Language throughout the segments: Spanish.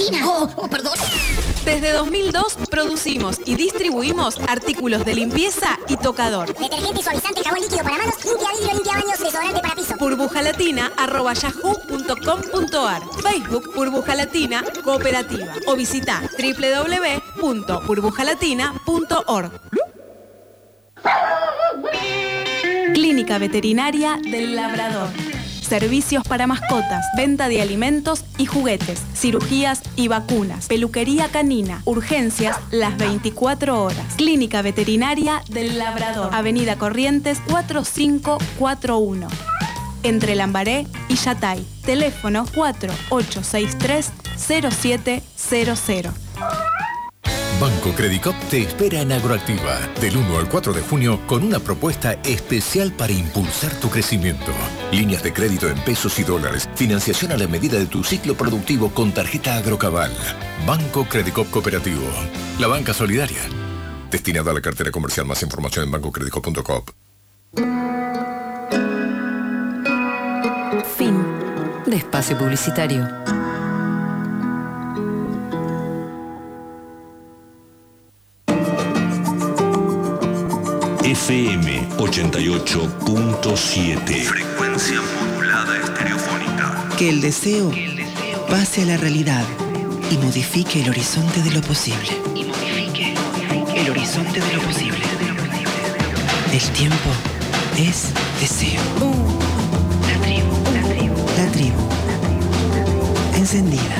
Latina. Oh, oh, perdón. Desde 2002 producimos y distribuimos artículos de limpieza y tocador. Detergente, suavizante, jabón líquido para manos, limpia vidrio, limpia baños, desodorante para piso. burbujalatina.yahoo.com.ar Facebook Burbuja Latina Cooperativa o visita www.burbujalatina.org Clínica Veterinaria del Labrador. Servicios para mascotas, venta de alimentos y juguetes, cirugías y vacunas, peluquería canina, urgencias las 24 horas. Clínica Veterinaria del Labrador, Avenida Corrientes 4541. Entre Lambaré y Yatay. Teléfono 4863 0700. Banco Credicop te espera en Agroactiva del 1 al 4 de junio con una propuesta especial para impulsar tu crecimiento. Líneas de crédito en pesos y dólares, financiación a la medida de tu ciclo productivo con tarjeta Agrocabal. Banco Credicop Cooperativo, la banca solidaria. Destinada a la cartera comercial. Más información en bancocredicop.com. Fin de espacio publicitario. FM 88.7. Frecuencia modulada estereofónica. Que el deseo pase a la realidad y modifique el horizonte de lo posible. Y modifique el horizonte de lo posible. El tiempo es deseo. La tribu, la tribu, la tribu. Encendida.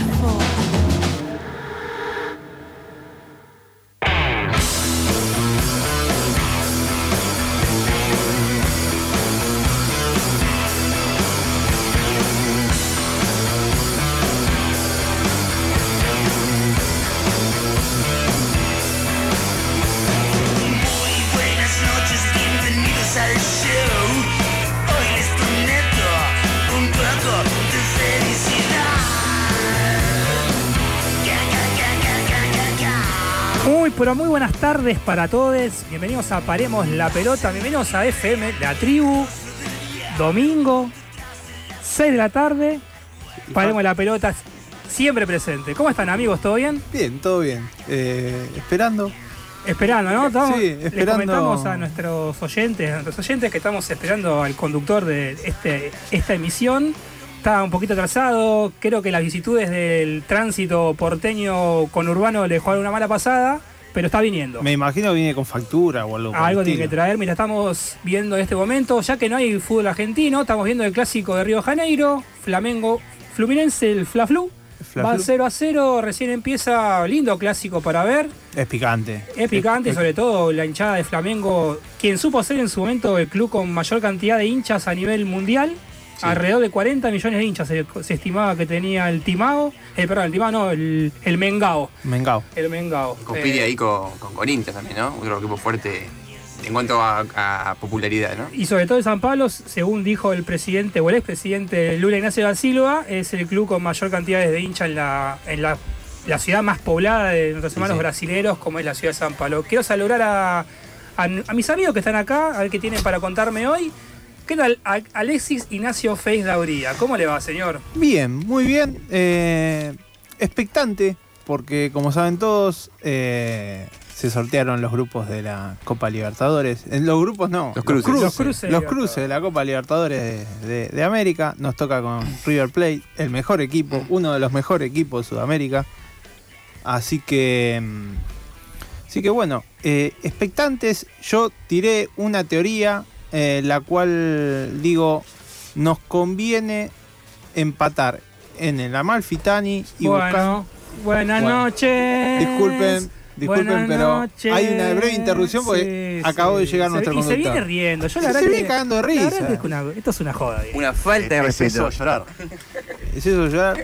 Pero muy buenas tardes para todos. Bienvenidos a Paremos la Pelota. Bienvenidos a FM, la tribu. Domingo, 6 de la tarde. Paremos la Pelota, siempre presente. ¿Cómo están, amigos? ¿Todo bien? Bien, todo bien. Eh, esperando. Esperando, ¿no? Estamos- Sí, Les esperando. comentamos a nuestros oyentes, a nuestros oyentes que estamos esperando al conductor de este, esta emisión. Está un poquito atrasado. Creo que las vicisitudes del tránsito porteño conurbano le jugaron una mala pasada, pero está viniendo. Me imagino que viene con factura o algo. Algo tiene que traer. Mira, estamos viendo en este momento, ya que no hay fútbol argentino, estamos viendo el clásico de Río de Janeiro, Flamengo, Fluminense, el Fla Flu. Fla Va Flu. 0 a 0, recién empieza, lindo clásico para ver. Es picante. Es picante, Es- sobre todo la hinchada de Flamengo, quien supo ser en su momento el club con mayor cantidad de hinchas a nivel mundial. Sí. Alrededor de 40 millones de hinchas se, se estimaba que tenía el Timao. Eh, perdón, el Timao no, el, el Mengao. Mengao. El Mengao. Compite Eh, ahí con, con Corinthians también, ¿no? Otro equipo fuerte en cuanto a, a popularidad, ¿no? Y sobre todo en San Pablo, según dijo el presidente o el expresidente Lula Ignacio da Silva, es el club con mayor cantidad de hinchas en la, en la, la ciudad más poblada de nuestros hermanos sí. brasileros, como es la ciudad de San Pablo. Quiero saludar a, a- a mis amigos que están acá, a ver qué tienen para contarme hoy. ¿Qué tal? A- Alexis Ignacio Feix Dauría. ¿Cómo le va, señor? Bien, muy bien. Eh, expectante, porque como saben todos, eh, se sortearon los grupos de la Copa Libertadores. En los grupos no. Los cruces. Los cruces de Los cruces de la Copa Libertadores de, de- de América. Nos toca con River Plate, el mejor equipo, uno de los mejores equipos de Sudamérica. Así que. mm, Así que bueno, eh, expectantes, yo tiré una teoría, eh, la cual digo, nos conviene empatar en el Amalfitani y buscar. bueno, buenas Bueno, noches. Disculpen, disculpen, Buenas pero noches. hay una breve interrupción porque Sí, acabó de sí. llegar Se- nuestro Y se conductor. viene riendo. Yo la Se viene que- cagando de risa. que es una- esto es una joda. Diego. Una falta de respeto. llorar. Es eso ya.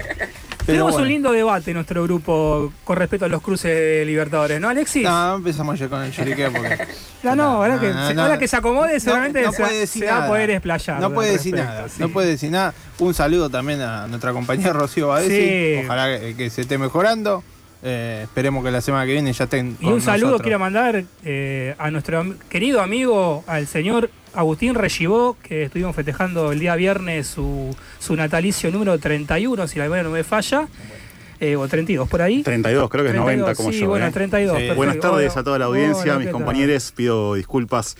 Tenemos bueno. un lindo debate en nuestro grupo con respecto a los cruces de Libertadores, ¿no, Alexis? No, empezamos ya con el lloriqueo porque. No, no, ahora, que, no, que se acomode, seguramente no se, puede va- decir se va a nada. poder explayar. No puede decir respecto, nada. sí. No puede decir nada. Un saludo también a nuestra compañera Rocío Badesi. Sí. Ojalá que, que se esté mejorando. Eh, esperemos que la semana que viene ya estén. Y con un saludo nosotros. quiero mandar eh, a nuestro querido amigo, al señor Agustín Regibó, que estuvimos festejando el día viernes su, su natalicio número 31, si la memoria no me falla. eh, o 32 por ahí. 32, creo que es 32, 90 como sí, yo. bueno, ¿eh? 32, perfecto. Buenas tardes a toda la audiencia, Hola, mis compañeros. Pido disculpas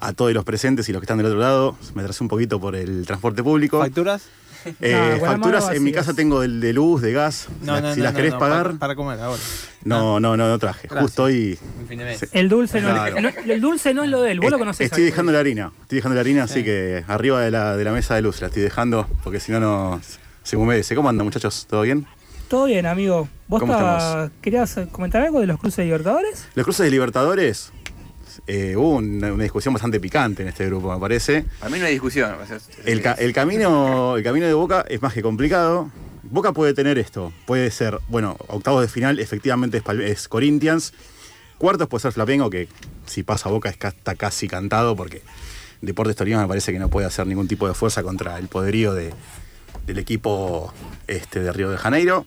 a todos los presentes y los que están del otro lado. Me atrasé un poquito por el transporte público. ¿Facturas? Eh, No, facturas en mi casa tengo el de luz, de gas. No, La- no, si no, las no, querés no, pagar, Para, para comer ahora. no, no, no, no traje. Gracias. Justo hoy Un fin de mes. El dulce, no, Claro. no- el dulce no es lo de él, vos lo conocés. estoy dejando la harina. Estoy dejando la harina, así que arriba de la, de la mesa de luz la estoy dejando, porque si no, no se humedece. ¿Cómo andan, muchachos? ¿Todo bien? Todo bien, amigo. ¿Vos ¿Cómo estabas- querías comentar algo de los cruces de Libertadores? Los cruces de Libertadores, eh, hubo una, una discusión bastante picante en este grupo, me parece. A mí no hay discusión. El, ca- el camino, el camino de Boca es más que complicado. Boca puede tener esto. Puede ser, bueno, octavos de final, efectivamente es, Corinthians. Cuartos puede ser Flamengo, que si pasa Boca es ca- está casi cantado, porque Deportes Torino me parece que no puede hacer ningún tipo de fuerza contra el poderío de- del equipo este, de Río de Janeiro.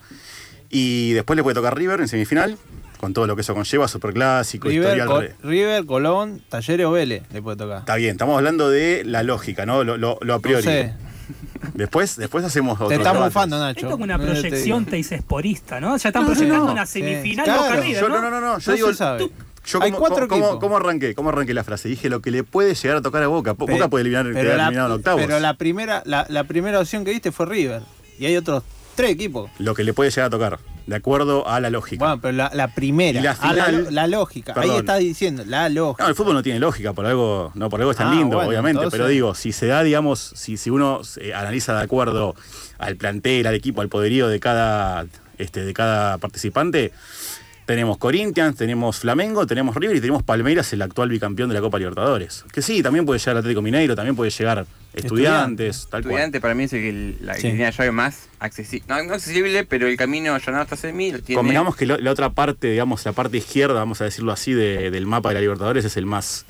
Y después le puede tocar River en semifinal, con todo lo que eso conlleva, superclásico, River, historial. Col- re- River, Colón, Talleres o Vélez le puede tocar. Está bien, estamos hablando de la lógica, ¿no? Lo, lo- lo a priori. No sé. Después, después hacemos otro Te está debate. bufando, Nacho. Esto es una No te proyección digo. teisesporista, ¿no? Ya están No, proyectando no. una Sí. semifinal Claro. Boca River, Yo ¿no? no, no, no, no, yo No digo. se sabe. Yo Hay cómo, cuatro equipos. cómo arranqué? ¿Cómo arranqué la frase? Dije lo que le puede llegar a tocar a Boca. Boca puede eliminar, quedar la, eliminado en octavos. pero la primera, la, la primera opción que diste fue River. Y hay otros tres equipos. Lo que le puede llegar a tocar, de acuerdo a la lógica. Bueno, pero la, la primera. Y la a la, final- la lógica. Ahí Perdón. está diciendo, la lógica. No, el fútbol no tiene lógica, por algo, no, por algo es tan Ah, lindo, bueno, obviamente. entonces- Pero digo, si se da, digamos, si, si uno eh, analiza de acuerdo al plantel, al equipo, al poderío de cada, este, de cada participante, tenemos Corinthians, tenemos Flamengo, tenemos River y tenemos Palmeiras, el actual bicampeón de la Copa Libertadores. Que sí, también puede llegar Atlético Mineiro, también puede llegar Estudiantes, tal cual. Estudiante para mí es el, que- la que Sí. tiene la llave más accesible. No, no accesible, pero el camino allanado hasta semi lo tiene. Convengamos que lo- la otra parte, digamos, la parte izquierda, vamos a decirlo así, de- del mapa de la Libertadores es el más.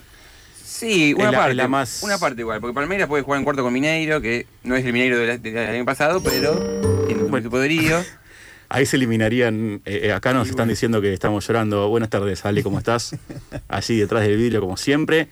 Sí, una la- parte. la más- Una parte igual, porque Palmeiras puede jugar en cuarto con Mineiro, que no es el Mineiro del, del año pasado, pero tiene Bueno. su poderío. Ahí se eliminarían. eh, eh, acá nos están diciendo que estamos llorando. Buenas tardes, Ale, ¿cómo estás? Así detrás del vidrio, como siempre.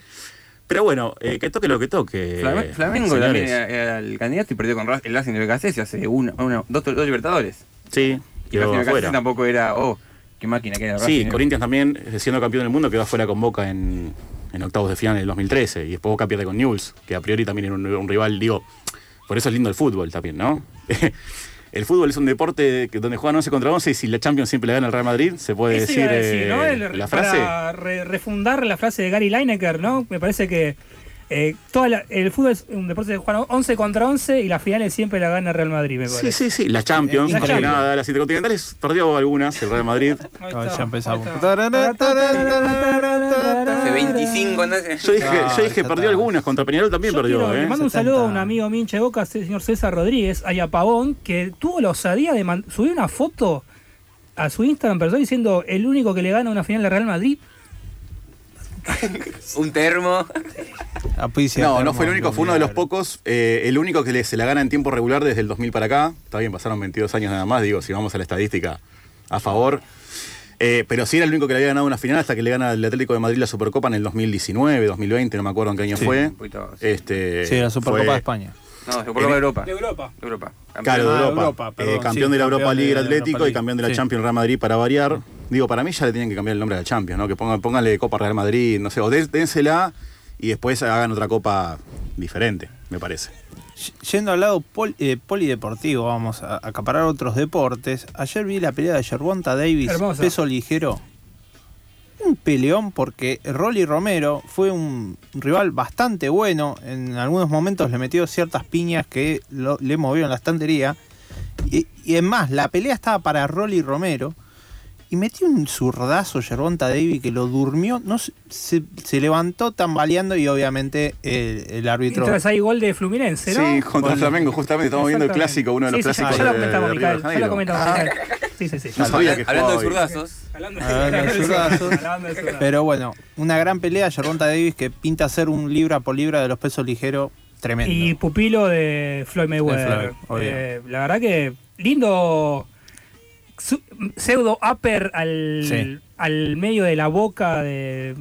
Pero bueno, eh, que toque lo que toque. Flame- Flamengo también era, el candidato y perdió con el Racing de BKC hace una, una- dos, dos Libertadores. Sí, Y el Racing afuera. tampoco era, oh, qué máquina que era Sí, Racing. ¿eh? Corinthians también, siendo campeón del mundo, quedó afuera con Boca en, en octavos de final en el 2013. Y después Boca pierde con Newell's, que a priori también era un, un rival, digo. Por eso es lindo el fútbol también, ¿no? el fútbol es un deporte que- donde juegan 11 contra 11 y si la Champions siempre le gana al Real Madrid, se puede decir, decir, eh, ¿no? El- la frase. Para re- refundar la frase de Gary Lineker, ¿no? Me parece que eh, toda la- el fútbol es un deporte de jugar 11 contra 11 y las finales siempre la gana Real Madrid, me Sí, parece. sí, sí, la Champions, La Champions. nada, las intercontinentales perdió algunas, el Real Madrid. Ya empezamos. Hace 25 años. Yo dije, Ah, yo dije perdió algunas, contra Peñarol también Yo perdió, quiero- ¿eh? Le mando un 70. saludo a un amigo mincha de Boca, el señor César Rodríguez, allá Pavón, que tuvo la osadía de subir una foto a su Instagram personal diciendo el único que le gana una final de Real Madrid. Un termo. Auspicia No, no Termo fue el único, fue uno de los pocos, eh, el único que se la gana en tiempo regular desde el 2000 para acá. Está bien, pasaron 22 años nada más, digo, si vamos a la estadística a favor. Eh, pero sí era el único que le había ganado una final hasta que le gana el Atlético de Madrid la Supercopa en el 2019, 2020, no me acuerdo en qué año Sí. fue. Poquito, sí. Este, Sí, la Supercopa fue- de España. No, Supercopa de Europa. De Europa. De Europa. Claro, de Ah, Europa. Eh, campeón sí, de la campeón Europa League el Atlético Europa y campeón de la Sí. Champions Real Madrid para variar. Digo, para mí ya le tienen que cambiar el nombre de la Champions, ¿no? Que pongan, pónganle Copa Real Madrid, no sé, o dé- dénsela y después hagan otra copa diferente, me parece. Yendo al lado pol- eh, polideportivo, vamos a acaparar otros deportes. Ayer vi la pelea de Yerbonta Davis, Hermosa. peso ligero. Un peleón porque Rolly Romero fue un rival bastante bueno. En algunos momentos le metió ciertas piñas que lo- le movieron la estantería. Y, y es más, la pelea estaba para Rolly Romero. Y metió un zurdazo Yerbonta Davis que lo durmió. No se, se- levantó tambaleando y obviamente el, el árbitro. Mientras hay gol de Fluminense, ¿no? Sí, contra el Flamengo, justamente estamos viendo el clásico, uno de los Sí, sí, sí, clásicos ya lo comentamos, Micael. Ya lo comentamos, Ah. Sí, sí, sí. No sabía que Hablando de zurdazos. Hablando de zurdazos. Pero bueno, una gran pelea, Yerbonta Davis que pinta ser un libra por libra de los pesos ligeros tremendo. Y pupilo de Floyd Mayweather. Floyd. Eh, la verdad que lindo pseudo upper al, Sí. al medio de la boca de,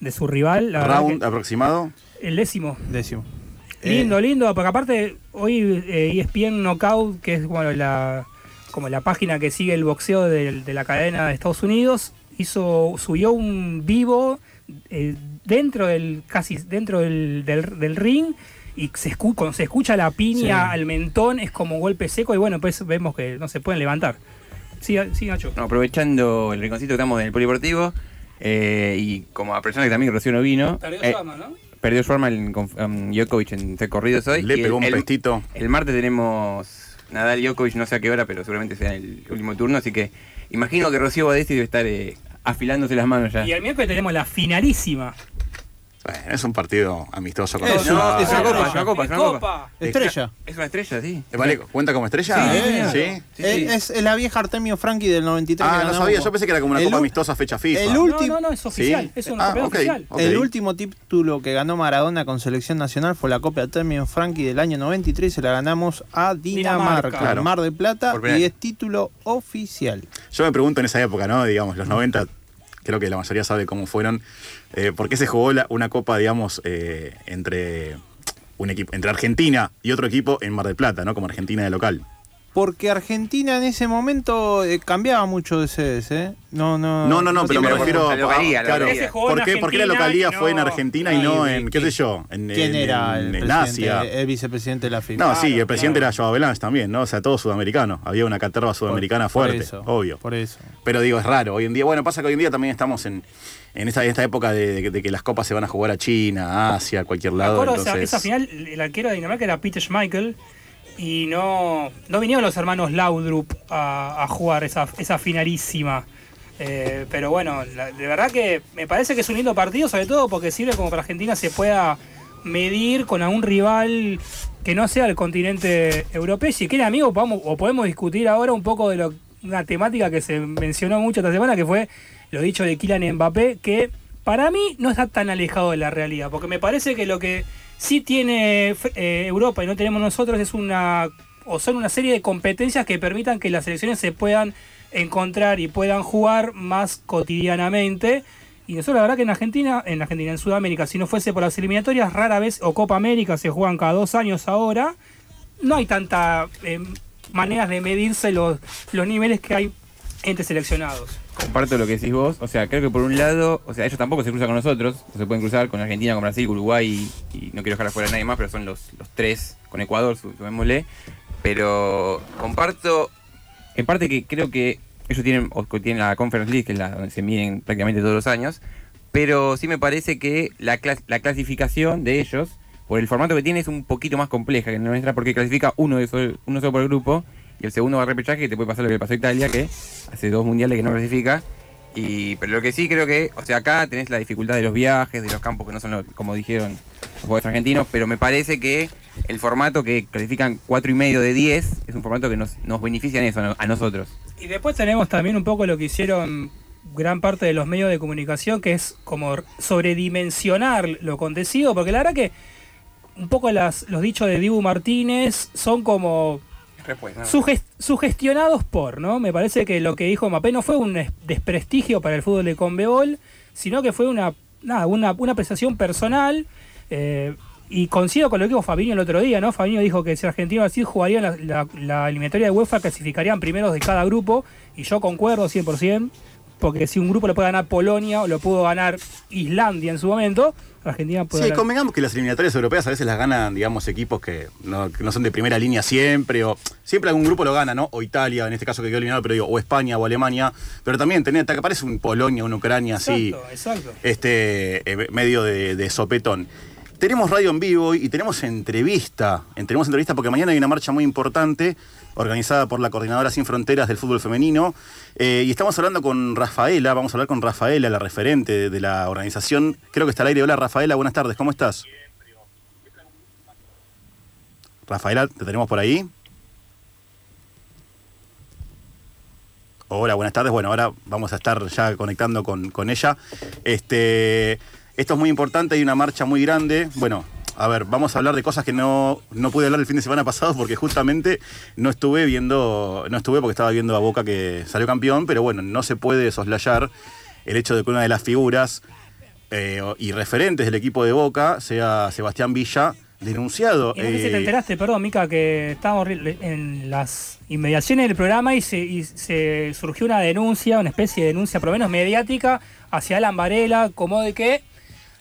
de su rival. La Round aproximado. el décimo. Décimo. Lindo, Eh, lindo, porque aparte hoy eh, ESPN Knockout, que es bueno la como la página que sigue el boxeo de, la cadena de Estados Unidos, hizo, subió un vivo eh, dentro del, casi dentro del, del- del ring. Y se, escu- cuando se escucha la piña Sí. al mentón, es como un golpe seco y bueno, pues vemos que no se pueden levantar. Sí, sí Nacho. No, aprovechando el rinconcito que estamos en el polideportivo, eh, y como a persona que también recién no vino, Perdió eh, su arma, ¿no? perdió su arma en, con um, Djokovic en tres corridos hoy. Le y pegó el, un el- pestito. El martes tenemos Nadal Djokovic, no sé a qué hora, pero seguramente sea en el último turno, así que imagino que Rocío Badesti debe estar eh, afilándose las manos ya. Y el miércoles tenemos la finalísima. Bueno, es un partido amistoso con Es todos. una- No, es una copa, es una copa, es una copa. Estrella. Es una estrella, sí. Eh, Vale, ¿cuenta como estrella? Sí, ¿Sí? Sí, es, sí. es- es la vieja Artemio Franchi del 93. Ah, que no sabía, yo pensé que era como una el copa amistosa fecha FIFA. el No, último- no, no, es oficial. Es una Ah, campeón ok, oficial. El último título que ganó Maradona con selección nacional fue la Copa Artemio Franchi del año 93. Se la ganamos a Dinamarca, Dinamarca. Claro. Mar de Plata, y es título oficial. Yo me pregunto en esa época, ¿no? Digamos, los 90, creo que la mayoría sabe cómo fueron. eh, ¿Por qué se jugó la- una copa, digamos, eh, entre un equipo, entre Argentina y otro equipo en Mar del Plata, ¿no? Como Argentina de local. Porque Argentina en ese momento eh, cambiaba mucho de sedes, ¿eh? No, no. No, no, no, pero me refiero la localía, a, claro, localía. Ese jugó en ¿por qué, por qué la localía no- fue en Argentina y no en, qué sé yo, en, ¿Quién en- era en- el, en Asia? el vicepresidente de la FIFA? No, sí, Claro, el presidente claro. era Joao Belange también, ¿no? O sea, todo sudamericano. Había una caterva sudamericana Por fuerte, eso, obvio. Por eso. Pero digo, es raro. Hoy en día, bueno, pasa que hoy en día también estamos en, en esta, esta época de, de- de que las copas se van a jugar a China, a Asia, a cualquier Me lado. acuerdo esa, entonces, esa final, el arquero de Dinamarca era Peter Schmeichel y no, no vinieron los hermanos Laudrup a, jugar esa, esa finalísima. Eh, pero bueno, de verdad que me parece que es un lindo partido, sobre todo porque sirve como para Argentina se pueda medir con algún rival que no sea el continente europeo. Si quiere, amigo, vamos, o podemos discutir ahora un poco de lo, una temática que se mencionó mucho esta semana, que fue lo dicho de Kylian Mbappé, que para mí no está tan alejado de la realidad, porque me parece que lo que sí tiene eh, Europa y no tenemos nosotros es una o son una serie de competencias que permitan que las selecciones se puedan encontrar y puedan jugar más cotidianamente. Y nosotros la verdad que en Argentina, en Argentina, en Sudamérica, si no fuese por las eliminatorias, rara vez, o Copa América se juegan cada dos años ahora, no hay tanta eh, maneras de medirse los, los niveles que hay entre seleccionados. Comparto lo que decís vos. O sea, creo que por un lado, o sea, ellos tampoco se cruzan con nosotros. No se pueden cruzar con Argentina, con Brasil, Uruguay y, no quiero dejar afuera a nadie más, pero son los, los tres con Ecuador, su- sumémosle. Pero comparto, en parte que creo que ellos tienen, tienen la Conference League, que es la donde se miden prácticamente todos los años. Pero sí me parece que la, clas- la clasificación de ellos, por el formato que tiene, es un poquito más compleja que nuestra, porque clasifica uno, de sol- uno solo por el grupo, y el segundo va a repechaje, que te puede pasar lo que le pasó a Italia, que hace dos mundiales que no clasifica. Y, pero lo que sí creo que, o sea, acá tenés la dificultad de los viajes, de los campos que no son, como dijeron los jugadores argentinos, pero me parece que el formato que clasifican cuatro y medio de 10 es un formato que nos, nos beneficia en eso, a nosotros. Y después tenemos también un poco lo que hicieron gran parte de los medios de comunicación, que es como sobredimensionar lo acontecido, porque la verdad que un poco los dichos de Dibu Martínez son como Respuesta. suges- sugestionados por, ¿no? Me parece que lo que dijo Mapé no fue un es- desprestigio para el fútbol de Conbebol, sino que fue una, nada, una, una apreciación personal. eh, y coincido con lo que dijo Fabinho el otro día, ¿no? Fabinho dijo que si Argentina y Brasil jugarían la, la- la eliminatoria de UEFA, clasificarían primeros de cada grupo, y yo concuerdo 100%, porque si un grupo lo puede ganar Polonia o lo pudo ganar Islandia en su momento, Argentina puede Sí, ganar- convengamos que las eliminatorias europeas a veces las ganan, digamos, equipos que no, que no son de primera línea siempre, o siempre algún grupo lo gana, ¿no? O Italia, en este caso que quedó eliminado, pero digo, o España o Alemania, pero también tenés, te aparece un Polonia, un Ucrania así, Exacto, exacto. este, eh, medio de, de sopetón. Tenemos radio en vivo y tenemos entrevista, en- tenemos entrevista porque mañana hay una marcha muy importante organizada por la Coordinadora Sin Fronteras del Fútbol Femenino eh, y estamos hablando con Rafaela, vamos a hablar con Rafaela, la referente de, la organización, creo que está al aire. Hola Rafaela, buenas tardes, ¿cómo estás? Rafaela, ¿te tenemos por ahí? Hola, buenas tardes. Bueno, ahora vamos a estar ya conectando con, con ella. Este, esto es muy importante, hay una marcha muy grande. Bueno, a ver, vamos a hablar de cosas que no, no pude hablar el fin de semana pasado porque justamente no estuve viendo, no estuve porque estaba viendo a Boca que salió campeón, pero bueno, no se puede soslayar el hecho de que una de las figuras eh, y referentes del equipo de Boca sea Sebastián Villa, denunciado. Y no sé si te eh, enteraste, perdón, Mica, que estábamos en las inmediaciones del programa y se, y se surgió una denuncia, una especie de denuncia, por lo menos mediática, hacia Alan Varela, como de que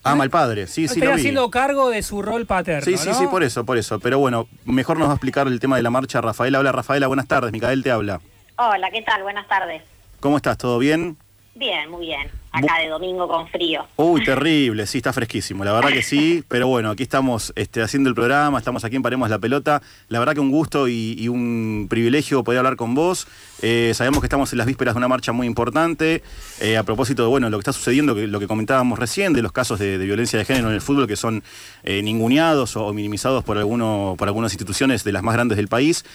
ama al padre, sí, sí, lo vi. haciendo cargo de su rol paterno. Sí, sí, ¿no? sí, por eso, por eso. Pero bueno, mejor nos va a explicar el tema de la marcha Rafaela. Hola Rafaela, buenas tardes. Micael te habla. Hola, ¿qué tal? Buenas tardes. ¿Cómo estás? ¿Todo bien? Bien, muy bien. Acá de domingo con frío. Uy, terrible, sí, está fresquísimo, la verdad que sí, pero bueno, aquí estamos este, haciendo el programa, estamos aquí en Paremos la Pelota, la verdad que un gusto y, y un privilegio poder hablar con vos, Eh, sabemos que estamos en las vísperas de una marcha muy importante, Eh, a propósito de bueno, lo que está sucediendo, que, lo que comentábamos recién, de los casos de, de violencia de género en el fútbol que son eh, ninguneados o, minimizados por, alguno, por algunas instituciones de las más grandes del país.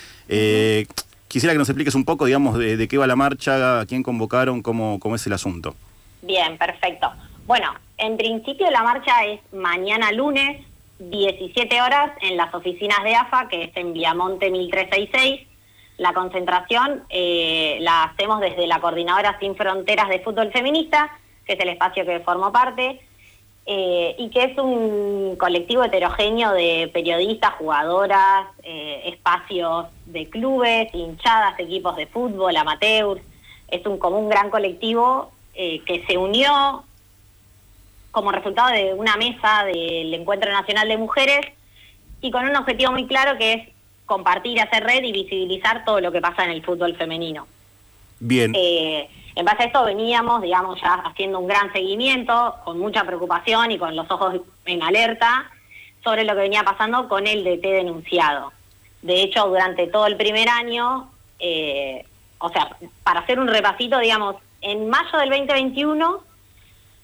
Quisiera que nos expliques un poco, digamos, de, de qué va la marcha, a quién convocaron, cómo, cómo es el asunto. Bien, perfecto. Bueno, en principio la marcha es mañana lunes, 17 horas, en las oficinas de AFA, que es en Viamonte 1366. La concentración eh, la hacemos desde la Coordinadora Sin Fronteras de Fútbol Feminista, que es el espacio que formo parte, eh, y que es un colectivo heterogéneo de periodistas, jugadoras, eh, espacios de clubes, hinchadas, equipos de fútbol, amateurs. Es un, como un gran colectivo eh, que se unió como resultado de una mesa del Encuentro Nacional de Mujeres y con un objetivo muy claro que es compartir, hacer red y visibilizar todo lo que pasa en el fútbol femenino. Bien. Eh, en base a esto veníamos, digamos, ya haciendo un gran seguimiento, con mucha preocupación y con los ojos en alerta sobre lo que venía pasando con el DT denunciado. De hecho, durante todo el primer año, eh, o sea, para hacer un repasito, digamos, en mayo del 2021,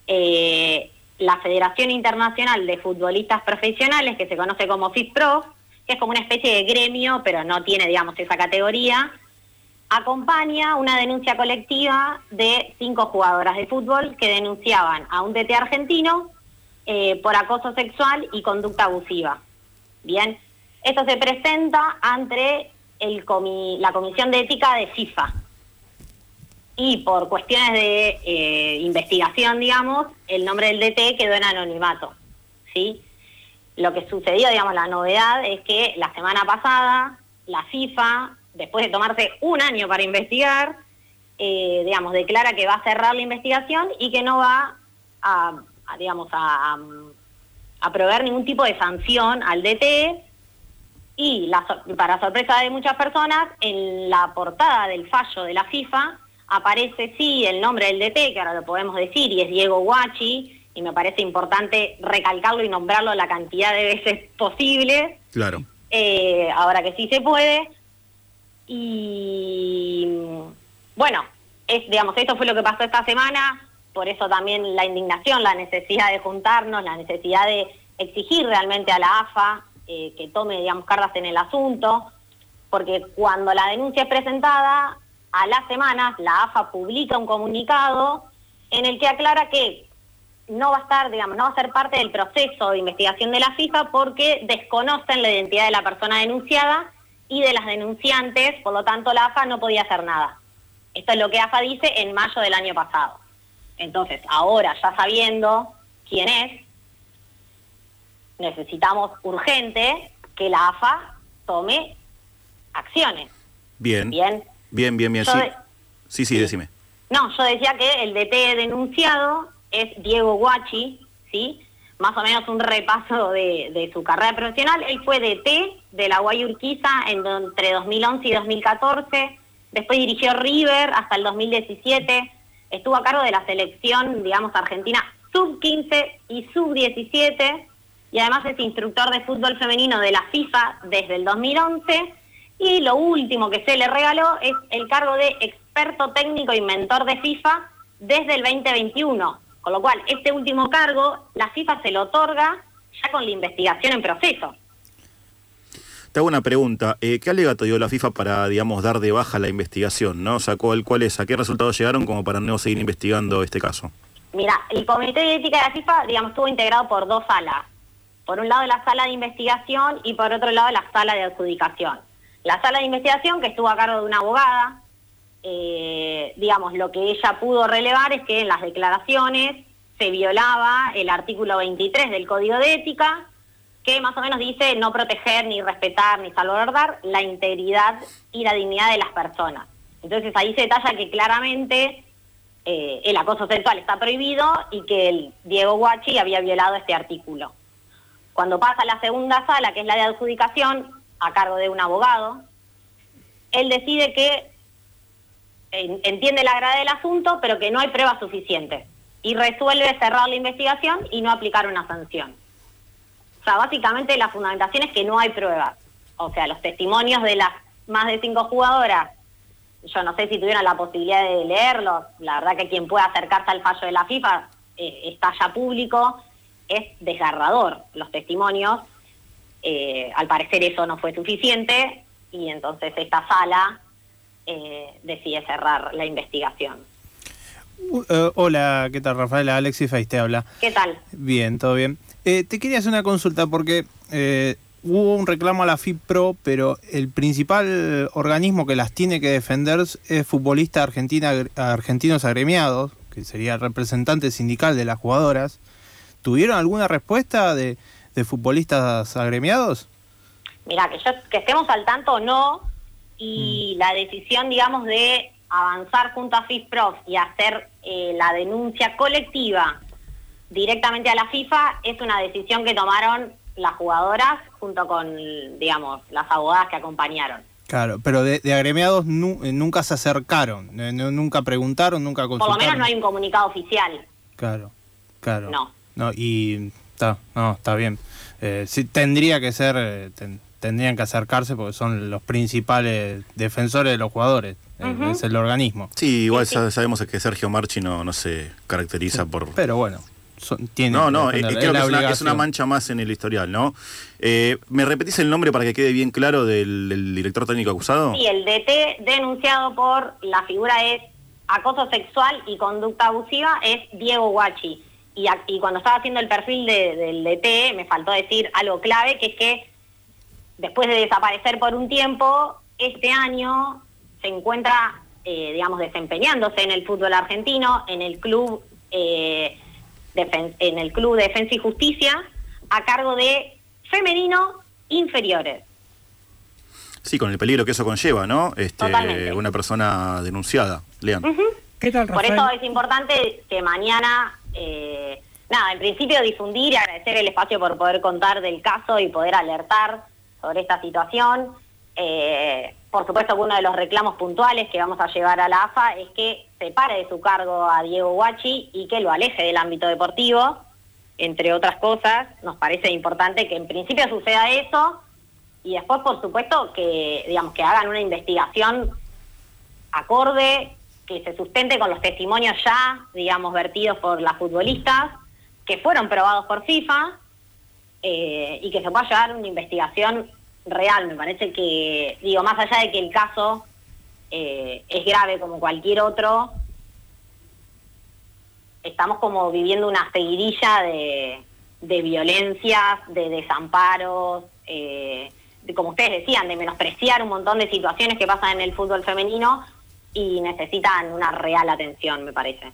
eh, la Federación Internacional de Futbolistas Profesionales, que se conoce como FIFPRO, que es como una especie de gremio, pero no tiene, digamos, esa categoría, acompaña una denuncia colectiva de cinco jugadoras de fútbol que denunciaban a un DT argentino eh, por acoso sexual y conducta abusiva. Bien, esto se presenta ante la Comisión de Ética de FIFA. Y por cuestiones de eh, investigación, digamos, el nombre del DT quedó en anonimato. ¿sí? Lo que sucedió, digamos, la novedad es que la semana pasada la FIFA, después de tomarse un año para investigar, eh, digamos, declara que va a cerrar la investigación y que no va a, a, digamos, a, a, proveer ningún tipo de sanción al DT. Y la para sorpresa de muchas personas, en la portada del fallo de la FIFA aparece sí el nombre del DT, que ahora lo podemos decir, y es Diego Guachi, y me parece importante recalcarlo y nombrarlo la cantidad de veces posible, Claro. eh, ahora que sí se puede. Y bueno, es, digamos, esto fue lo que pasó esta semana, por eso también la indignación, la necesidad de juntarnos, la necesidad de exigir realmente a la AFA eh, que tome, digamos, cartas en el asunto, porque cuando la denuncia es presentada, a las semanas la AFA publica un comunicado en el que aclara que no va a estar, digamos, no va a ser parte del proceso de investigación de la FIFA porque desconocen la identidad de la persona denunciada y de las denunciantes, por lo tanto la AFA no podía hacer nada. Esto es lo que AFA dice en mayo del año pasado. Entonces, ahora ya sabiendo quién es, necesitamos urgente que la AFA tome acciones. Bien. Bien. Bien, bien, bien. Sí, de- sí, sí, decime. No, yo decía que el DT denunciado es Diego Guachi, ¿sí? Más o menos un repaso de, de su carrera profesional. Él fue DT de la Guay Urquiza entre 2011 y 2014. Después dirigió River hasta el 2017. Estuvo a cargo de la selección, digamos, argentina sub-15 y sub-17. Y además es instructor de fútbol femenino de la FIFA desde el 2011. Y lo último que se le regaló es el cargo de experto técnico y mentor de FIFA desde el 2021. Con lo cual, este último cargo, la FIFA se lo otorga ya con la investigación en proceso. Te hago una pregunta. eh, ¿Qué alegato dio la FIFA para, digamos, dar de baja la investigación? ¿no? O sea, ¿cuál, cuál es? ¿A qué resultados llegaron como para no seguir investigando este caso? Mira, el Comité de Ética de la FIFA, digamos, estuvo integrado por dos salas. Por un lado la sala de investigación y por otro lado la sala de adjudicación. La sala de investigación, que estuvo a cargo de una abogada, eh, digamos, lo que ella pudo relevar es que en las declaraciones se violaba el artículo 23 del Código de Ética, que más o menos dice no proteger, ni respetar, ni salvaguardar la integridad y la dignidad de las personas. Entonces ahí se detalla que claramente eh, el acoso sexual está prohibido y que el Diego Guachi había violado este artículo. Cuando pasa a la segunda sala, que es la de adjudicación, a cargo de un abogado, él decide que en- entiende la gravedad del asunto, pero que no hay pruebas suficientes. Y resuelve cerrar la investigación y no aplicar una sanción. O sea, básicamente la fundamentación es que no hay pruebas. O sea, los testimonios de las más de cinco jugadoras, yo no sé si tuvieron la posibilidad de leerlos, la verdad que quien pueda acercarse al fallo de la FIFA eh, está ya público, es desgarrador los testimonios. Eh, al parecer eso no fue suficiente y entonces esta sala eh, decide cerrar la investigación. Uh, hola, ¿qué tal Rafaela? Alexis Feis te habla. ¿Qué tal? Bien, todo bien. Eh, te quería hacer una consulta porque eh, hubo un reclamo a la FIPRO, pero el principal organismo que las tiene que defender es futbolista argentina, argentinos agremiados, que sería el representante sindical de las jugadoras. ¿Tuvieron alguna respuesta de, de futbolistas agremiados? Mira, que, yo, que estemos al tanto no, y la decisión, digamos, de avanzar junto a FIFPROF y hacer eh, la denuncia colectiva directamente a la FIFA es una decisión que tomaron las jugadoras junto con, digamos, las abogadas que acompañaron. Claro, pero de, de agremiados nu- eh, nunca se acercaron, eh, nu- nunca preguntaron, nunca Por consultaron. lo menos no hay un comunicado oficial. Claro, claro. No. No, y está, no, está bien. Eh, sí, tendría que ser, eh, ten- tendrían que acercarse porque son los principales defensores de los jugadores. eh. Es el organismo. Sí, igual sa- sabemos que Sergio Marchi no, no se caracteriza por... Pero bueno, son- tienen No, no, eh, creo que es una, es obligación. una mancha más en el historial, ¿no? Eh, ¿Me repetís el nombre para que quede bien claro del, del director técnico acusado? Sí, el DT denunciado por la figura es acoso sexual y conducta abusiva es Diego Guachi. Y, cuando estaba haciendo el perfil de- del DT me faltó decir algo clave, que es que después de desaparecer por un tiempo, este año se encuentra, eh, digamos, desempeñándose en el fútbol argentino, en el club, eh, en el club Defensa y Justicia, a cargo de femenino inferiores. Sí, con el peligro que eso conlleva, ¿no? Este, Totalmente. una persona denunciada. Lean. ¿Qué tal, Por eso es importante que mañana, eh, nada, en principio difundir y agradecer el espacio por poder contar del caso y poder alertar sobre esta situación. Eh, por supuesto que uno de los reclamos puntuales que vamos a llevar a la AFA es que separe de su cargo a Diego Guachi y que lo aleje del ámbito deportivo, entre otras cosas. Nos parece importante que en principio suceda eso y después, por supuesto, que digamos que hagan una investigación acorde, que se sustente con los testimonios ya, digamos, vertidos por las futbolistas, que fueron probados por FIFA, eh, y que se pueda llevar una investigación real. Me parece que, digo, más allá de que el caso eh, es grave como cualquier otro, estamos como viviendo una seguidilla de, violencias, de desamparos, eh, de, como ustedes decían, de menospreciar un montón de situaciones que pasan en el fútbol femenino y necesitan una real atención, me parece.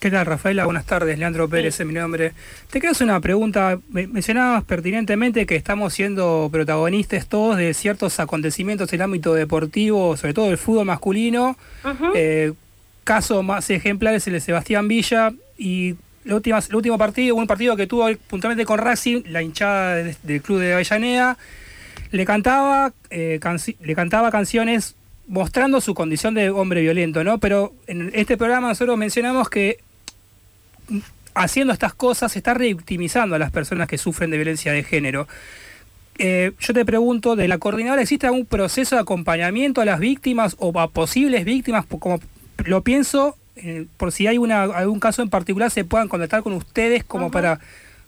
¿Qué tal, Rafaela? Buenas tardes. Leandro Pérez es mi nombre. Te quiero hacer una pregunta. Me- Mencionabas pertinentemente que estamos siendo protagonistas todos de ciertos acontecimientos en el ámbito deportivo, sobre todo el fútbol masculino. Eh, caso más ejemplar es el de Sebastián Villa y la última- el último partido, un partido que tuvo puntualmente con Racing, la hinchada del, del club de Avellaneda, le cantaba, eh, canci- le cantaba canciones mostrando su condición de hombre violento, ¿no? Pero en este programa nosotros mencionamos que haciendo estas cosas se está revictimizando a las personas que sufren de violencia de género. Eh, yo te pregunto, ¿de la coordinadora existe algún proceso de acompañamiento a las víctimas o a posibles víctimas? Como lo pienso, eh, por si hay una, algún caso en particular, se puedan contactar con ustedes como para,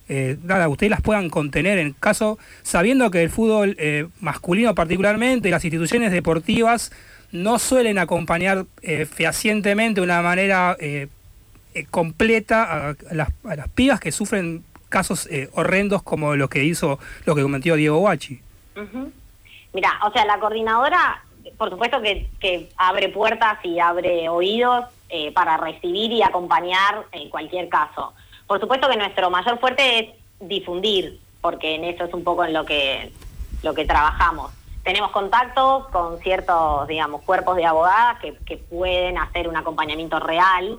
eh, nada, ustedes las puedan contener en caso, sabiendo que el fútbol eh, masculino particularmente, las instituciones deportivas, no suelen acompañar eh, fehacientemente de una manera eh, completa a, las, a las pibas que sufren casos eh, horrendos como lo que hizo, lo que cometió Diego Guachi. Ujú. Mira, o sea, la coordinadora, por supuesto que, que abre puertas y abre oídos eh, para recibir y acompañar en cualquier caso. Por supuesto que nuestro mayor fuerte es difundir porque en eso es un poco en lo que, lo que trabajamos. Tenemos contactos con ciertos, digamos, cuerpos de abogadas que, que pueden hacer un acompañamiento real.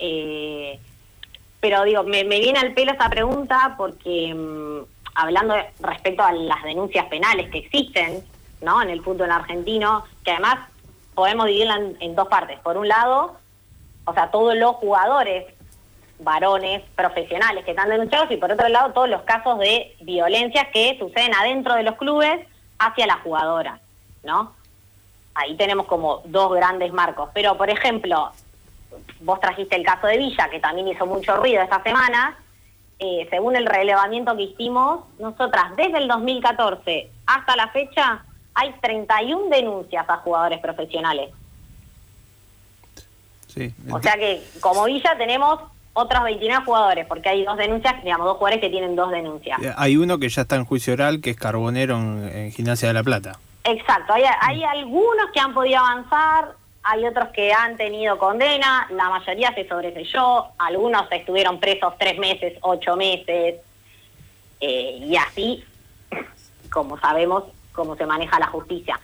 Eh, pero digo, me, viene al pelo esta pregunta porque mm, hablando respecto a las denuncias penales que existen, ¿no? En el fútbol argentino, que además podemos dividirla en, en dos partes. Por un lado, o sea, todos los jugadores varones profesionales que están denunciados y por otro lado todos los casos de violencia que suceden adentro de los clubes hacia las jugadoras, ¿no? Ahí tenemos como dos grandes marcos. Pero, por ejemplo, vos trajiste el caso de Villa, que también hizo mucho ruido esta semana. Eh, según el relevamiento que hicimos, nosotras desde el 2014 hasta la fecha hay 31 denuncias a jugadores profesionales. Sí. O sea que como Villa tenemos otros 29 jugadores, porque hay dos denuncias, digamos, dos jugadores que tienen dos denuncias. Eh, Hay uno que ya está en juicio oral, que es Carbonero en, en Gimnasia de la Plata. Exacto, hay, hay algunos que han podido avanzar, hay otros que han tenido condena, la mayoría se sobreselló, algunos estuvieron presos tres meses, ocho meses, eh, y así, como sabemos, cómo se maneja la justicia.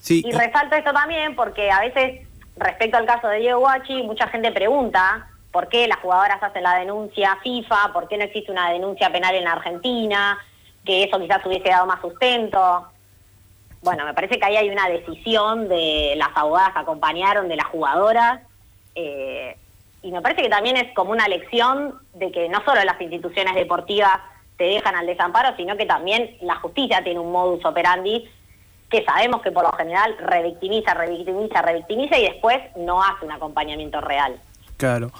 Sí, Y resalto esto también porque a veces, respecto al caso de Diego Guachi, mucha gente pregunta por qué las jugadoras hacen la denuncia FIFA, por qué no existe una denuncia penal en la Argentina, que eso quizás hubiese dado más sustento. Bueno, me parece que ahí hay una decisión de las abogadas que acompañaron, de las jugadoras, eh, y me parece que también es como una lección de que no solo las instituciones deportivas te dejan al desamparo, sino que también la justicia tiene un modus operandi que sabemos que por lo general revictimiza, revictimiza, revictimiza y después no hace un acompañamiento real. Claro.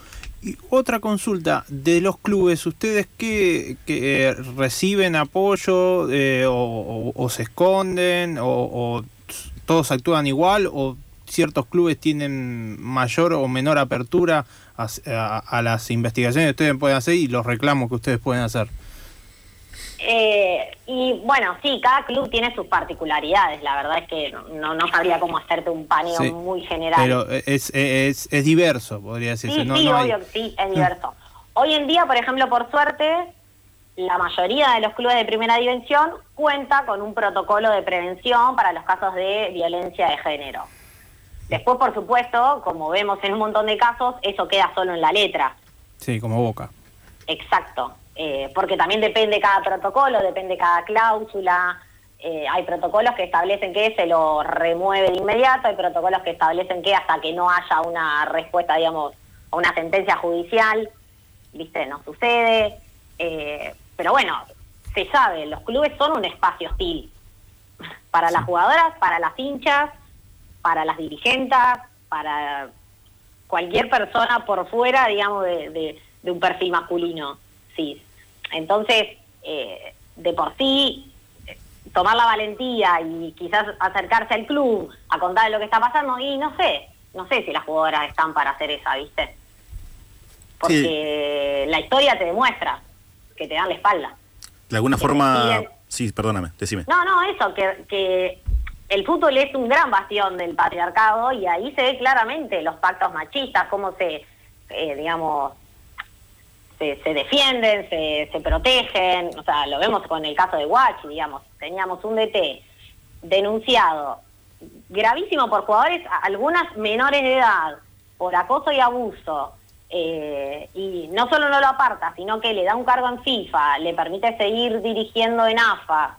Y otra consulta, de los clubes, ¿ustedes qué, qué, eh, reciben apoyo eh, o, se esconden o, o todos actúan igual o ciertos clubes tienen mayor o menor apertura a, a- a las investigaciones que ustedes pueden hacer y los reclamos que ustedes pueden hacer? Eh, y bueno, sí, cada club tiene sus particularidades, la verdad es que no, no sabría cómo hacerte un paneo Sí, muy general. Pero es, es, es diverso, podría decirse. Sí, no, sí, no obvio sí, es diverso. Hoy en día, por ejemplo, por suerte, la mayoría de los clubes de primera dimensión cuenta con un protocolo de prevención para los casos de violencia de género. Después, por supuesto, como vemos en un montón de casos, eso queda solo en la letra. Sí, como Boca. Exacto, eh, porque también depende cada protocolo, depende cada cláusula. eh, hay protocolos que establecen que se lo remueve de inmediato, hay protocolos que establecen que hasta que no haya una respuesta, digamos, a una sentencia judicial, viste, no sucede. eh, pero bueno, se sabe, los clubes son un espacio hostil para las jugadoras, para las hinchas, para las dirigentes, para cualquier persona por fuera, digamos, de, de- de un perfil masculino, sí. Entonces, eh, de por sí, tomar la valentía y quizás acercarse al club a contar lo que está pasando, y no sé, no sé si las jugadoras están para hacer esa, ¿viste? Porque la historia te demuestra que te dan la espalda. De alguna Que forma... Sí, perdóname, decime. No, no, eso, que, que el fútbol es un gran bastión del patriarcado y ahí se ve claramente los pactos machistas, cómo se, eh, digamos, se, se defienden, se, se protegen, o sea, lo vemos con el caso de Guachi, digamos, teníamos un DT denunciado gravísimo por jugadores, algunas menores de edad, por acoso y abuso, eh, y no solo no lo aparta, sino que le da un cargo en FIFA, le permite seguir dirigiendo en AFA.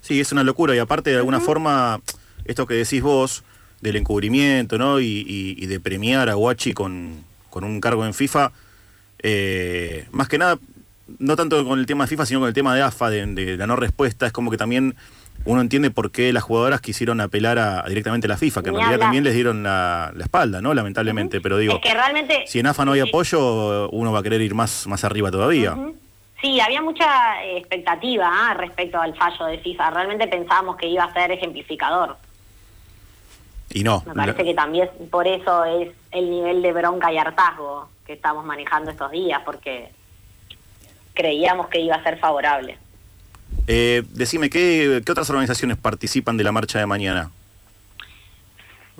Sí, es una locura y aparte de alguna forma, esto que decís vos, del encubrimiento, ¿no? Y, y- y de premiar a Guachi con, con un cargo en FIFA, eh, más que nada, no tanto con el tema de FIFA, sino con el tema de AFA, de, de la no respuesta, es como que también uno entiende por qué las jugadoras quisieron apelar a, directamente a la FIFA, que en realidad también les dieron la, la espalda, ¿no? Lamentablemente, pero digo, es que realmente... si en AFA no hay apoyo, uno va a querer ir más, más arriba todavía. Sí, había mucha eh, expectativa ah, respecto al fallo de FIFA. Realmente pensábamos que iba a ser ejemplificador. Y no. Me parece que también por eso es el nivel de bronca y hartazgo que estamos manejando estos días, porque creíamos que iba a ser favorable. Eh, decime, ¿qué, ¿qué otras organizaciones participan de la marcha de mañana?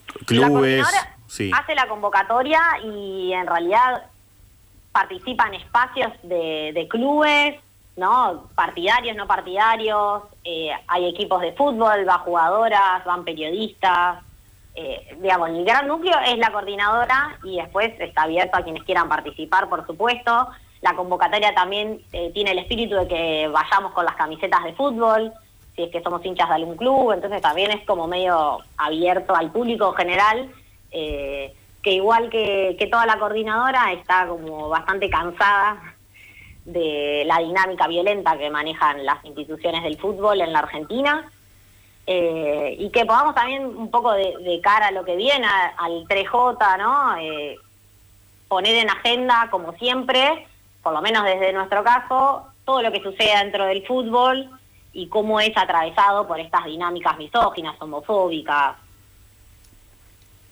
La Clubes. coordinadora Sí. hace la convocatoria y en realidad participa en espacios de, de clubes, ¿no? Partidarios, no partidarios, eh, hay equipos de fútbol, va jugadoras, van periodistas. Eh, digamos, el gran núcleo es la coordinadora y después está abierto a quienes quieran participar, por supuesto. La convocatoria también eh, tiene el espíritu de que vayamos con las camisetas de fútbol, si es que somos hinchas de algún club, entonces también es como medio abierto al público en general, eh, que igual que, que toda la coordinadora está como bastante cansada de la dinámica violenta que manejan las instituciones del fútbol en la Argentina. Eh, y que podamos también un poco de, cara a lo que viene, al 3J, ¿no? Eh, poner en agenda, como siempre, por lo menos desde nuestro caso, todo lo que sucede dentro del fútbol y cómo es atravesado por estas dinámicas misóginas, homofóbicas.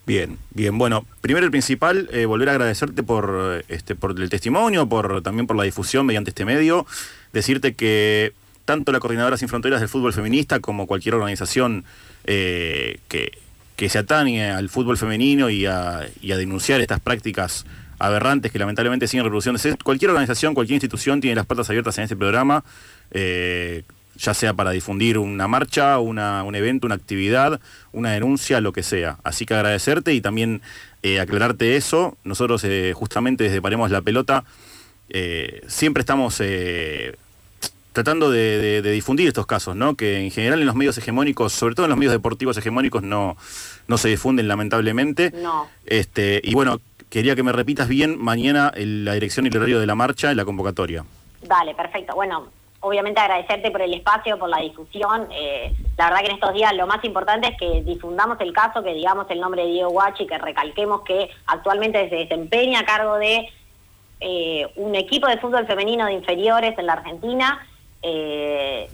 Bien, bien. Bueno, primero y principal, eh, volver a agradecerte por, este, por el testimonio, por también por la difusión mediante este medio. Decirte que tanto la Coordinadora Sin Fronteras del Fútbol Feminista como cualquier organización eh, que, que se atañe al fútbol femenino y a, a denunciar estas prácticas aberrantes que lamentablemente siguen reproduciéndose. Cualquier organización, cualquier institución tiene las puertas abiertas en este programa, eh, ya sea para difundir una marcha, una, un evento, una actividad, una denuncia, lo que sea. Así que agradecerte y también eh, aclararte eso. Nosotros eh, justamente desde Paremos la Pelota siempre estamos tratando de, de- de difundir estos casos, ¿no? Que en general en los medios hegemónicos, sobre todo en los medios deportivos hegemónicos, no, no se difunden lamentablemente. No. Este, y bueno, quería que me repitas bien mañana el- la dirección y el horario de la marcha en la convocatoria. Dale, perfecto. Bueno, obviamente agradecerte por el espacio, por la difusión. Eh, la verdad que en estos días lo más importante es que difundamos el caso, que digamos el nombre de Diego Guachi, que recalquemos que actualmente se desempeña a cargo de eh, un equipo de fútbol femenino de inferiores en la Argentina. Eh,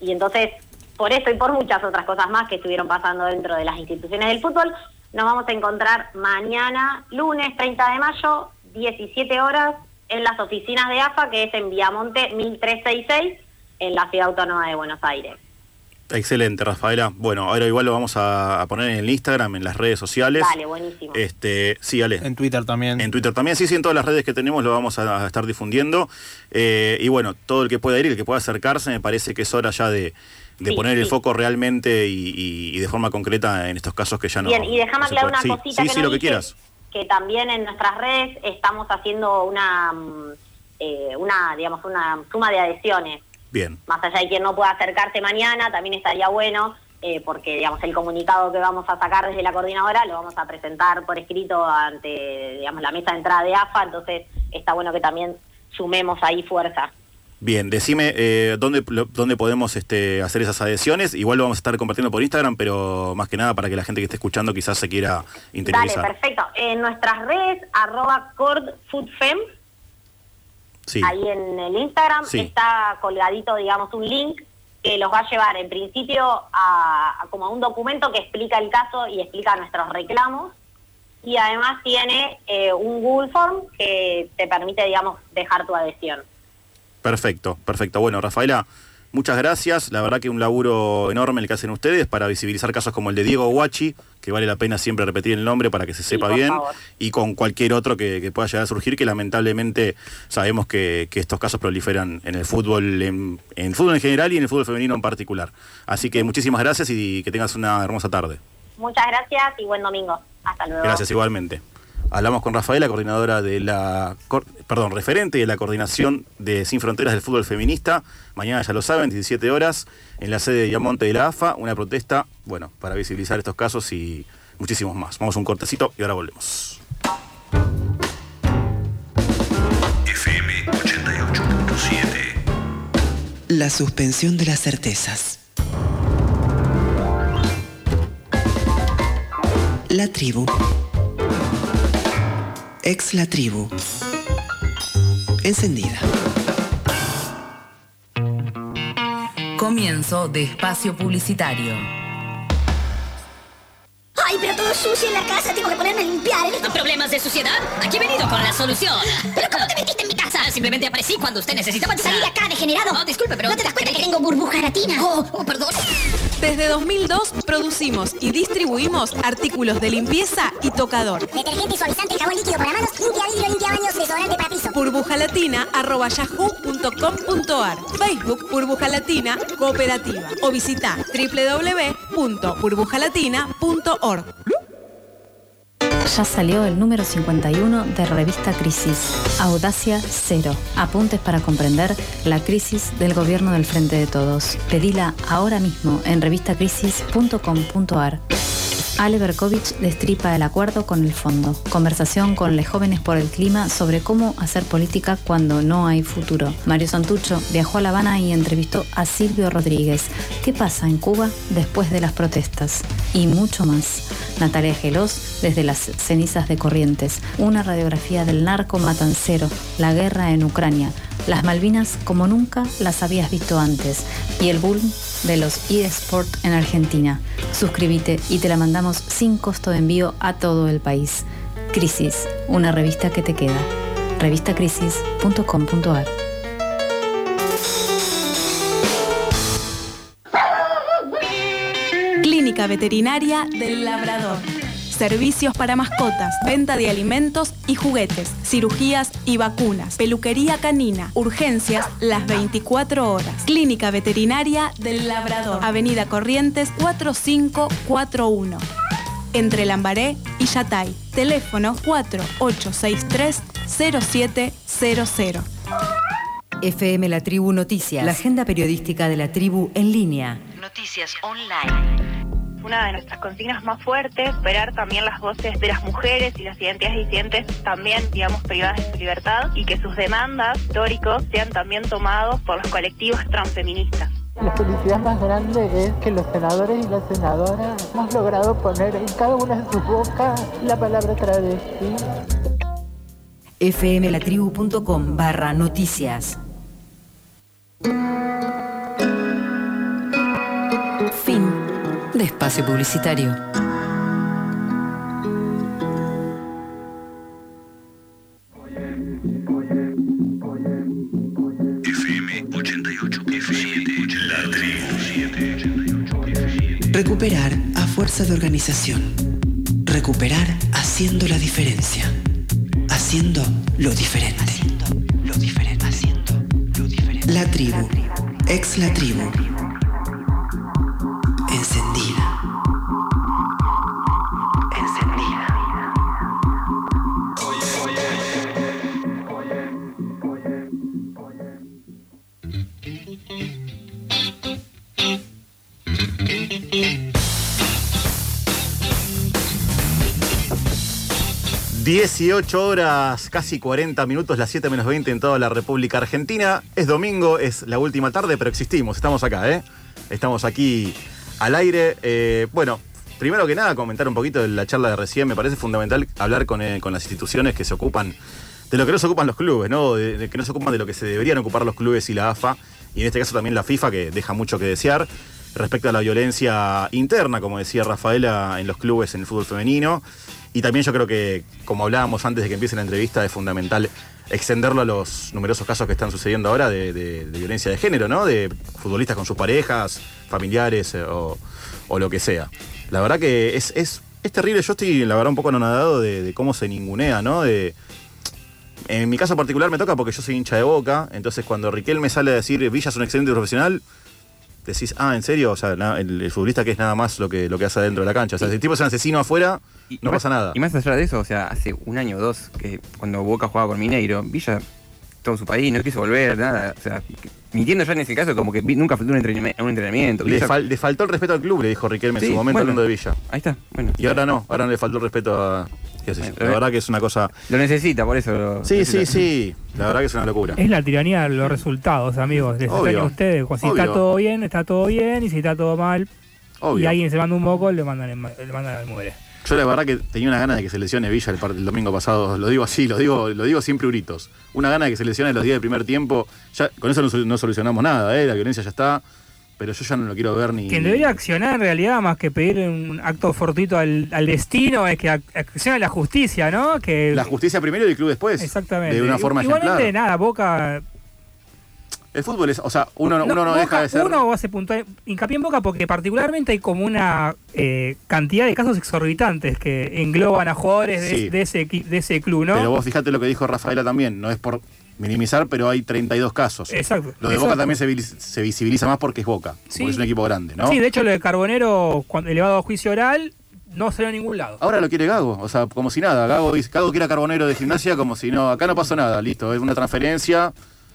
y entonces, por eso y por muchas otras cosas más que estuvieron pasando dentro de las instituciones del fútbol, nos vamos a encontrar mañana, lunes 30 de mayo, 17 horas, en las oficinas de AFA, que es en Viamonte 1366, en la Ciudad Autónoma de Buenos Aires. Excelente, Rafaela. Bueno, ahora igual lo vamos a, a poner en el Instagram, en las redes sociales. Dale, buenísimo. Este, sí, Ale. En Twitter también. En Twitter también, sí, sí, en todas las redes que tenemos lo vamos a, a estar difundiendo. Eh, y bueno, todo el que pueda ir, el que pueda acercarse, me parece que es hora ya de, de Sí, poner el foco realmente y, y- y de forma concreta en estos casos que ya no. Bien, y déjame no aclarar una. Sí, cosita Sí, que sí, no lo que quieras. que también en nuestras redes estamos haciendo una, mm, eh, una, digamos, una suma de adhesiones. Bien. Más allá de quien no pueda acercarse mañana, también estaría bueno, eh, porque digamos el comunicado que vamos a sacar desde la coordinadora lo vamos a presentar por escrito ante digamos la mesa de entrada de AFA, entonces está bueno que también sumemos ahí fuerza. Bien, decime eh, dónde, lo- dónde podemos este, hacer esas adhesiones. Igual lo vamos a estar compartiendo por Instagram, pero más que nada para que la gente que esté escuchando quizás se quiera Dale, interiorizar. perfecto. En nuestras redes, arroba cordfoodfem, Sí. ahí en el Instagram Sí. está colgadito, digamos, un link que los va a llevar en principio a, a como a un documento que explica el caso y explica nuestros reclamos. Y además tiene eh, un Google Form que te permite, digamos, dejar tu adhesión. Perfecto, perfecto. Bueno, Rafaela, muchas gracias. La verdad que un laburo enorme el que hacen ustedes para visibilizar casos como el de Diego Guachi, que vale la pena siempre repetir el nombre para que se sepa bien, favor. y con cualquier otro que, que pueda llegar a surgir, que lamentablemente sabemos que, que estos casos proliferan en el fútbol, en, en el fútbol en general y en el fútbol femenino en particular. Así que muchísimas gracias y que tengas una hermosa tarde. Muchas gracias y buen domingo. Hasta luego. Gracias igualmente. Hablamos con Rafaela, coordinadora de la, perdón, referente de la coordinación de Sin Fronteras del Fútbol Feminista. Mañana ya lo saben, 17 horas, en la sede de Diamonte de la AFA, una protesta, bueno, para visibilizar estos casos y muchísimos más. Vamos a un cortecito y ahora volvemos. FM 88.7. La suspensión de las certezas. La tribu. Ex la tribu. Encendida. Comienzo de espacio publicitario. Ay, pero todo sucio en la casa, tengo que ponerme a limpiar. ¿eh? ¿Problemas de suciedad? Aquí he venido con la solución. ¿Pero cómo te metiste en mi casa? Ah, Simplemente aparecí cuando usted necesitaba Salí de acá, degenerado. No, disculpe, pero... ¿No te das cuenta que tengo burbuja gelatina? Oh, oh, perdón. Desde 2002 producimos y distribuimos artículos de limpieza y tocador. Detergente, suavizante, jabón líquido para manos, limpia vidrio, limpia baños, desodorante para piso. burbujalatina.yahoo.com.ar Facebook Burbuja Latina Cooperativa o visita www.burbujalatina.org Ya salió el número 51 de Revista Crisis, Audacia Cero. Apuntes para comprender la crisis del gobierno del Frente de Todos. Pedila ahora mismo en revistacrisis.com.ar. Ale Berkovich destripa el acuerdo con el fondo. Conversación con los jóvenes por el clima sobre cómo hacer política cuando no hay futuro. Mario Santucho viajó a La Habana y entrevistó a Silvio Rodríguez. ¿Qué pasa en Cuba después de las protestas? Y mucho más. Natalia Gelos desde las cenizas de Corrientes. Una radiografía del narco matancero, la guerra en Ucrania. Las Malvinas como nunca las habías visto antes. Y el boom de los eSport en Argentina. Suscríbete y te la mandamos sin costo de envío a todo el país. Crisis, una revista que te queda. Revistacrisis.com.ar Clínica Veterinaria del Labrador. Servicios para mascotas, venta de alimentos y juguetes, cirugías y vacunas, peluquería canina, urgencias las 24 horas. Clínica Veterinaria del Labrador, Avenida Corrientes 4541. Entre Lambaré y Yatay. Teléfono 4863-0700. FM La Tribu Noticias. La agenda periodística de la tribu en línea. Noticias online. Una de nuestras consignas más fuertes, esperar también las voces de las mujeres y las identidades disidentes también, digamos, privadas de su libertad y que sus demandas históricos sean también tomados por los colectivos transfeministas. La felicidad más grande es que los senadores y las senadoras hemos logrado poner en cada una de sus bocas la palabra travesti. fmlatribu.com barra noticias. De espacio publicitario. FM 88 FM La Tribu Recuperar a fuerza de organización. Recuperar haciendo la diferencia. Haciendo lo diferente. Lo diferente. Haciendo lo diferente. La tribu. Ex la tribu. 18 horas, casi 40 minutos, las 7 menos 20 en toda la República Argentina. Es domingo, es la última tarde, pero existimos, estamos acá, ¿eh? Estamos aquí al aire. Eh, bueno, primero que nada, comentar un poquito de la charla de recién. Me parece fundamental hablar con, eh, con las instituciones que se ocupan de lo que no se ocupan los clubes, ¿no? De, de que no se ocupan de lo que se deberían ocupar los clubes y la AFA. Y en este caso también la FIFA, que deja mucho que desear respecto a la violencia interna, como decía Rafaela, en los clubes en el fútbol femenino. Y también yo creo que, como hablábamos antes de que empiece la entrevista, es fundamental extenderlo a los numerosos casos que están sucediendo ahora de, violencia de género, ¿no? De futbolistas con sus parejas, familiares eh, o, lo que sea. La verdad que es, es, es terrible. Yo estoy, la verdad, un poco anonadado de, de cómo se ningunea, ¿no? De, en mi caso particular me toca porque yo soy hincha de boca. Entonces, cuando Riquel me sale a decir Villa es un excelente profesional, decís, ah, ¿en serio? O sea, na- el, el futbolista que es nada más lo que, lo que hace adentro de la cancha. O sea, si el tipo es un asesino afuera, no más- pasa nada. Y más allá de eso, o sea, hace un año o dos, que cuando Boca jugaba con Mineiro, Villa, todo su país, no quiso volver, nada. O sea, mintiendo ya en ese caso, como que nunca faltó un entrenamiento. Un entrenamiento. Le, fal- le faltó el respeto al club, le dijo Riquelme en su momento bueno. hablando de Villa. Ahí está, bueno. Y ahora no, ahora no le faltó el respeto a. qué sé yo. La eh. verdad que es una cosa. Lo necesita, por eso. lo- Sí, sí, necesita. sí. La verdad que es una locura. Es la tiranía de los resultados, amigos. Les extraño a ustedes. Si Obvio. está todo bien, está todo bien. Y si está todo mal, Obvio. y alguien se manda un moco, le mandan, el- le mandan al muere. Yo la verdad que tenía una gana de que se lesione Villa el, domingo pasado. Lo digo así, lo digo, lo digo siempre uritos. Una gana de que se lesione los días del primer tiempo. Ya, con eso no, no solucionamos nada, ¿eh? La violencia ya está. Pero yo ya no lo quiero ver ni. Quien debería accionar en realidad, más que pedir un acto fortuito al, al destino, es que ac- accione la justicia, ¿no? Que La justicia primero y el club después. Exactamente. De una forma Igualmente, ejemplar. nada, Boca El fútbol es, o sea, uno, no- uno no Boca- deja de ser. Uno hace puntual, hincapié en Boca porque particularmente hay como una eh, cantidad de casos exorbitantes que engloban a jugadores de, Sí. de ese, de ese club, ¿no? Pero vos fíjate lo que dijo Rafaela también, no es por minimizar, pero hay 32 casos. Exacto. Lo de Exacto. Boca también se, visibiliza más porque es Boca, Sí. porque es un equipo grande, ¿no? Sí, de hecho lo de Carbonero, cuando elevado a juicio oral, no salió a ningún lado. Ahora lo quiere Gago, o sea, como si nada. Gago, Gago quiere a Carbonero de gimnasia como si no, acá no pasó nada, listo, es una transferencia.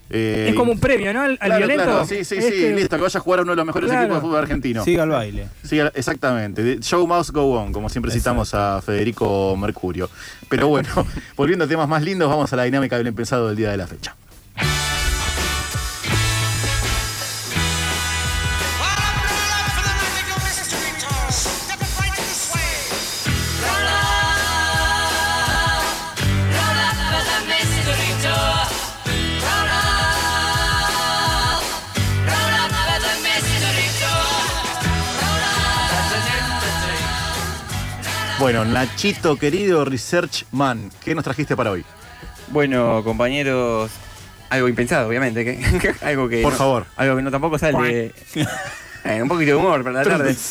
Eh, es como un premio, ¿no? Al, al claro, violento. claro, sí, sí, sí, listo, que vaya a jugar a uno de los mejores Claro. equipos de fútbol argentino. Siga el baile. Sí, exactamente. Show must go on, como siempre citamos a Federico Mercurio. Pero bueno, volviendo a temas más lindos, vamos a la dinámica del empezado del día de la fecha. Bueno, Nachito, querido Research Man, ¿qué nos trajiste para hoy? Bueno, compañeros, algo impensado, obviamente. que- algo que Por no- favor. Algo que no tampoco sale. Eh, un poquito de humor para la tarde.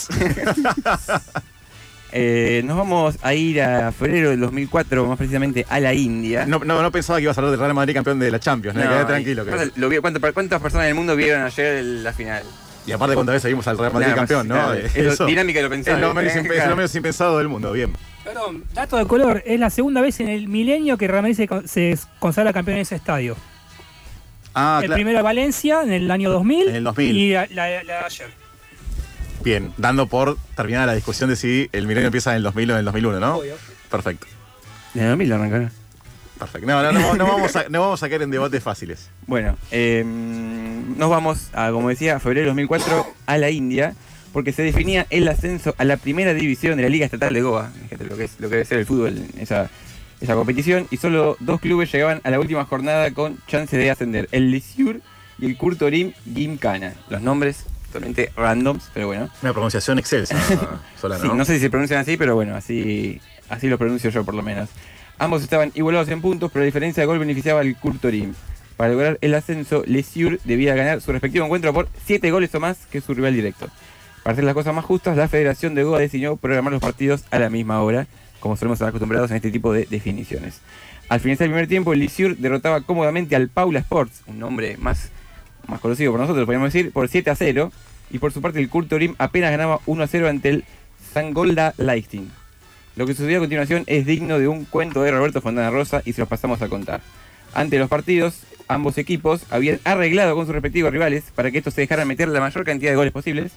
Eh, nos vamos a ir a febrero del 2004, más precisamente a la India. No, no, no pensaba que ibas a hablar del Real Madrid campeón de la Champions, ¿no? No, Quedate tranquilo. que- pasa- lo vi- ¿cuántas, ¿Cuántas personas en el mundo vieron ayer la final? Y aparte, cuántas veces vimos al Real Madrid Nada campeón, ¿no? claro, es lo- dinámica de lo pensado. Es lo menos, Eh, impe- es claro. lo menos impensado del mundo, bien. Perdón, dato de color, es la segunda vez en el milenio que Real Madrid se, con- se consagra campeón en ese estadio. Ah, el claro. primero Valencia en el año 2000, En el 2000. y la, la- la de ayer. Bien, dando por terminada la discusión de si el milenio empieza en el 2000 o en el 2001, ¿no? Obvio. Perfecto. En el 2000 arrancaron. Perfecto. No, no, no, no vamos a, no vamos a caer en debates fáciles. Bueno, eh, nos vamos, a, como decía, a febrero de 2004 a la India, porque se definía el ascenso a la primera división de la Liga Estatal de Goa, lo que, es, lo que debe ser el fútbol, esa, esa competición, y solo dos clubes llegaban a la última jornada con chance de ascender, el Lisiur y el Kurtorim Gimkhana. Los nombres totalmente randoms, pero bueno. Una pronunciación excelsa, Solano. Sí, no sé si se pronuncian así, pero bueno, así, así lo pronuncio yo por lo menos. Ambos estaban igualados en puntos, pero la diferencia de gol beneficiaba al Kurtorim. Para lograr el ascenso, Lesiur debía ganar su respectivo encuentro por 7 goles o más que su rival directo. Para hacer las cosas más justas, la Federación de Goa decidió programar los partidos a la misma hora, como solemos estar acostumbrados en este tipo de definiciones. Al finalizar el primer tiempo, el Lisiur derrotaba cómodamente al Paula Sports, un nombre más, más conocido por nosotros, podríamos decir, por 7 a 0. Y por su parte, el Kurtorim apenas ganaba 1 a 0 ante el Sangolda Lighting. Lo que sucedió a continuación es digno de un cuento de Roberto Fontana Rosa y se los pasamos a contar. Ante los partidos, ambos equipos habían arreglado con sus respectivos rivales para que estos se dejaran meter la mayor cantidad de goles posibles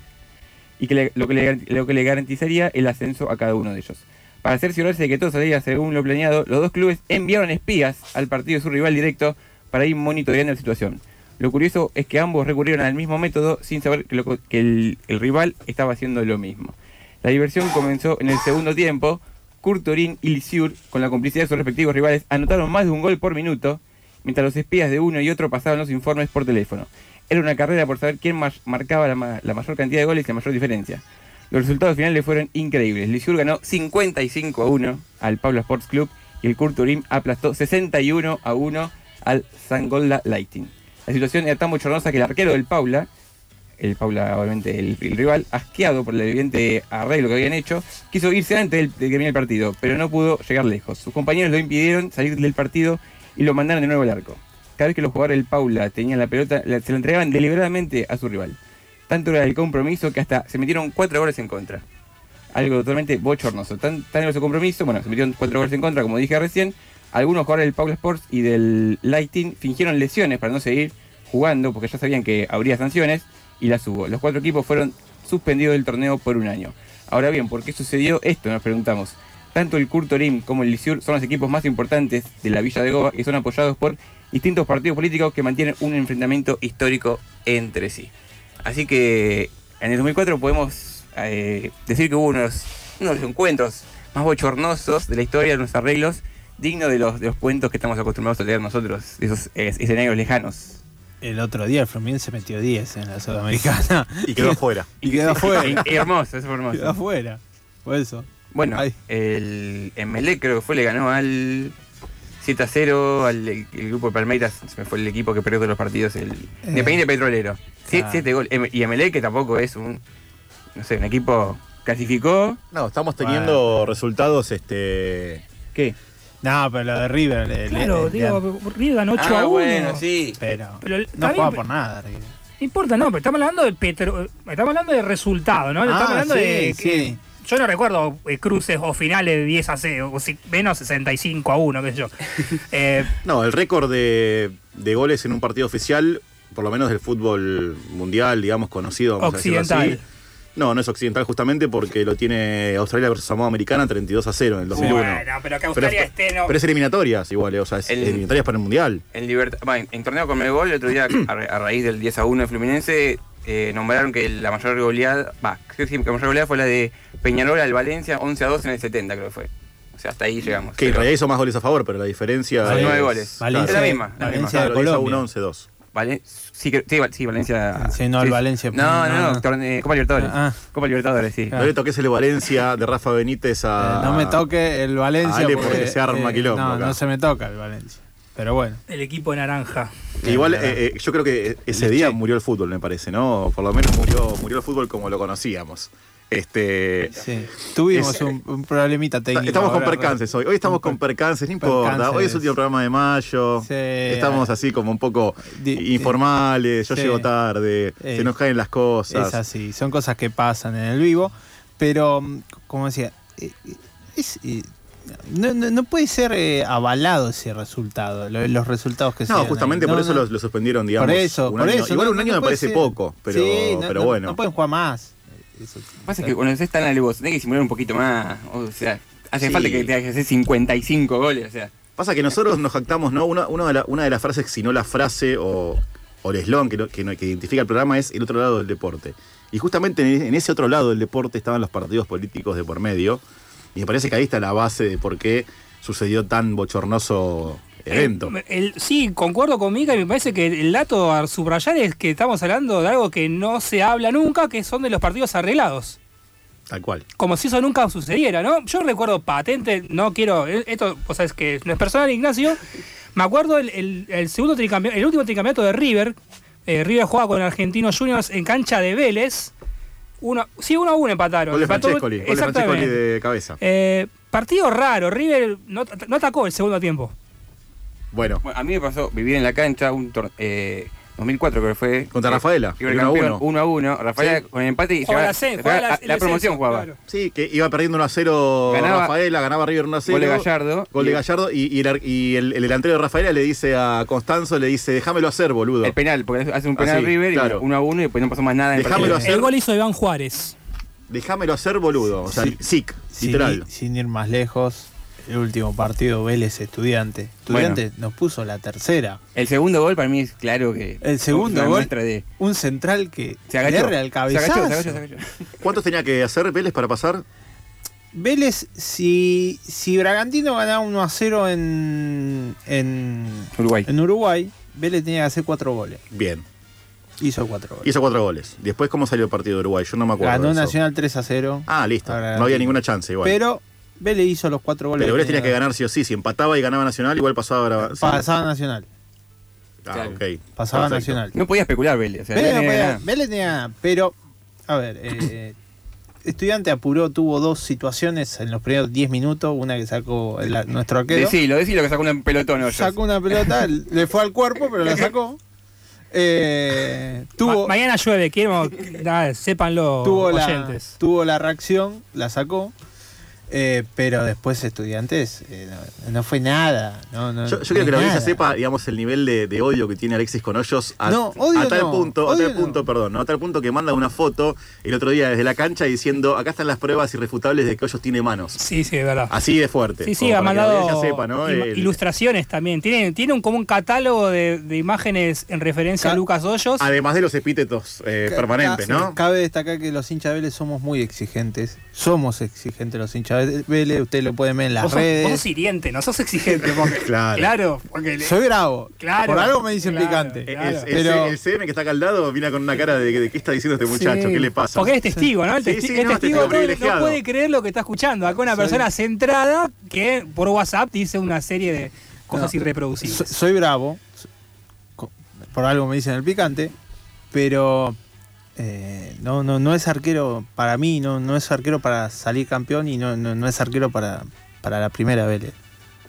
y que lo, que le, lo que le garantizaría el ascenso a cada uno de ellos. Para cerciorarse de que todo saliera según lo planeado, los dos clubes enviaron espías al partido de su rival directo para ir monitoreando la situación. Lo curioso es que ambos recurrieron al mismo método sin saber que, el rival estaba haciendo lo mismo. La diversión comenzó en el segundo tiempo. Kurtorin y Lisiur, con la complicidad de sus respectivos rivales, anotaron más de un gol por minuto, mientras los espías de uno y otro pasaban los informes por teléfono. Era una carrera por saber quién mar- marcaba la, ma- la mayor cantidad de goles y la mayor diferencia. Los resultados finales fueron increíbles. Lisiur ganó 55 a 1 al Pablo Sports Club y el Kurtorim aplastó 61 a 1 al Sangolda Lighting. La situación era tan bochornosa que el arquero del Paula, el Paula obviamente el, rival, asqueado por el evidente arreglo que habían hecho, quiso irse antes del- de que termine el partido, pero no pudo llegar lejos. Sus compañeros lo impidieron salir del partido y lo mandaron de nuevo al arco. Cada vez que los jugadores del Paula tenían la pelota, se la entregaban deliberadamente a su rival. Tanto era el compromiso que hasta se metieron cuatro goles en contra. Algo totalmente bochornoso. Tan, tan era su compromiso, bueno, se metieron cuatro goles en contra, como dije recién. Algunos jugadores del Paula Sports y del Lighting fingieron lesiones para no seguir jugando, porque ya sabían que habría sanciones, y las hubo. Los cuatro equipos fueron suspendidos del torneo por un año. Ahora bien, ¿por qué sucedió esto? Nos preguntamos. Tanto el Kurtorim como el Lisiur son los equipos más importantes de la Villa de Goa y son apoyados por distintos partidos políticos que mantienen un enfrentamiento histórico entre sí. Así que en el 2004 podemos eh, decir que hubo unos, uno de los encuentros más bochornosos de la historia de los arreglos, dignos de los, de los cuentos que estamos acostumbrados a leer nosotros, de esos escenarios lejanos. El otro día el Fluminense metió 10 en la Sudamericana. Y quedó afuera. Y quedó afuera. Y- y hermoso, eso fue hermoso. Quedó afuera. Por eso. Bueno, Ay. el Emelec creo que fue, le ganó al 7 a 0 al el, el grupo de Palmeiras, se me fue el equipo que perdió todos los partidos, el Independiente Petrolero. 7 claro. goles. Y MLE que tampoco es un, no sé, un equipo clasificó. No, estamos teniendo resultados, este. ¿Qué? No, pero lo de River. le- Claro, le- digo, River ganó 8 Ah, a 1. bueno, sí. Pero, Pero no bien, por nada, River. No importa, no, pero estamos hablando de Petro, estamos hablando de resultado, ¿no? Ah, estamos hablando sí, de sí. que- yo no recuerdo eh, cruces o finales de 10 a 0, o si- menos 65 a 1, qué sé yo. Eh, No, el récord de, de goles en un partido oficial, por lo menos del fútbol mundial, digamos, conocido. Vamos A Occidental. decirlo así. No, no es occidental justamente porque lo tiene Australia versus Samoa Americana 32 a 0 en el 2001. Bueno, pero que Australia esté, no. pero es eliminatorias igual, eh, o sea, es El- eliminatorias para el mundial. En, Libertad, bueno, en, en torneo con el gol, el otro día, a, ra- a raíz del 10 a 1 de Fluminense, eh, nombraron que la mayor goleada, va, creo que la mayor goleada fue la de Peñarol al Valencia, 11 a 2 en el 70, creo que fue. O sea, hasta ahí llegamos. Que en Pero- realidad hizo más goles a favor, pero la diferencia. Son es- nueve goles. Claro. es la misma. La Valencia misma. de Claro, 10 a Colombia. 1, 11 2. Vale, sí, sí, Val- sí, Valencia. Sí, no, el sí. Valencia. No, no, no, no. torne- Copa Libertadores. Ah. Copa Libertadores, sí. No le toques el Valencia de Rafa Benítez a. Eh, No me toque el Valencia. Dale, porque se arma quilombo No, acá. no se me toca el Valencia. Pero bueno. el equipo de naranja. Igual eh, eh, yo creo que ese día murió el fútbol, me parece, ¿no? Por lo menos murió, murió el fútbol como lo conocíamos. Este. Sí. Tuvimos Es- un, un problemita técnico. Estamos con percances hoy. Hoy estamos con percances, no importa. percances. Hoy es el último programa de mayo. Sí. Estamos así como un poco informales. Yo Sí. llego tarde. Eh, se nos caen las cosas. Es así, son cosas que pasan en el vivo, pero mm, como decía, eh, eh, es, no, no- no puede ser eh, avalado ese resultado, lo- los resultados que se No, justamente ahí. por No, eso lo, lo suspendieron, digamos. por eso, un por año. eso. Igual un año me parece ser. poco, pero, Sí, pero no- bueno. No pueden jugar más. Eso- pasa que cuando estés tan alevoso, tenés que simular un poquito más. O sea, hace Sí. falta que que hacer 55 goles. O sea, Pasa que nosotros nos jactamos, ¿no? Una, una, de, la- una de las frases, si no la frase o, o el eslogan que, que, identifica el programa es el otro lado del deporte. Y justamente en, en ese otro lado del deporte estaban los partidos políticos de por medio. Y me parece que ahí está la base de por qué sucedió tan bochornoso evento. Eh, el- sí, concuerdo con Mica y me parece que el dato a subrayar es que estamos hablando de algo que no se habla nunca, que son de los partidos arreglados. Tal cual. Como si eso nunca sucediera, ¿no? Yo recuerdo patente, no quiero, eh, esto, o sea, es que no es personal, Ignacio. Me acuerdo el, el- el segundo el último tricampeonato de River. eh, River jugaba con Argentinos Juniors en cancha de Vélez. Uno, sí, uno a uno empataron. Gol de Francescoli, de Exactamente. Francescoli de cabeza. Eh, partido raro, River no, no atacó el segundo tiempo. Bueno, Bueno, a mí me pasó vivir en la cancha un tor- eh, 2004 creo que fue. Contra Eh, Rafaela, el uno a campeón, uno. 1 a 1. Rafaela Sí. con el empate y Jugaba llegaba- la jugaba la- la promoción jugaba. claro. sí, que iba perdiendo 1 a 0 Ganaba- Rafaela, ganaba River 1 a 0. Gol de Gallardo. Gol de Gallardo y, y el, y el- el delantero de Rafaela le dice a Constanzo, le dice, déjamelo hacer, boludo. El penal, porque hace un penal Ah, River claro. y 1 a 1 y después no pasó más nada en el Dejámelo hacer. El gol hizo Iván Juárez. Déjamelo hacer, boludo. O sea, Sí. sic, Sin, literal. ir, sin ir más lejos, el último partido Vélez Estudiante. Estudiante nos puso la tercera. El segundo gol para mí es claro que. El segundo gol, de. un central que Se agachó. al Se agachó, se cabezazo. agachó, se agachó. ¿Cuántos tenía que hacer Vélez para pasar? Vélez, si, si Bragantino ganaba 1 a 0 en, en, Uruguay. en Uruguay, Vélez tenía que hacer 4 goles. Bien. Hizo 4 goles. Hizo cuatro goles. Después, ¿cómo salió el partido de Uruguay? Yo no me acuerdo. Ganó. Nacional 3 a 0. Ah, listo. No había ninguna chance igual. Pero Vélez hizo los 4 goles. Pero Vélez tenía que ganar sí o sí. Si empataba y ganaba Nacional, igual pasaba. Sí. Pasaba Nacional. Ah, Claro. ok. Pasaba Perfecto. Nacional. No podía especular Vélez. O sea, Vélez, tenía podía- nada. Vélez tenía. Pero, a ver, eh, Estudiante apuró, tuvo dos situaciones en los primeros 10 minutos. Una que sacó el- nuestro arquero. Decilo, decilo que sacó un pelotón hoyos. Sacó una pelota, le fue al cuerpo, pero la sacó. Eh, tuvo, Ma- mañana llueve, quiero sépanlo tuvo, la, oyentes. tuvo la reacción, la sacó. Eh, pero después estudiantes eh, no, no fue nada. No, no, Yo, yo no quiero que la audiencia sepa, digamos, el nivel de, de odio que tiene Alexis con Hoyos a, No, odio a tal no, punto, a tal no. punto, perdón, ¿no? a tal punto que manda una foto el otro día desde la cancha diciendo, acá están las pruebas irrefutables de que Hoyos tiene manos. Sí, sí, es verdad. Así de fuerte. Sí, sí, ha mandado audiencia sepa, ¿no? ima- El- ilustraciones también. Tiene, tiene un, como un catálogo de, de imágenes en referencia a Lucas Hoyos. además de los epítetos eh, permanentes, ¿no? Cabe destacar que los hinchas de Vélez somos muy exigentes. Somos exigentes los hinchas de Vélez. Ustedes lo pueden ver en las Vos sos, redes. vos sos hiriente, no sos exigente. Porque, Claro. Claro, porque le- Soy bravo. Claro, Por algo me dicen claro, picante. claro. El, el- Pero- el CM que está acá al lado viene con una cara de, de qué está diciendo este muchacho, Sí, ¿qué le pasa? Porque es testigo, ¿no? El, Sí, testi- sí, el no, testigo testigo no- puede creer lo que está escuchando. Acá una Soy- persona centrada que por WhatsApp dice una serie de, cosas No, irreproducibles. so- soy bravo, por algo me dicen el picante, pero eh, no, no, no es arquero para mí, no, no es arquero para salir campeón y no, no, no es arquero para, para la primera Vélez.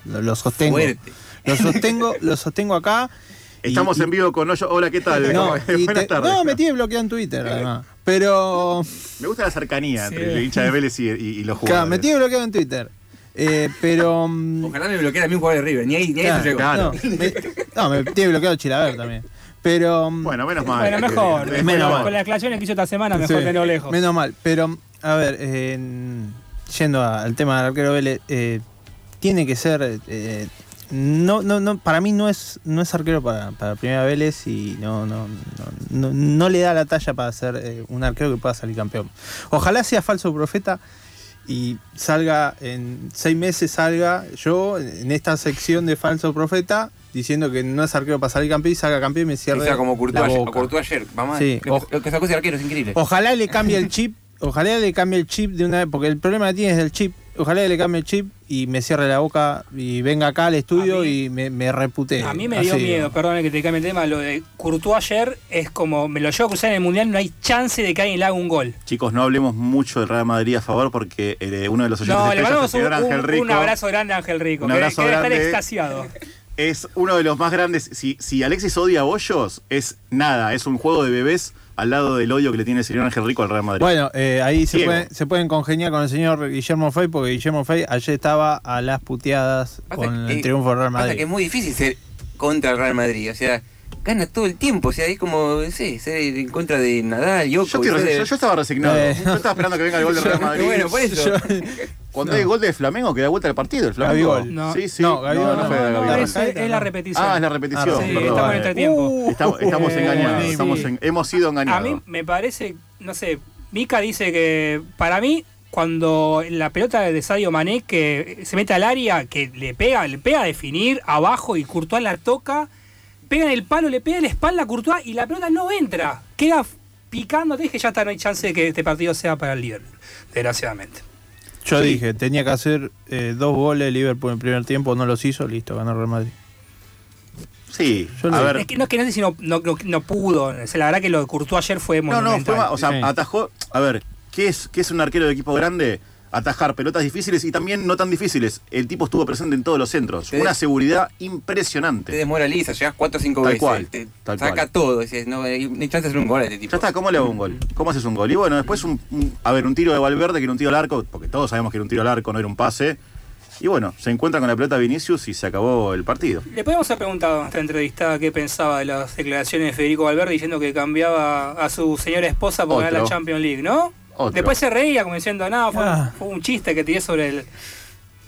Lo, lo sostengo. Fuerte. Lo sostengo, lo sostengo acá. Estamos y- en vivo con Hoyo. Hola, ¿qué tal? No, Buenas te- tardes. no, me tiene bloqueado en Twitter, además. Pero. Me gusta la cercanía Sí. entre el hincha de Vélez y, y- y los Claro, jugadores. me tiene bloqueado en Twitter. Eh, pero. Ojalá me bloqueara a mí un jugador de River. Ni ahí, ni ahí se Claro, llegó. No, me, no, me tiene bloqueado Chilaver también. Pero. Bueno, menos Bueno, mejor. Menos Con- mal. Con las declaraciones que hizo esta semana, mejor Sí, tenerlo lejos. Menos mal. Pero, a ver, eh, en- yendo al tema del arquero Vélez, eh, tiene que ser. eh, no, no, no, para mí no es, no es arquero para, para Primera Vélez y no, no, no, no, no le da la talla para ser eh, un arquero que pueda salir campeón. Ojalá sea falso profeta y salga en seis meses, salga yo en esta sección de falso profeta diciendo que no es arquero para salir campeón y salga campeón y me O cierre sea, como Courtois, ayer. Vamos Sí, o- lo que sacó ese arquero es increíble. Ojalá le cambie el chip, ojalá le cambie el chip de una vez, porque el problema que tiene es el chip. Ojalá le cambie el chip y me cierre la boca y venga acá al estudio y me, me repute. A mí me dio miedo, perdón que te cambie el tema, lo de Courtois ayer es como, me lo llevo a cruzar en el Mundial, no hay chance de que alguien le haga un gol. Chicos, no hablemos mucho del Real Madrid a favor porque eh, uno de los oyentes No, le mandamos un, Ángel Rico, un abrazo grande a Ángel Rico, Un que, abrazo que debe estar grande. extasiado. es uno de los más grandes. Si, si Alexis odia a Bollos, es nada, es un juego de bebés al lado del odio que le tiene el señor Ángel Rico al Real Madrid. Bueno, eh, ahí se pueden, se pueden congeniar con el señor Guillermo Fey, porque Guillermo Fey ayer estaba a las puteadas Pasa con que- el triunfo del Real Pasa que Madrid. es muy difícil ser contra el Real Madrid. O sea, gana todo el tiempo. O sea, es como, no ser en contra de Nadal, Djokovic. yo, estoy yo- yo estaba resignado. Eh, yo estaba esperando que venga el gol del Real Madrid. Bueno, por eso. Cuando hay gol de Flamengo, que da vuelta al partido. El Flamengo. Gabigol. No. Sí, sí. No, Gabigol no. fue de No, Gabigol. es, es la repetición. Ah, es la repetición. Ah, Sí, perdón. estamos en el. Estamos, estamos Eh, engañados. sí. estamos en- hemos sido A engañados. mí me parece, no sé, Mika dice que para mí cuando la pelota de Sadio Mané que se mete al área, que le pega, le pega a definir abajo y Courtois la toca, pega en el palo, le pega en la espalda a Courtois y la pelota no entra, queda picando, te dije ya está, no hay chance de que este partido sea para el Liverpool, desgraciadamente. Yo Sí. dije, tenía que hacer eh, dos goles Liverpool en el primer tiempo, no los hizo, listo, ganó Real Madrid. Sí, Yo a ver. Es que no es que no sé si no, no, no- no pudo, la verdad que lo de Courtois ayer fue No, no, monumental. fue o sea, Sí. atajó. A ver, ¿qué es, ¿qué es un arquero de equipo grande? Atajar pelotas difíciles y también no tan difíciles. El tipo estuvo presente en todos los centros. Una seguridad Te impresionante. desmoraliza, llegas 4 o 5 Tal veces. cual, te tal saca cual. todo. Dices, no, hay hay chance de hacer un gol a este tipo. Ya está, ¿cómo le hago un gol? ¿Cómo haces un gol? Y bueno, después un, un- a ver, un tiro de Valverde que era un tiro al arco, porque todos sabemos que era un tiro al arco, no era un pase. Y bueno, se encuentra con la pelota Vinicius y se acabó el partido. Le podemos haber preguntado en esta entrevistada qué pensaba de las declaraciones de Federico Valverde diciendo que cambiaba a su señora esposa por ganar la. Champions League, ¿no? Otro. Después se reía como diciendo, no, fue, Ah. fue un chiste que tiré sobre el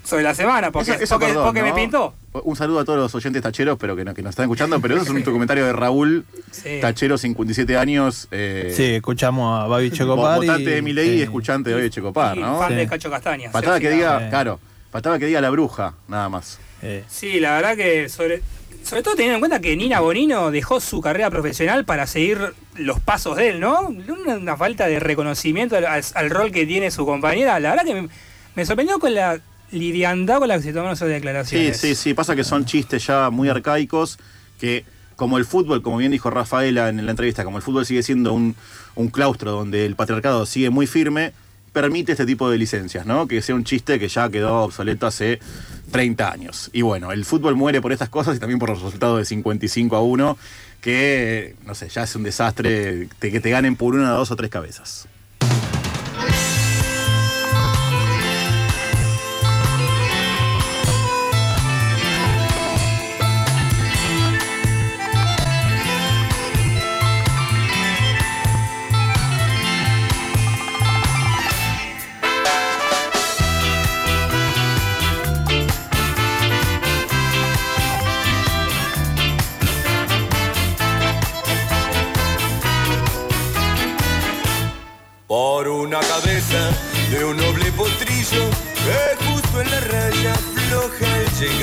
sobre la semana, porque, Eso- eso, porque, perdón, porque me pintó. Un saludo a todos los oyentes tacheros, pero que, no- que nos están escuchando, pero eso es un comentario de Raúl, Sí. tachero, 57 años. Eh, Sí, escuchamos a Babi Checopar. Votante y- de Milei y sí. escuchante hoy de Checopar, Y ¿no? fan Sí. de Cacho Castaña. Faltaba sí, que sí, diga, sí. claro, faltaba que diga la bruja, nada más. Eh, Sí, la verdad que sobre, sobre todo teniendo en cuenta que Nina Bonino dejó su carrera profesional para seguir los pasos de él, ¿no? Una, falta de reconocimiento al, rol que tiene su compañera. La verdad que me, sorprendió con la lidiandad con la que se tomaron esas Sí, declaraciones. sí, sí, pasa que son chistes ya muy arcaicos, que como el fútbol, como bien dijo Rafaela en la entrevista, como el fútbol sigue siendo un, un claustro donde el patriarcado sigue muy firme, permite este tipo de licencias, ¿no? Que sea un chiste que ya quedó obsoleto hace 30 años. Y bueno, el fútbol muere por estas cosas y también por los resultados de 55 a 1, que, no sé, ya es un desastre de que te ganen por una, dos o tres cabezas.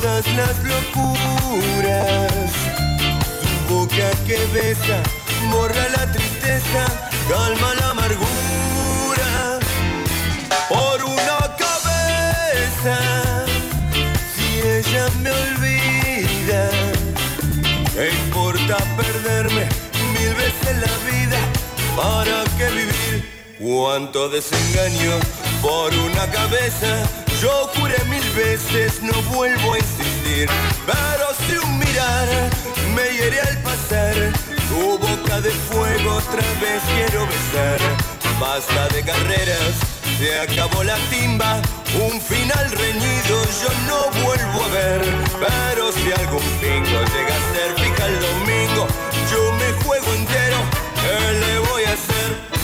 todas las locuras su boca que besa borra la tristeza calma la amargura por una cabeza si ella me olvida ¿Qué importa perderme mil veces la vida? ¿Para qué vivir? Cuánto desengaño por una cabeza. Yo juré mil veces, no vuelvo a insistir. Pero si un mirar me hiere al pasar, tu boca de fuego otra vez quiero besar. Basta de carreras, se acabó la timba, un final reñido yo no vuelvo a ver. Pero si algún pingo llega a ser fija el domingo, yo me juego entero, ¿qué le voy a hacer?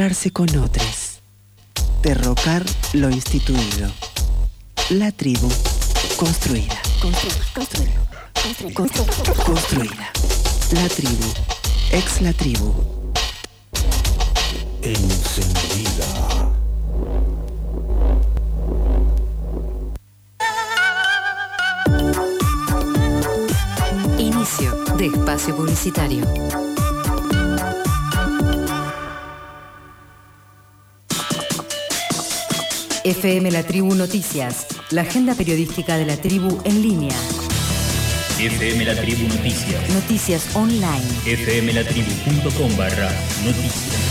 Encontrarse con otros. Derrocar lo instituido. La tribu construida. Construido. Construido. Construida. La tribu. Ex la tribu. Encendida. Inicio de espacio publicitario. FM La Tribu Noticias, la agenda periodística de la tribu en línea. FM La Tribu Noticias. Noticias online. fmlatribu.com barra noticias.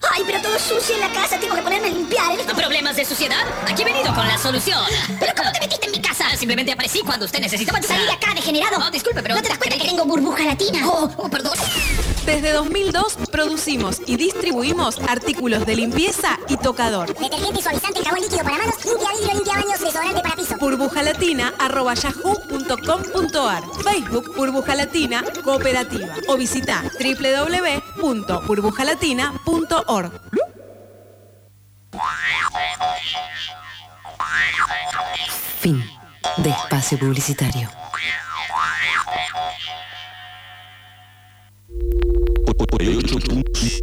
Ay, pero todo sucio en la casa, tengo que ponerme a limpiar. ¿eh? ¿Problemas de suciedad? Aquí he venido con la solución. ¿Pero cómo te metiste? Simplemente aparecí cuando usted necesitaba Salí de acá, degenerado. No, disculpe, pero... ¿No te das cuenta que tengo burbuja latina? Oh, oh, perdón. Desde 2002 producimos y distribuimos artículos de limpieza y tocador. Detergente suavizante, jabón líquido para manos, limpia vidrio, limpia baños, desodorante para piso. burbujalatina.yahoo.com.ar Facebook Burbuja Latina Cooperativa o visita www.burbujalatina.org de espacio publicitario.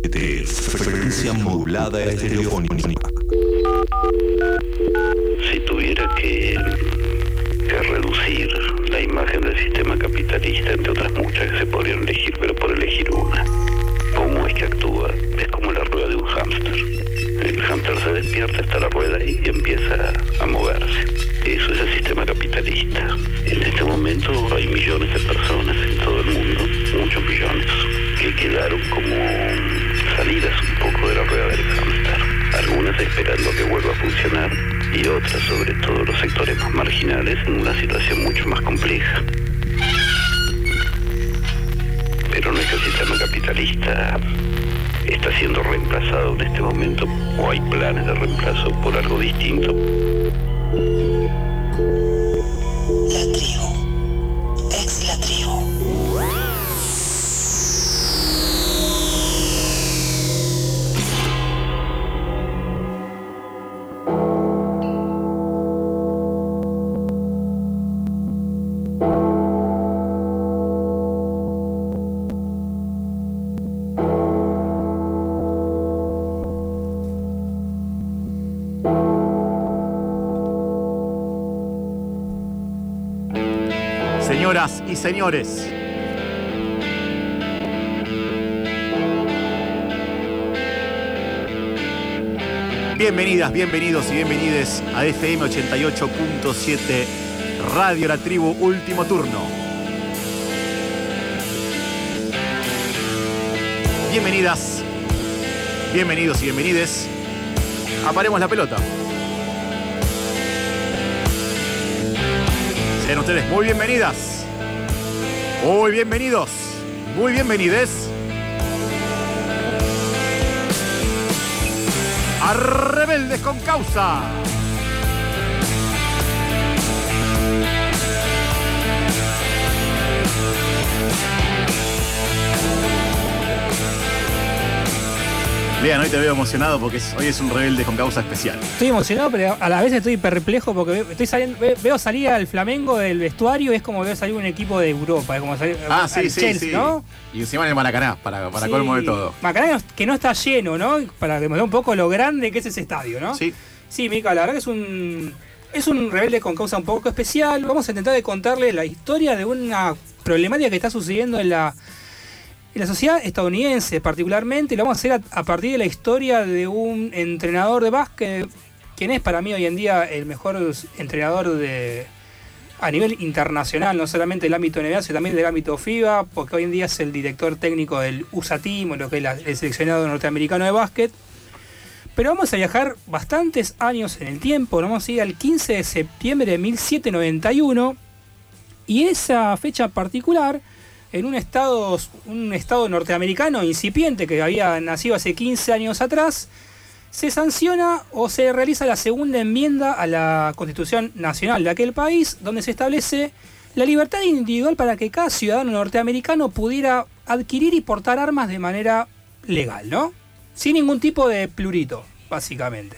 de frecuencia modulada estereofónica. Si tuviera que, que reducir la imagen del sistema capitalista, entre otras muchas que se podrían elegir, pero por elegir una, ¿cómo es que actúa? Es como la rueda de un hámster. El hámster se despierta, está la rueda y empieza a moverse. Eso es el sistema capitalista. En este momento hay millones de personas en todo el mundo, muchos millones, que quedaron como salidas un poco de la rueda del hámster. Algunas esperando que vuelva a funcionar y otras, sobre todo los sectores más marginales, en una situación mucho más compleja. Pero nuestro sistema capitalista está siendo reemplazado en este momento o hay planes de reemplazo por algo distinto. Señores. Bienvenidas, bienvenidos y bienvenides a FM 88.7 Radio La Tribu Último Turno. Bienvenidas, bienvenidos y bienvenides. Aparemos la pelota. Sean ustedes muy bienvenidas. Muy bienvenidos. Muy bienvenides. A Rebeldes con Causa. Lean, hoy te veo emocionado porque es- hoy es un rebelde con causa especial. Estoy emocionado, pero a la vez estoy perplejo porque estoy saliendo, ve- veo salir al Flamengo del vestuario y es como veo salir un equipo de Europa, es como salir Ah, al sí, sí, Chelsea, sí. ¿no? Y encima en el Maracaná, para, para colmo de todo. Macará que no está lleno, ¿no? Para demostrar un poco lo grande que es ese estadio, ¿no? Sí. Sí, Mica, la verdad que es un. Es un rebelde con causa un poco especial. Vamos a intentar de contarle la historia de una problemática que está sucediendo en la, la sociedad estadounidense, particularmente. Lo vamos a hacer a, partir de la historia de un entrenador de básquet, quien es para mí hoy en día el mejor entrenador de, a nivel internacional, no solamente del ámbito NBA, sino también del ámbito FIBA, porque hoy en día es el director técnico del USA Team, lo que es el seleccionado norteamericano de básquet. Pero vamos a viajar bastantes años en el tiempo, vamos a ir al 15 de septiembre de 1791, y esa fecha particular, en un estado, un estado norteamericano incipiente que había nacido hace 15 años atrás, se sanciona o se realiza la segunda enmienda a la Constitución Nacional de aquel país, donde se establece la libertad individual para que cada ciudadano norteamericano pudiera adquirir y portar armas de manera legal, ¿no? Sin ningún tipo de plurito, básicamente.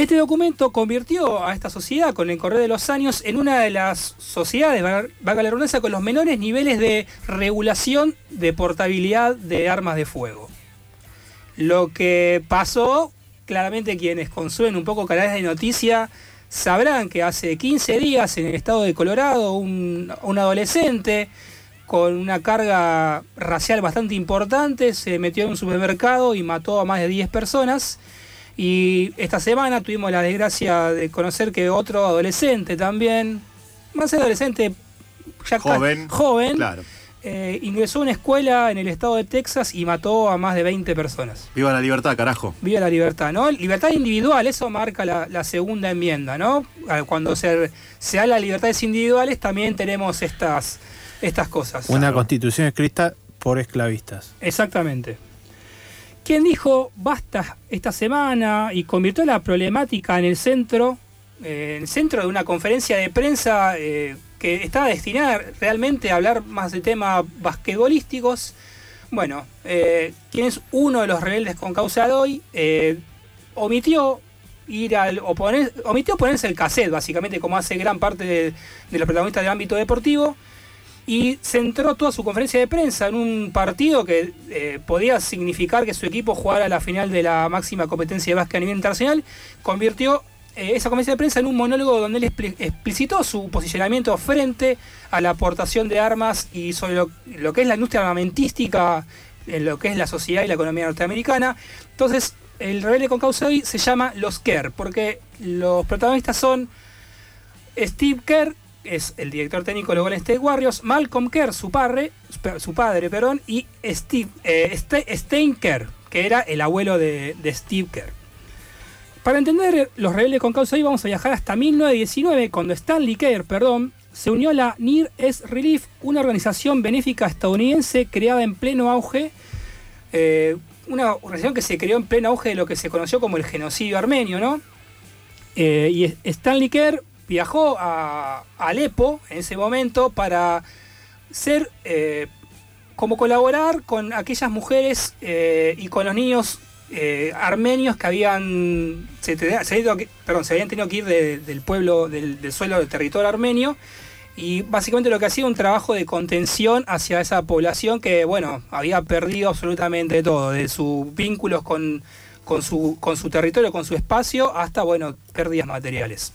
Este documento convirtió a esta sociedad con el correr de los años en una de las sociedades, valga la redundancia, con los menores niveles de regulación de portabilidad de armas de fuego. Lo que pasó, claramente quienes consumen un poco canales de noticia sabrán que hace 15 días en el estado de Colorado un adolescente con una carga racial bastante importante se metió en un supermercado y mató a más de 10 personas. Y esta semana tuvimos la desgracia de conocer que otro adolescente también, más adolescente, ya Joven. joven Claro. eh, ingresó a una escuela en el estado de Texas y mató a más de 20 personas. Viva la libertad, carajo. Viva la libertad, ¿no? Libertad individual, eso marca la, la segunda enmienda, ¿no? Ah, Cuando se, se da las libertades individuales también tenemos estas, estas cosas. Una constitución escrita por esclavistas. Exactamente. Quien dijo basta esta semana y convirtió la problemática en el centro, eh, en el centro de una conferencia de prensa eh, que estaba destinada realmente a hablar más de temas basquetbolísticos. Bueno, eh, quien es uno de los rebeldes con causa de hoy, eh, omitió ir al oponer, omitió ponerse el cassette, básicamente, como hace gran parte de los protagonistas del ámbito deportivo, y centró toda su conferencia de prensa en un partido que eh, podía significar que su equipo jugara la final de la máxima competencia de básquet a nivel internacional, convirtió eh, esa conferencia de prensa en un monólogo donde él expli- explicitó su posicionamiento frente a la aportación de armas y sobre lo, lo que es la industria armamentística, en lo que es la sociedad y la economía norteamericana. Entonces, el rebelde con causa hoy se llama Los Kerr, porque los protagonistas son Steve Kerr, es el director técnico de los Golden Warriors, Malcolm Kerr, su padre, su padre, perdón, y Steve, eh, Ste- Stein Kerr, que era el abuelo de, de Steve Kerr. Para entender los rebeldes con causa hoy vamos a viajar hasta 1919, cuando Stanley Kerr, perdón, se unió a la Near East Relief, una organización benéfica estadounidense creada en pleno auge, eh, una organización que se creó en pleno auge de lo que se conoció como el genocidio armenio, ¿no? Eh, y Stanley Kerr viajó a Alepo en ese momento para ser eh, como colaborar con aquellas mujeres eh, y con los niños eh, armenios que habían se, habían tenido que- ir de- del pueblo, del, del suelo del territorio armenio. Y básicamente lo que hacía un trabajo de contención hacia esa población que, bueno, había perdido absolutamente todo, de sus vínculos con, con, su, con su territorio, con su espacio, hasta, bueno, pérdidas materiales.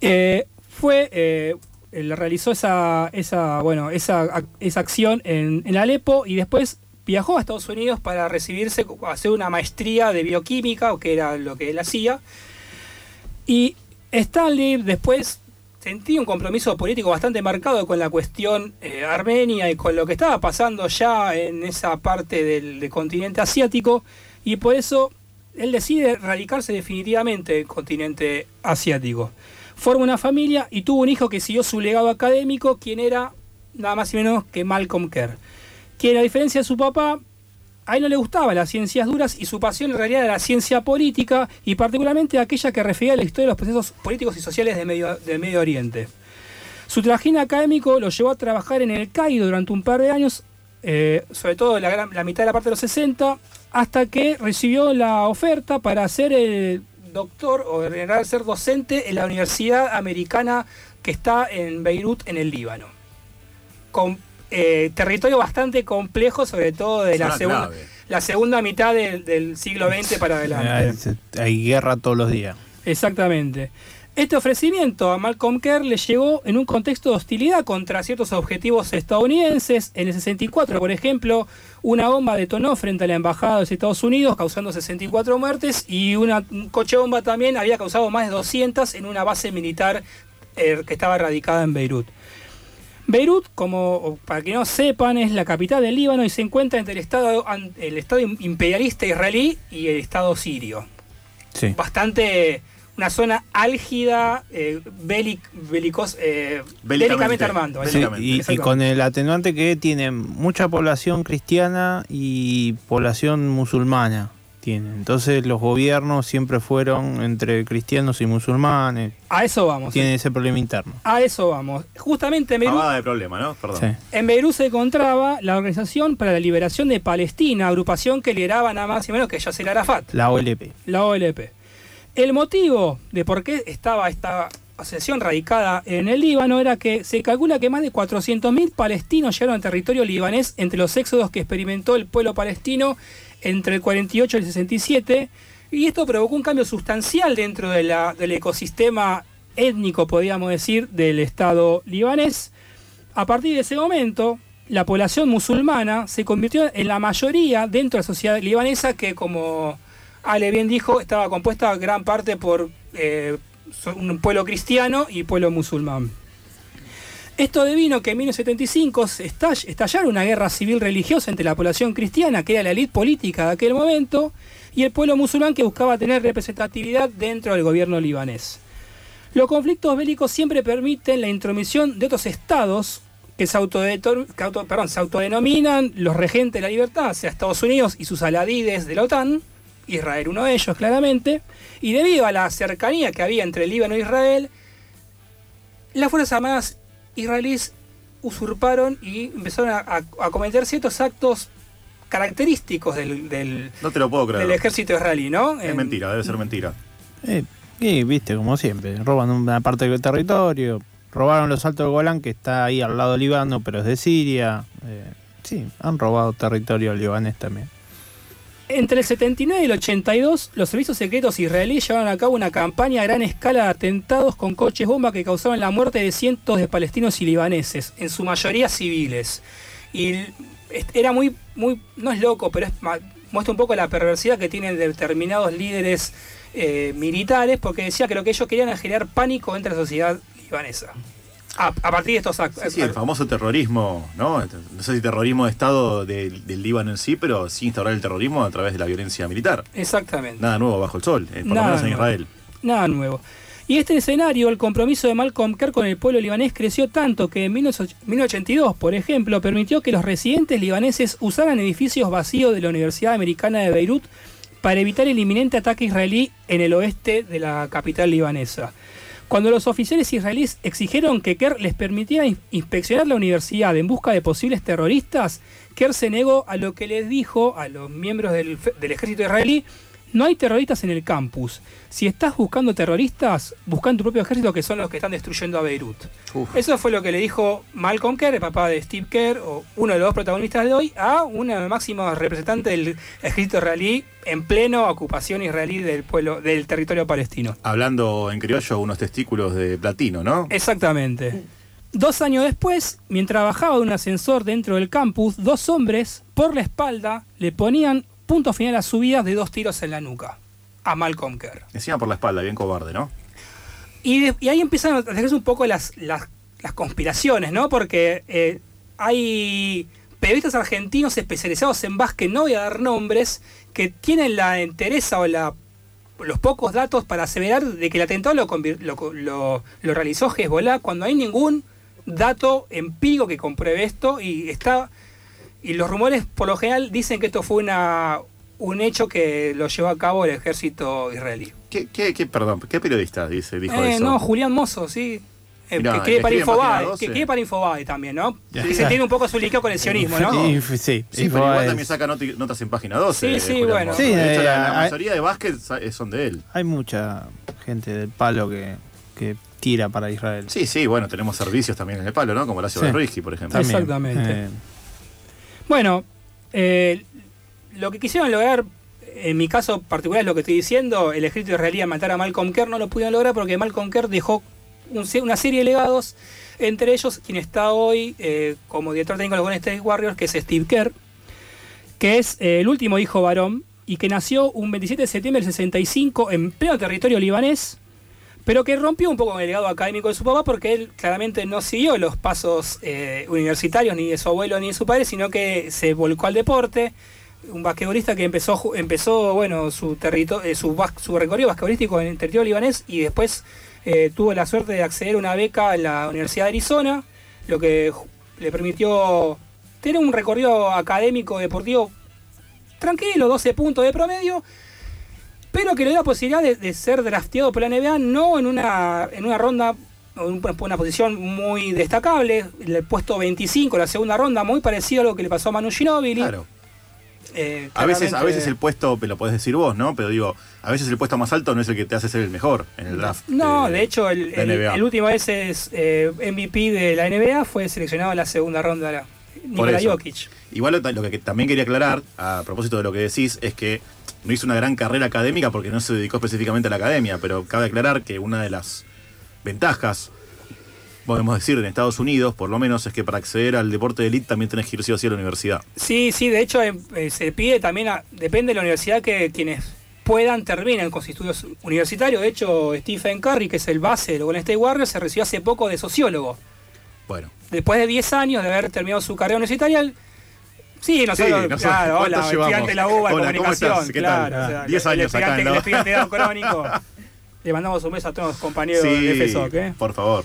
Eh, fue, eh, realizó esa, esa, bueno, esa, esa acción en, Alepo y después viajó a Estados Unidos para recibirse, hacer una maestría de bioquímica, que era lo que él hacía. Y Stanley después sentía un compromiso político bastante marcado con la cuestión eh, armenia y con lo que estaba pasando ya en esa parte del, del continente asiático y por eso él decide radicarse definitivamente en el continente asiático. Forma una familia y tuvo un hijo que siguió su legado académico, quien era nada más y menos que Malcolm Kerr, quien a diferencia de su papá a él no le gustaban las ciencias duras y su pasión en realidad era la ciencia política y particularmente aquella que refería a la historia de los procesos políticos y sociales de Medio, del Medio Oriente. Su trajín académico lo llevó a trabajar en el Cairo durante un par de años, eh, sobre todo la mitad de la parte de los 60, hasta que recibió la oferta para ser el doctor o en realidad ser docente en la Universidad Americana que está en Beirut, en el Líbano. Con eh, territorio bastante complejo, sobre todo de la segunda, la segunda mitad del, del siglo XX para adelante. Hay, hay guerra todos los días. Exactamente. Este ofrecimiento a Malcolm Kerr le llegó en un contexto de hostilidad contra ciertos objetivos estadounidenses. En el 64, por ejemplo, una bomba detonó frente a la embajada de los Estados Unidos, causando 64 muertes, y una, un coche bomba también había causado más de 200 en una base militar eh, que estaba radicada en Beirut. Beirut, como para que no sepan, es la capital del Líbano y se encuentra entre el Estado, el estado imperialista israelí y el Estado sirio Sí. bastante una zona álgida, eh, bélic- eh, bélicamente armando. Sí, y, y con el atenuante que tiene mucha población cristiana y población musulmana. Tiene. Entonces los gobiernos siempre fueron entre cristianos y musulmanes. A eso vamos. Tiene ese problema interno. A eso vamos. Justamente en Beirut, de problema, ¿no? Perdón. Sí. en Beirut se encontraba la Organización para la Liberación de Palestina, agrupación que lideraba nada más y menos que Yasser Arafat, La OLP. la OLP. El motivo de por qué estaba esta asociación radicada en el Líbano era que se calcula que más de 400.000 palestinos llegaron al territorio libanés entre los éxodos que experimentó el pueblo palestino entre el 48 y el 67, y esto provocó un cambio sustancial dentro de la- del ecosistema étnico, podríamos decir, del Estado libanés. A partir de ese momento, la población musulmana se convirtió en la mayoría dentro de la sociedad libanesa que, como Ale bien dijo, estaba compuesta gran parte por eh, un pueblo cristiano y pueblo musulmán. Esto devino que en 1975 se estall- estallara una guerra civil religiosa entre la población cristiana, que era la élite política de aquel momento, y el pueblo musulmán que buscaba tener representatividad dentro del gobierno libanés. Los conflictos bélicos siempre permiten la intromisión de otros estados que se, se autodenominan los regentes de la libertad, o sea, Estados Unidos y sus aladides de la OTAN, Israel uno de ellos claramente, y debido a la cercanía que había entre el Líbano e Israel, las Fuerzas Armadas israelíes usurparon y empezaron a, a- a cometer ciertos actos característicos del, del- No te lo puedo creer. del ejército israelí, ¿no? Es En- mentira, debe ser mentira. Eh, y viste, como siempre, roban una parte del territorio, robaron los Altos del Golán, que está ahí al lado del Líbano, pero es de Siria. Eh, sí, han robado territorio libanés también. Entre el 79 y el 82, los servicios secretos israelíes llevaron a cabo una campaña a gran escala de atentados con coches bomba que causaron la muerte de cientos de palestinos y libaneses, en su mayoría civiles. Y era muy, muy, no es loco, pero muestra un poco la perversidad que tienen determinados líderes eh, militares, porque decía que lo que ellos querían era generar pánico entre la sociedad libanesa. A, a partir de estos actos. Sí, sí, el famoso terrorismo, ¿no? No sé si terrorismo de Estado del, del Líbano en sí, pero sí instaurar el terrorismo a través de la violencia militar. Exactamente. Nada nuevo bajo el sol, eh, por lo menos en. Israel. Nada nuevo. Y este escenario, el compromiso de Malcolm Kerr con el pueblo libanés creció tanto que en 1982, por ejemplo, permitió que los residentes libaneses usaran edificios vacíos de la Universidad Americana de Beirut para evitar el inminente ataque israelí en el oeste de la capital libanesa. Cuando los oficiales israelíes exigieron que Kerr les permitiera in- inspeccionar la universidad en busca de posibles terroristas, Kerr se negó a lo que les dijo a los miembros del, del ejército israelí, no hay terroristas en el campus. Si estás buscando terroristas, busca en tu propio ejército que son los que están destruyendo a Beirut. Eso fue lo que le dijo Malcolm Kerr, el papá de Steve Kerr, o uno de los dos protagonistas de hoy, a una máxima representante del ejército israelí en pleno ocupación israelí del pueblo, del territorio palestino. Hablando en criollo, unos testículos de platino, ¿no? Exactamente. Dos años después, mientras bajaba de un ascensor dentro del campus, dos hombres por la espalda le ponían punto final a su vida de dos tiros en la nuca a Malcolm Kerr. Encima por la espalda, bien cobarde, ¿no? Y, de- y ahí empiezan a hacerse un poco las, las, las conspiraciones, ¿no? Porque eh, hay periodistas argentinos especializados en básquet, no voy a dar nombres, que tienen la entereza o la, los pocos datos para aseverar de que el atentado lo, lo- lo realizó Hezbollah cuando hay ningún dato empírico que compruebe esto y está y los rumores por lo general dicen que esto fue una un hecho que lo llevó a cabo el ejército israelí. ¿Qué, qué, qué- perdón, ¿qué periodista dice, dijo Eh, eso? no, Julián Mozo, sí. Eh, Mirá, que escribe para Infobae, 12. que escribe para Infobae también, ¿no? Que se tiene un poco su liqueo con el sionismo, ¿no? Sí, sí, Sí, pero igual también saca notas en página 12. Sí, eh, sí, Julián bueno. Sí, de hecho, eh, la, la hay- mayoría de eh, son de él. Hay mucha gente del palo que, que tira para Israel. Sí, sí, bueno, tenemos servicios también en el palo, ¿no? Como Horacio Sí. Berruisky, por ejemplo. También, Exactamente. Bueno, eh, lo que quisieron lograr, en mi caso particular es lo que estoy diciendo, el ejército israelí a matar a Malcolm Kerr no lo pudieron lograr porque Malcolm Kerr dejó una serie de legados, entre ellos quien está hoy eh, como director técnico de los Golden State Warriors, que es Steve Kerr, que es eh, el último hijo varón y que nació un 27 de septiembre del 65 en pleno territorio libanés, pero que rompió un poco el legado académico de su papá porque él claramente no siguió los pasos eh, universitarios ni de su abuelo ni de su padre, sino que se volcó al deporte. Un basquetbolista que empezó, empezó bueno, su, eh, su, recorrido basquetbolístico en el territorio libanés y después eh, tuvo la suerte de acceder a una beca en la Universidad de Arizona, lo que le permitió tener un recorrido académico deportivo tranquilo, 12 puntos de promedio, pero que le dio la posibilidad de, de ser drafteado por la NBA, no en una, en una ronda, en una, posición muy destacable, el puesto 25, la segunda ronda, muy parecido a lo que le pasó a Manu Ginóbili. Claro. Eh, A veces, a veces el puesto, lo podés decir vos, ¿no? Pero digo, a veces el puesto más alto no es el que te hace ser el mejor en el draft. No, de hecho, el, el- último vez es eh, MVP de la NBA fue seleccionado en la segunda ronda. la- Nikola. Jokic. Igual lo, lo que también quería aclarar, a propósito de lo que decís, es que no hizo una gran carrera académica porque no se dedicó específicamente a la academia, pero cabe aclarar que una de las ventajas, podemos decir, en Estados Unidos, por lo menos, es que para acceder al deporte de elite también tenés que ir sí o sí a la universidad. Sí, sí, de hecho em, eh, se pide también, a- depende de la universidad que quienes puedan terminen con sus estudios universitarios. De hecho, Stephen Curry, que es el base de los Golden State Warriors, se recibió hace poco de sociólogo. Bueno. Después de 10 años de haber terminado su carrera universitaria, sí, nosotros, nosotros, claro, hola, ¿cuántos llevamos? estudiante de la UBA de Hola, ¿cómo comunicación, estás? ¿Qué tal? claro, o sea, 10 el años acá, ¿no? El estudiante de crónico. Le mandamos un beso a todos los compañeros de FESOC, ¿eh? por favor.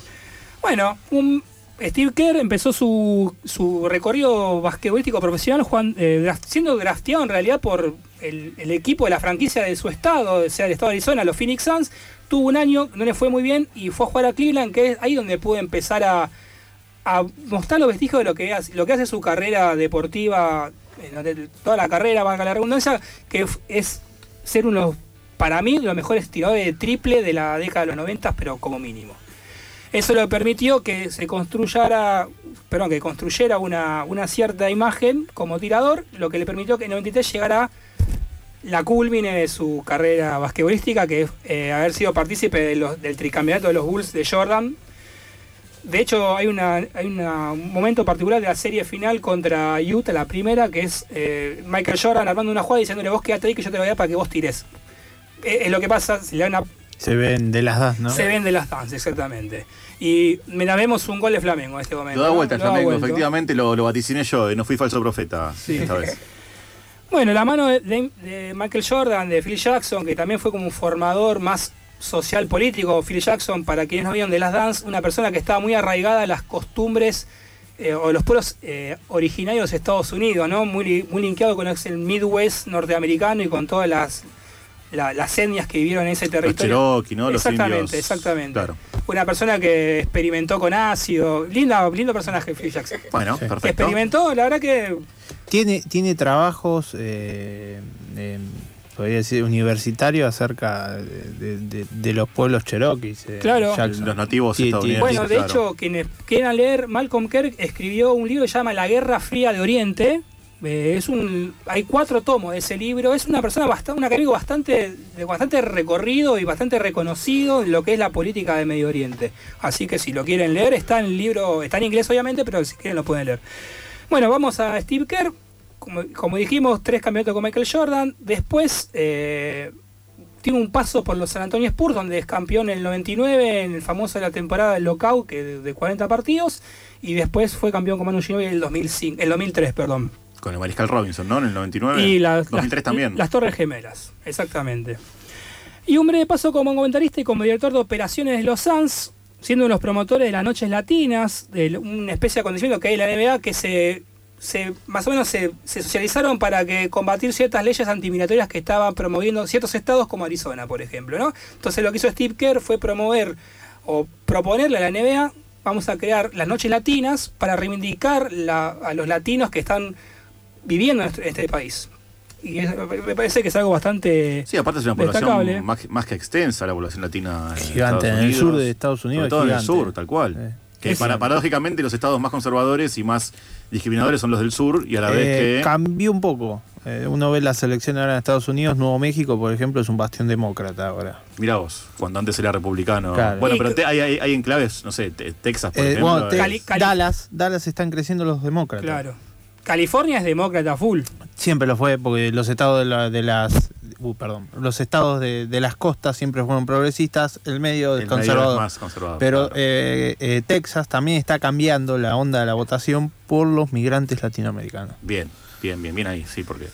Bueno, un Steve Kerr empezó su, su recorrido basquetbolístico profesional juan- eh, draft- siendo drafteado en realidad por el, el equipo de la franquicia de su estado, o sea, el estado de Arizona, los Phoenix Suns. Tuvo un año, no le fue muy bien y fue a jugar a Cleveland, que es ahí donde pudo empezar a, a mostrar los vestigios de lo que hace, su carrera deportiva, eh, toda la carrera, valga la redundancia, que es ser uno, para mí, de los mejores tiradores de triple de la década de los 90, pero como mínimo. Eso le permitió que se construyera, perdón, que construyera una, una cierta imagen como tirador, lo que le permitió que en el 93 llegara la culmine de su carrera basquetbolística, que es eh, haber sido partícipe de los- del tricampeonato de los Bulls de Jordan. De hecho, hay, una, hay una- un momento particular de la serie final contra Utah, la primera, que es eh, Michael Jordan armando una jugada y diciéndole vos quédate ahí que yo te voy a dar para que vos tires. Eh, Es, lo que pasa, si le dan una Se ven de las das, ¿no? se vende las danzas, exactamente. Y mira, vemos un gol de Flamengo en este momento. Lo da vuelta el Flamengo, vuelta. efectivamente lo, lo vaticiné yo, eh, no fui falso profeta esta vez. Bueno, la mano de, de- de Michael Jordan, de Phil Jackson, que también fue como un formador más social político. Phil Jackson, para quienes no vieron de las Dance, una persona que estaba muy arraigada a las costumbres eh, o los pueblos eh, originarios de Estados Unidos, ¿no? Muy, muy linkeado con el Midwest norteamericano y con todas las, la- las etnias que vivieron en ese Los territorio. Cherokee, ¿no? Los exactamente, indios. exactamente. Claro. Una persona que experimentó con ácido. Linda, lindo personaje, Phil Jackson. Bueno, Que perfecto. experimentó, la verdad que Tiene, tiene trabajos, eh, eh, podría decir, universitarios acerca de, de- de- de los pueblos cherokees. eh, Claro. Jackson. Los nativos Sí, estadounidenses. Bueno, de claro. hecho, quienes quieran leer, Malcolm Kirk escribió un libro que se llama La Guerra Fría de Oriente. Eh, es un, hay cuatro tomos de ese libro. Es una persona bastante, un académico bastante, de bastante recorrido y bastante reconocido en lo que es la política de Medio Oriente. Así que si lo quieren leer, está en el libro, está en inglés obviamente, pero si quieren lo pueden leer. Bueno, vamos a Steve Kerr. Como, como dijimos, tres campeonatos con Michael Jordan. Después eh, tiene un paso por los San Antonio Spurs, donde es campeón en el 99, en el famoso de la temporada del lockout, que de, de 40 partidos, y después fue campeón con Manu Ginóbili en el 2005, el 2003, perdón. Con el Mariscal Robinson, ¿no? En el 99. Y las, 2003 las- también. Las Torres Gemelas, exactamente. Y un breve paso como comentarista y como director de operaciones de los Suns, siendo uno de los promotores de las Noches Latinas, de una especie de acontecimiento que hay en la NBA que se, se más o menos se, se socializaron para que combatir ciertas leyes antimigratorias que estaban promoviendo ciertos estados como Arizona, por ejemplo. ¿no? Entonces lo que hizo Steve Kerr fue promover o proponerle a la NBA, vamos a crear las Noches Latinas para reivindicar la- a los latinos que están viviendo en este- este país. Y es- me parece que es algo bastante Sí, aparte es una destacable. población más, más que extensa, la población latina. en Gigante, Estados en el sur de Estados Unidos, Sobre todo en el sur, tal cual. Que Es- para- paradójicamente los estados más conservadores y más discriminadores son los del sur y a la vez Eh, que... Cambió un poco. Eh, uno ve las elecciones ahora en Estados Unidos, Nuevo México, por ejemplo, es un bastión demócrata ahora. Mirá vos, cuando antes era republicano. Claro. Bueno, pero te- hay, hay, hay enclaves, no sé, te- Texas, por Eh, ejemplo. bueno, te- Dallas, Dallas están creciendo los demócratas. Claro. California es demócrata full. Siempre lo fue, porque los estados de, la- de las. Uh, perdón. Los estados de, de las costas siempre fueron progresistas, el medio El es medio conservador. es más conservador, Pero eh, eh, Texas también está cambiando la onda de la votación por los migrantes latinoamericanos. Bien, bien, bien, bien ahí, sí, porque...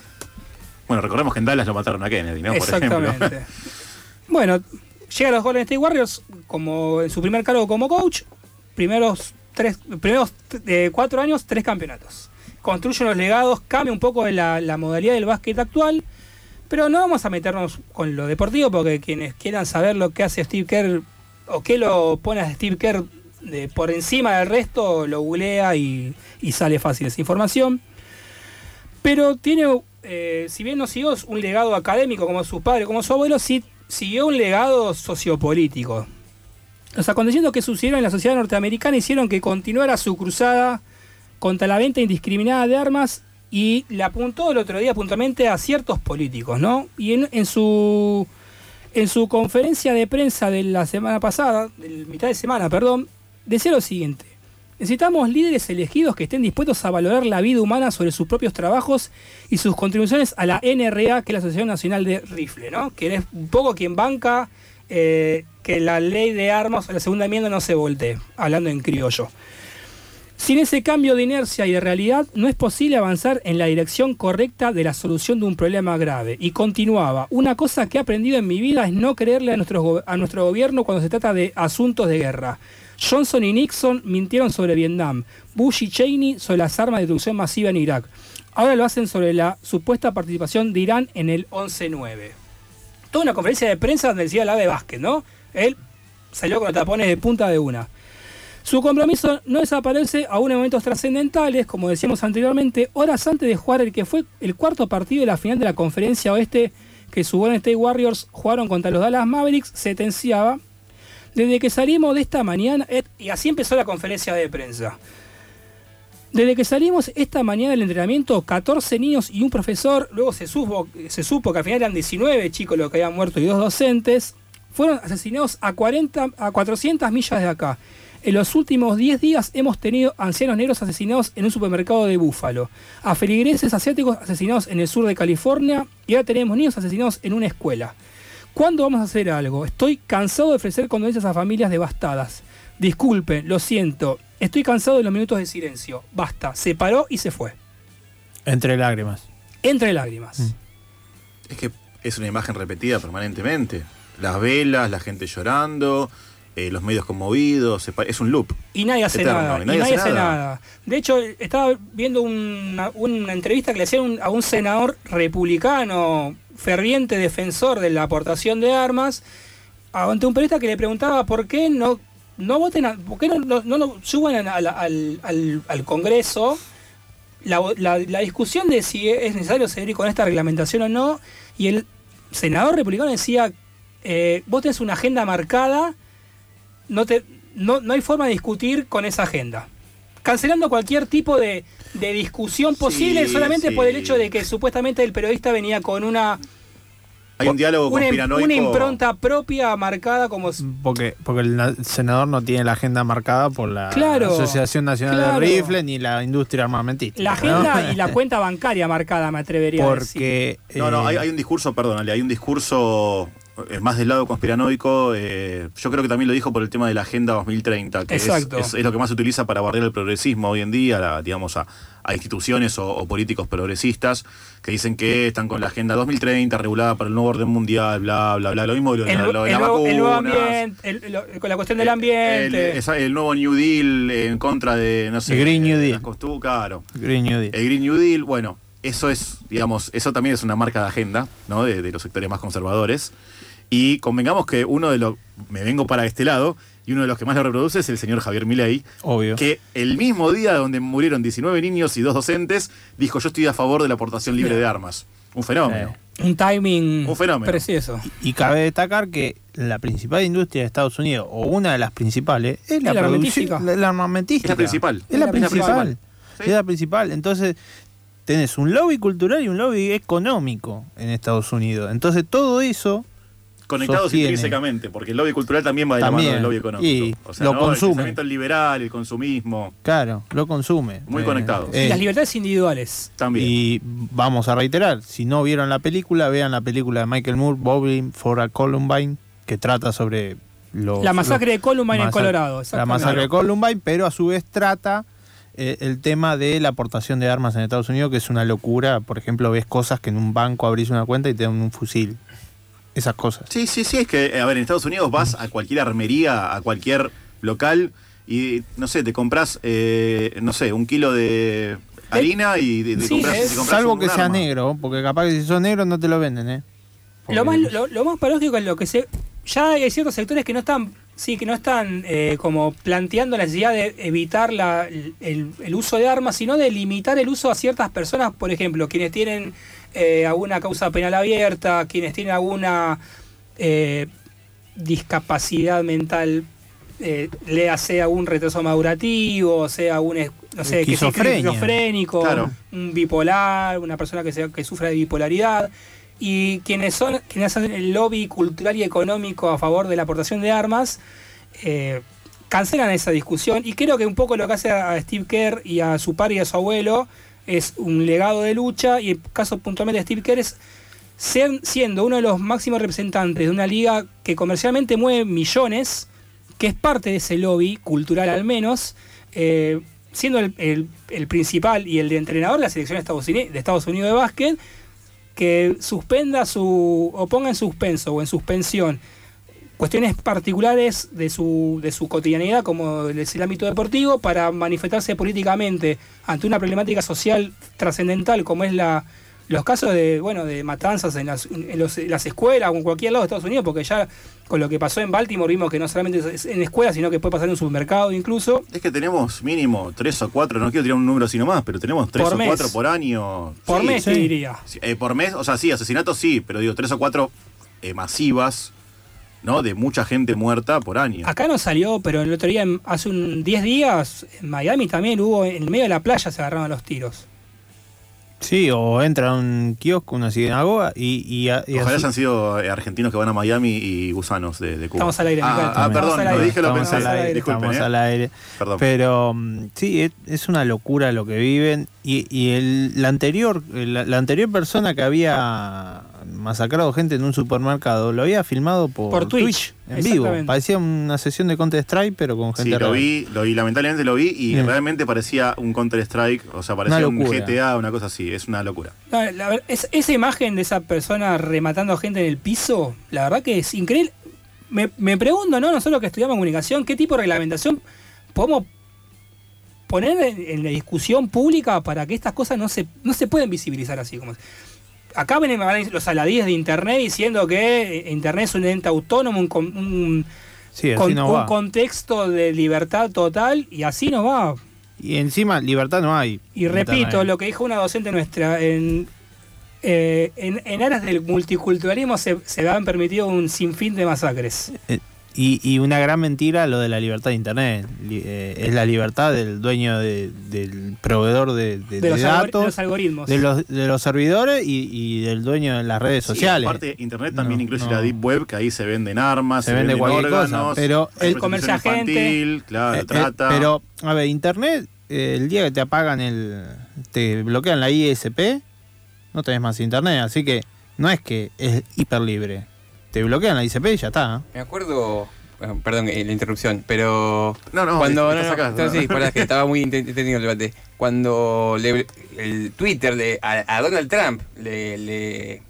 Bueno, recordemos que en Dallas lo mataron a Kennedy, ¿no? Por ejemplo. Exactamente. bueno, llega a los Golden State Warriors como en su primer cargo como coach. Primeros tres, primeros eh, cuatro años, tres campeonatos. Construye unos legados, cambia un poco la, la modalidad del básquet actual. Pero no vamos a meternos con lo deportivo porque quienes quieran saber lo que hace Steve Kerr o qué lo pone a Steve Kerr por encima del resto, lo googlea y, y sale fácil esa información. Pero tiene, eh, si bien no siguió un legado académico como su padre, como su abuelo, sí siguió un legado sociopolítico. Los acontecimientos que sucedieron en la sociedad norteamericana hicieron que continuara su cruzada contra la venta indiscriminada de armas y le apuntó el otro día puntualmente a ciertos políticos, ¿no? Y en, en su en su conferencia de prensa de la semana pasada, de mitad de semana, perdón, decía lo siguiente. Necesitamos líderes elegidos que estén dispuestos a valorar la vida humana sobre sus propios trabajos y sus contribuciones a la NRA, que es la Asociación Nacional de Rifle, ¿no? Que es un poco quien banca eh, que la ley de armas, la segunda enmienda no se voltee, hablando en criollo. Sin ese cambio de inercia y de realidad, no es posible avanzar en la dirección correcta de la solución de un problema grave. Y continuaba, una cosa que he aprendido en mi vida es no creerle a nuestro, a nuestro gobierno cuando se trata de asuntos de guerra. Johnson y Nixon mintieron sobre Vietnam. Bush y Cheney sobre las armas de destrucción masiva en Irak. Ahora lo hacen sobre la supuesta participación de Irán en el 11-9. Toda una conferencia de prensa donde decía la de básquet, ¿no? Él salió con los tapones de punta de una. Su compromiso no desaparece aún en momentos trascendentales, como decíamos anteriormente, horas antes de jugar el que fue el cuarto partido de la final de la conferencia oeste que sus Golden State Warriors jugaron contra los Dallas Mavericks, sentenciaba, desde que salimos de esta mañana, eh, y así empezó la conferencia de prensa. Desde que salimos esta mañana del entrenamiento, 14 niños y un profesor, luego se supo, se supo que al final eran 19 chicos los que habían muerto y dos docentes, fueron asesinados a, 40, a 400 millas de acá. En los últimos 10 días hemos tenido ancianos negros asesinados en un supermercado de Búfalo, a feligreses asiáticos asesinados en el sur de California y ahora tenemos niños asesinados en una escuela. ¿Cuándo vamos a hacer algo? Estoy cansado de ofrecer condolencias a familias devastadas. Disculpen, lo siento. Estoy cansado de los minutos de silencio. Basta. Se paró y se fue. Entre lágrimas. Entre lágrimas. Es que es una imagen repetida permanentemente. Las velas, la gente llorando, eh, los medios conmovidos, es un loop. Y nadie hace Eterno, nada. y Y nadie hace nada. nada. De hecho, estaba viendo una, una entrevista que le hacían un- a un senador republicano, ferviente defensor de la aportación de armas, ante un periodista que le preguntaba por qué no, no voten, a- por qué no, no, suban al, al- al- al Congreso la, la- la discusión de si es necesario seguir con esta reglamentación o no, y el senador republicano decía, eh, vos tenés una agenda marcada, no, te, no, no hay forma de discutir con esa agenda. Cancelando cualquier tipo de, de discusión posible Sí, solamente sí. por el hecho de que supuestamente el periodista venía con una, Hay un diálogo una, conspiranoico. una impronta propia marcada como... Porque, porque el na- senador no tiene la agenda marcada por la Claro, Asociación Nacional claro. de Rifle ni la industria armamentística. La ¿no? agenda y la cuenta bancaria marcada, me atrevería a decir. Porque. No, no, eh, hay, hay un discurso, perdón, Ale, hay un discurso más del lado conspiranoico. eh, yo creo que también lo dijo por el tema de la Agenda 2030, que es, Exacto. es- es lo que más se utiliza para barrer el progresismo hoy en día, la- digamos, a, a instituciones o, o políticos progresistas que dicen que están con la Agenda 2030 regulada para el nuevo orden mundial, bla, bla, bla. Lo mismo de lo, el, lo de el las nuevo, el nuevo vacunas. ambiente, el- lo- con la cuestión del El, ambiente. el nuevo New Deal en contra de, no sé. El Green New de Deal. claro. Green New Deal. El Green New Deal, bueno, eso es, digamos, eso también es una marca de agenda, ¿no? De, de los sectores más conservadores. Y convengamos que uno de los, me vengo para este lado, y uno de los que más lo reproduce es el señor Javier Milei, Obvio. que el mismo día donde murieron 19 niños y dos docentes, dijo yo estoy a favor de la aportación libre de armas. Un fenómeno. un timing Un fenómeno. precioso. Y cabe destacar que la principal industria de Estados Unidos, o una de las principales, es la, la armamentística. la, la armamentística. Es la principal. Es la Es la principal. principal. Es la principal. Entonces, tenés un lobby cultural y un lobby económico en Estados Unidos. Entonces, todo eso Conectados sostiene. intrínsecamente, porque el lobby cultural también va de la También. mano del lobby económico. Y o sea, lo ¿no? consume. El pensamiento liberal, el consumismo, Claro, lo consume. muy Eh, conectados. Y eh, las libertades individuales. también. Y vamos a reiterar, si no vieron la película, vean la película de Michael Moore, Bowling for a Columbine, que trata sobre los, La masacre los- de Columbine en Colorado. La masacre de Columbine, pero a su vez trata eh, el tema de la aportación de armas en Estados Unidos, que es una locura. Por ejemplo, ves cosas que en un banco abrís una cuenta y te dan un fusil. Esas cosas. Sí, sí, sí, es que, a ver, en Estados Unidos vas a cualquier armería, a cualquier local y, no sé, te compras, eh, no sé, un kilo de harina y te, te Sí, compras, es- te compras Salvo un que sea arma. negro, porque capaz que si sos negro no te lo venden, ¿eh? Lo más, lo, lo más paradójico es lo que se. Ya hay ciertos sectores que no están. Sí, que no están eh, como planteando la necesidad de evitar la, el, el uso de armas, sino de limitar el uso a ciertas personas, por ejemplo, quienes tienen eh, alguna causa penal abierta, quienes tienen alguna eh, discapacidad mental, eh, lea sea un retraso madurativo, sea un no sé, que esquizofrénico, Claro. un bipolar, una persona que sea que sufra de bipolaridad. Y quienes son quienes hacen el lobby cultural y económico a favor de la aportación de armas eh, cancelan esa discusión. Y creo que un poco lo que hace a Steve Kerr y a su padre y a su abuelo es un legado de lucha y el caso puntualmente de Steve Kerr es ser- siendo uno de los máximos representantes de una liga que comercialmente mueve millones, que es parte de ese lobby cultural al menos, eh, siendo el, el- principal y el de entrenador de la selección de Estados Unidos de, Estados Unidos de básquet, que suspenda su o ponga en suspenso o en suspensión cuestiones particulares de su, de su cotidianidad, como es el ámbito deportivo, para manifestarse políticamente ante una problemática social trascendental como es la los casos de bueno de matanzas en las, en los- en las escuelas o en cualquier lado de Estados Unidos, porque ya con lo que pasó en Baltimore vimos que no solamente es en escuelas, sino que puede pasar en un supermercado incluso. Es que tenemos mínimo tres o cuatro, no quiero tirar un número así nomás, pero tenemos tres Por o mes. cuatro por año. Por Sí, mes, sí. te diría. Eh, por mes, o sea, sí, asesinatos sí, pero digo, tres o cuatro eh, masivas, ¿no? De mucha gente muerta por año. Acá no salió, pero el otro día, hace un 10 días, en Miami también hubo, en el medio de la playa se agarraron los tiros. Sí, o entra a un kiosco, una sinagoga y... y, y Ojalá así- hayan sido eh, argentinos que van a Miami y gusanos de, de Cuba. Estamos al aire, Ah, ah, perdón, al lo aire. dije, lo Estamos pensé. al aire, Disculpen, estamos eh. al aire. Perdón. Pero mm, sí, es, es una locura lo que viven. Y, y el, la, anterior, la, la anterior persona que había masacrado gente en un supermercado lo había filmado por, Por Twitch, en vivo. Parecía una sesión de Counter Strike, pero con gente Sí, lo real. vi, lo vi, lamentablemente lo vi y realmente parecía un Counter Strike, o sea, parecía un. GTA, una cosa así, es una locura. La es- esa imagen de esa persona rematando a gente en el piso, la verdad que es increíble. Me, me pregunto, ¿no? Nosotros que estudiamos comunicación, ¿qué tipo de reglamentación podemos poner en, en la discusión pública para que estas cosas no se, no se pueden visibilizar así como Acá vienen los aladíes de Internet diciendo que eh, Internet es un ente autónomo, un, un, Sí, así con- no un contexto de libertad total y así no va. Y encima, libertad no hay. Y repito, lo que dijo una docente nuestra, en, eh, en, en aras del multiculturalismo se, se han permitido un sinfín de masacres. Eh, Y, y una gran mentira lo de la libertad de Internet. Eh, es la libertad del dueño de- del proveedor de, de- De de los datos, de los algoritmos. de los, de los servidores y, y del dueño de las redes Sí, sociales. aparte, Internet también No, incluye no. la Deep Web, que ahí se venden armas, Se se, vende venden cualquier cosa, órganos, pero el- infantil, claro, Eh, eh, trata. pero, a ver, Internet, eh, el día que te apagan el. te bloquean la ISP, no tenés más Internet. Así que no es que es hiper libre. Te bloquean la ISP y ya está. Me acuerdo, bueno, perdón eh, la interrupción, pero No, no, cuando no, no, sacás, no, no. sí, pará, que estaba muy entretenido el debate. Cuando le- el Twitter de a, a Donald Trump le, le-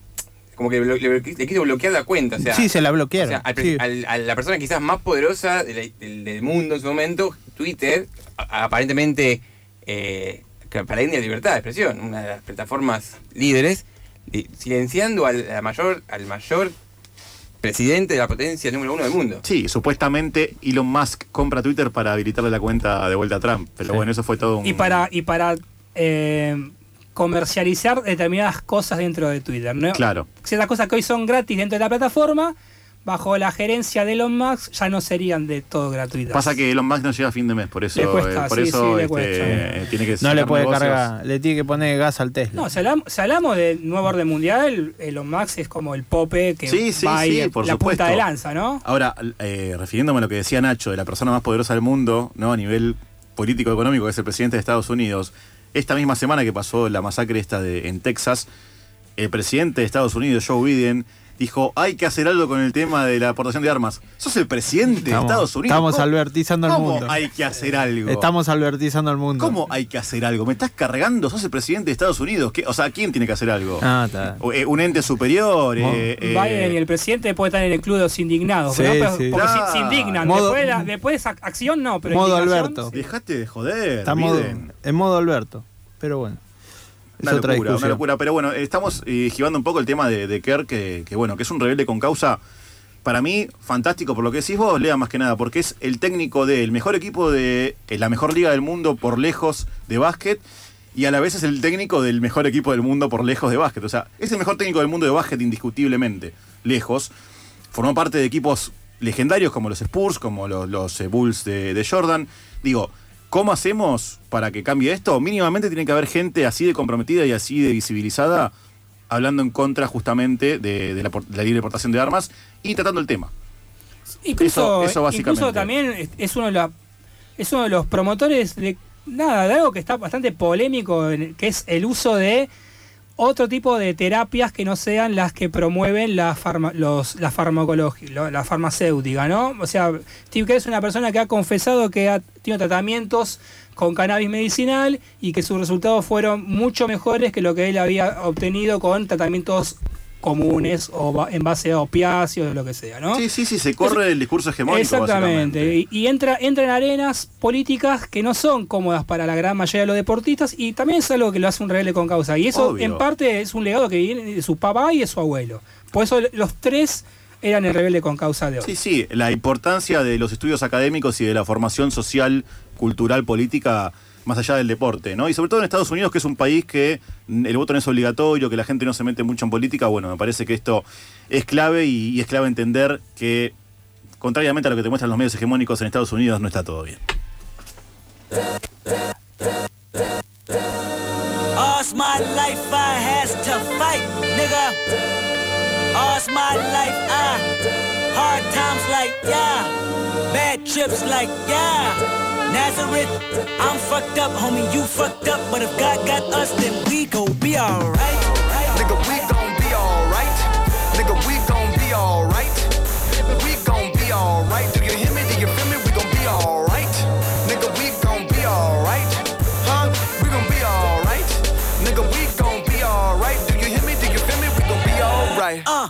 como que le, le- le quiso bloquear la cuenta, o sea, sí, se la bloquearon. o sea, al pre- sí. al- a la persona quizás más poderosa de la- del, del mundo en su momento, Twitter, a- aparentemente eh, para la libertad de expresión, una de las plataformas líderes, silenciando al, a mayor, al mayor presidente de la potencia número uno del mundo. Sí, supuestamente Elon Musk compra Twitter para habilitarle la cuenta de vuelta a Trump. Pero Sí. bueno, eso fue todo un. Y para, y para eh, comercializar determinadas cosas dentro de Twitter. ¿no? Claro. Ciertas cosas que hoy son gratis dentro de la plataforma, bajo la gerencia de Elon Musk, ya no serían de todo gratuitas. Pasa que Elon Musk no llega a fin de mes, por eso, Le cuesta, eh, por sí, eso sí, le este, cuesta. eh, tiene que no le puede negocios. cargar, le tiene que poner gas al Tesla. No, si hablamos, si hablamos de nuevo orden mundial, Elon Musk es como el pope que Sí, sí, va sí, por la supuesto. punta de lanza, ¿no? Ahora, eh, refiriéndome a lo que decía Nacho, de la persona más poderosa del mundo, ¿no? A nivel político-económico, que es el presidente de Estados Unidos, esta misma semana que pasó la masacre esta de, en Texas, el presidente de Estados Unidos, Joe Biden, dijo, hay que hacer algo con el tema de la aportación de armas. Sos el presidente de Estados Unidos. estamos ¿Cómo- albertizando al ¿Cómo mundo. hay que hacer algo? Estamos albertizando al mundo. ¿Cómo hay que hacer algo? ¿Me estás cargando? ¿Sos el presidente de Estados Unidos? ¿Qué- O sea, ¿quién tiene que hacer algo? Ah, está. Eh, ¿Un ente superior? Eh, eh, Biden y el presidente pueden estar en el club de los indignados, Sí. Pero- sí. porque se, indignan. Modo- después, de la- después de esa acción, no, pero Modo Alberto. sí. Dejate de joder. Está modo- en modo Alberto. Pero bueno. Es Una otra locura, una locura. Pero bueno, estamos eh, esquivando un poco el tema de, de Kerr, que, que bueno, que es un rebelde con causa. Para mí, fantástico por lo que decís vos, Lea más que nada, porque es el técnico del mejor equipo de eh, la mejor liga del mundo por lejos de básquet. Y a la vez es el técnico del mejor equipo del mundo por lejos de básquet. O sea, es el mejor técnico del mundo de básquet indiscutiblemente. Lejos. Formó parte de equipos legendarios como los Spurs, como los, los, eh, Bulls de, de Jordan. Digo, ¿cómo hacemos para que cambie esto? Mínimamente tiene que haber gente así de comprometida y así de visibilizada hablando en contra justamente de, de la, de la libre portación de armas y tratando el tema. Incluso, Eso- eso básicamente. incluso también es- uno de la- es uno de los promotores de nada, de algo que está bastante polémico, que es el uso de otro tipo de terapias que no sean las que promueven la, farma, los, la farmacología, la farmacéutica, ¿no? O sea, Steve Kerr es una persona que ha confesado que ha tenido tratamientos con cannabis medicinal y que sus resultados fueron mucho mejores que lo que él había obtenido con tratamientos comunes o en base a opiáceos o lo que sea, ¿no? Sí, sí, sí, se corre el discurso hegemónico. Exactamente. Y, y entra, entra en arenas políticas que no son cómodas para la gran mayoría de los deportistas y también es algo que lo hace un rebelde con causa. Y eso Obvio. en parte es un legado que viene de su papá y de su abuelo. Por eso los tres eran el rebelde con causa de hoy. Sí, sí, la importancia de los estudios académicos y de la formación social, cultural, política, más allá del deporte, ¿no? Y sobre todo en Estados Unidos, que es un país que el voto no es obligatorio, que la gente no se mete mucho en política, bueno, me parece que esto es clave y, es clave entender que, contrariamente a lo que te muestran los medios hegemónicos en Estados Unidos, no está todo bien. Like. Nazareth, I'm fucked up, homie, you fucked up, but if God got us, then we gon' be alright. Nigga, we gon' be alright. Nigga, we gon' be alright. We gon' be alright. Do you hear me? Do you feel me? We gon' be alright. Nigga, we gon' be alright. Huh? We gon' be alright. Nigga, we gon' be alright. Do you hear me? Do you feel me? We gon' be alright. Uh,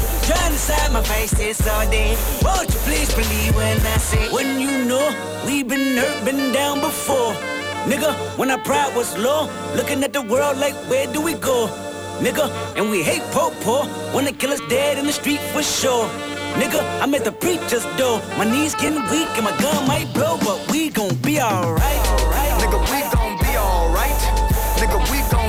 Trying to side my face this all day. Won't you please believe when I say, when you know we've been hurt, been down before. Nigga, when our pride was low, looking at the world like, where do we go? Nigga, and we hate po-po, wanna kill us dead in the street for sure. Nigga, I'm at the preacher's door. My knees getting weak and my gun might blow, but we gon' be alright. Nigga, we gon' be alright. Nigga, we gon'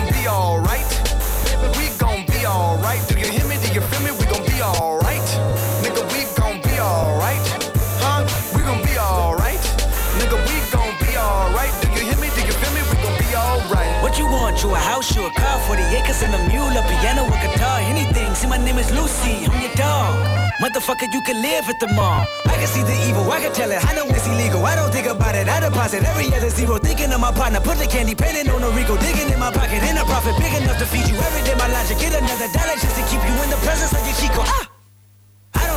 a house, you a car, 40 acres and a mule, a piano, a guitar, anything. See, my name is Lucy, I'm your dog. Motherfucker, you can live at the mall. I can see the evil, I can tell it. I know it's illegal. I don't think about it. I deposit every other zero. Thinking of my partner, put the candy painting on a Rico, digging in my pocket, in a profit big enough to feed you every day. My logic, get another dollar just to keep you in the presence of your Chico. Ah!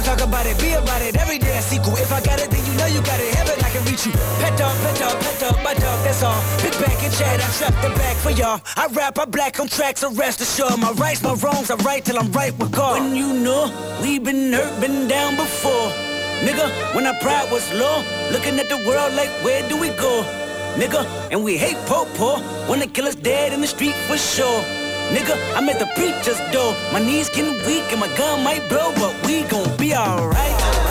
Talk about it, be about it. Every day a sequel. If I got it, then you know you got it. Heaven, I can reach you. Pet dog, pet dog, pet dog, my dog, that's all. Big back and chat, I trap the back for y'all. I rap, I black on tracks, so rest assured. My rights, my wrongs, I right till I'm right with God. When you know we been hurt, been down before. Nigga, when our pride was low, looking at the world like, where do we go? Nigga, and we hate po-po, wanna kill us dead in the street for sure. Nigga, I'm at the preacher's door. My knees getting weak and my gun might blow, but we gon' be alright.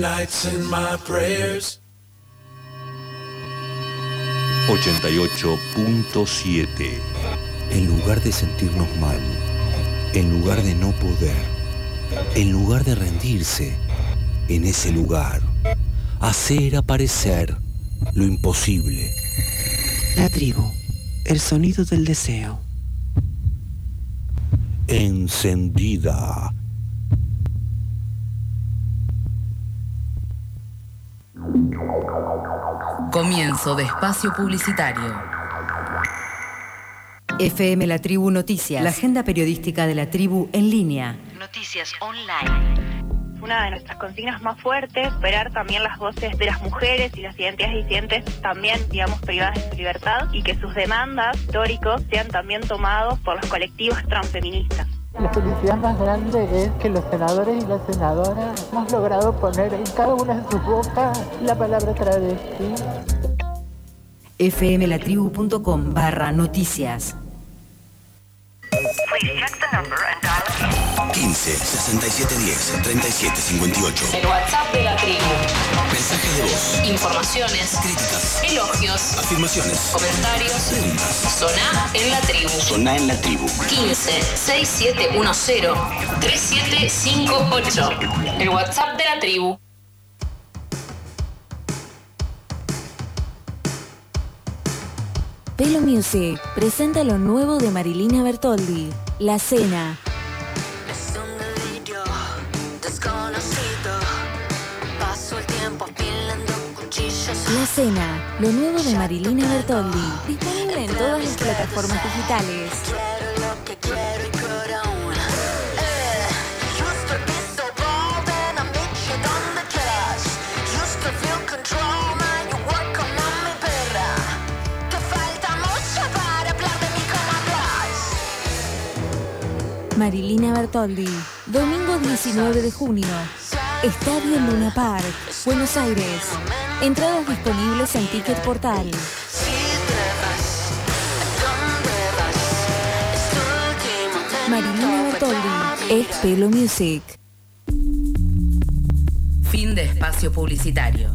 Nights in my prayers. 88.7 En lugar de sentirnos mal, en lugar de no poder, en lugar de rendirse, en ese lugar, hacer aparecer lo imposible. La tribu, el sonido del deseo. Encendida. Comienzo de espacio publicitario. FM La Tribu Noticias, la agenda periodística de la tribu en línea. Noticias online. Una de nuestras consignas más fuertes, esperar también las voces de las mujeres y las identidades disidentes también, digamos, privadas de su libertad y que sus demandas históricos sean también tomados por los colectivos transfeministas. La felicidad más grande es que los senadores y las senadoras hemos logrado poner en cada una de sus bocas la palabra travesti. fmlatribu.com barra noticias. Fui 15 6710 3758. El WhatsApp de la tribu. Mensajes de voz. Informaciones. Críticas. Elogios. Afirmaciones. Comentarios. Preguntas. Soná en la tribu. Soná en la tribu. 15 6710 3758. El WhatsApp de la tribu. Pelo Music presenta lo nuevo de Marilina Bertoldi, La Cena. La Cena, lo nuevo de Marilina Bertoldi, disponible en todas las plataformas digitales. Marilina Bertoldi, domingo 19 de junio. Estadio Luna Park, Buenos Aires. Entradas disponibles en Ticket Portal. Marilina Bertoldi, es Pelo Music. Fin de espacio publicitario.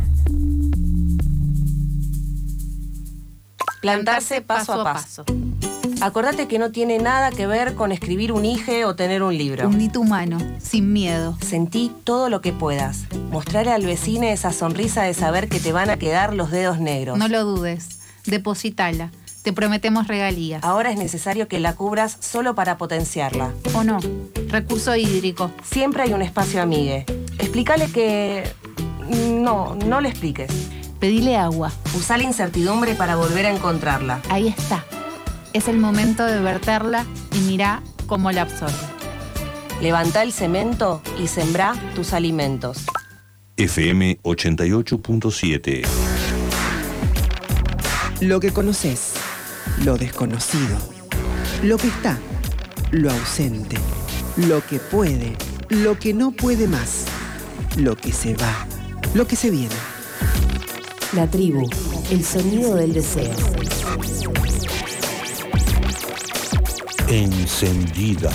Plantarse paso a paso. Acordate que no tiene nada que ver con escribir un IGE o tener un libro. Un hito humano, sin miedo. Sentí todo lo que puedas. Mostrarle al vecino esa sonrisa de saber que te van a quedar los dedos negros. No lo dudes. Depositala. Te prometemos regalías. Ahora es necesario que la cubras solo para potenciarla. ¿O no? Recurso hídrico. Siempre hay un espacio amigue. Explícale que... No, no le expliques. Pedile agua. Usa la incertidumbre para volver a encontrarla. Ahí está. Es el momento de verterla y mirá cómo la absorbe. Levanta el cemento y sembrá tus alimentos. FM 88.7. Lo que conoces, lo desconocido, lo que está, lo ausente, lo que puede, lo que no puede más, lo que se va, lo que se viene. La tribu, el sonido del deseo. Encendida.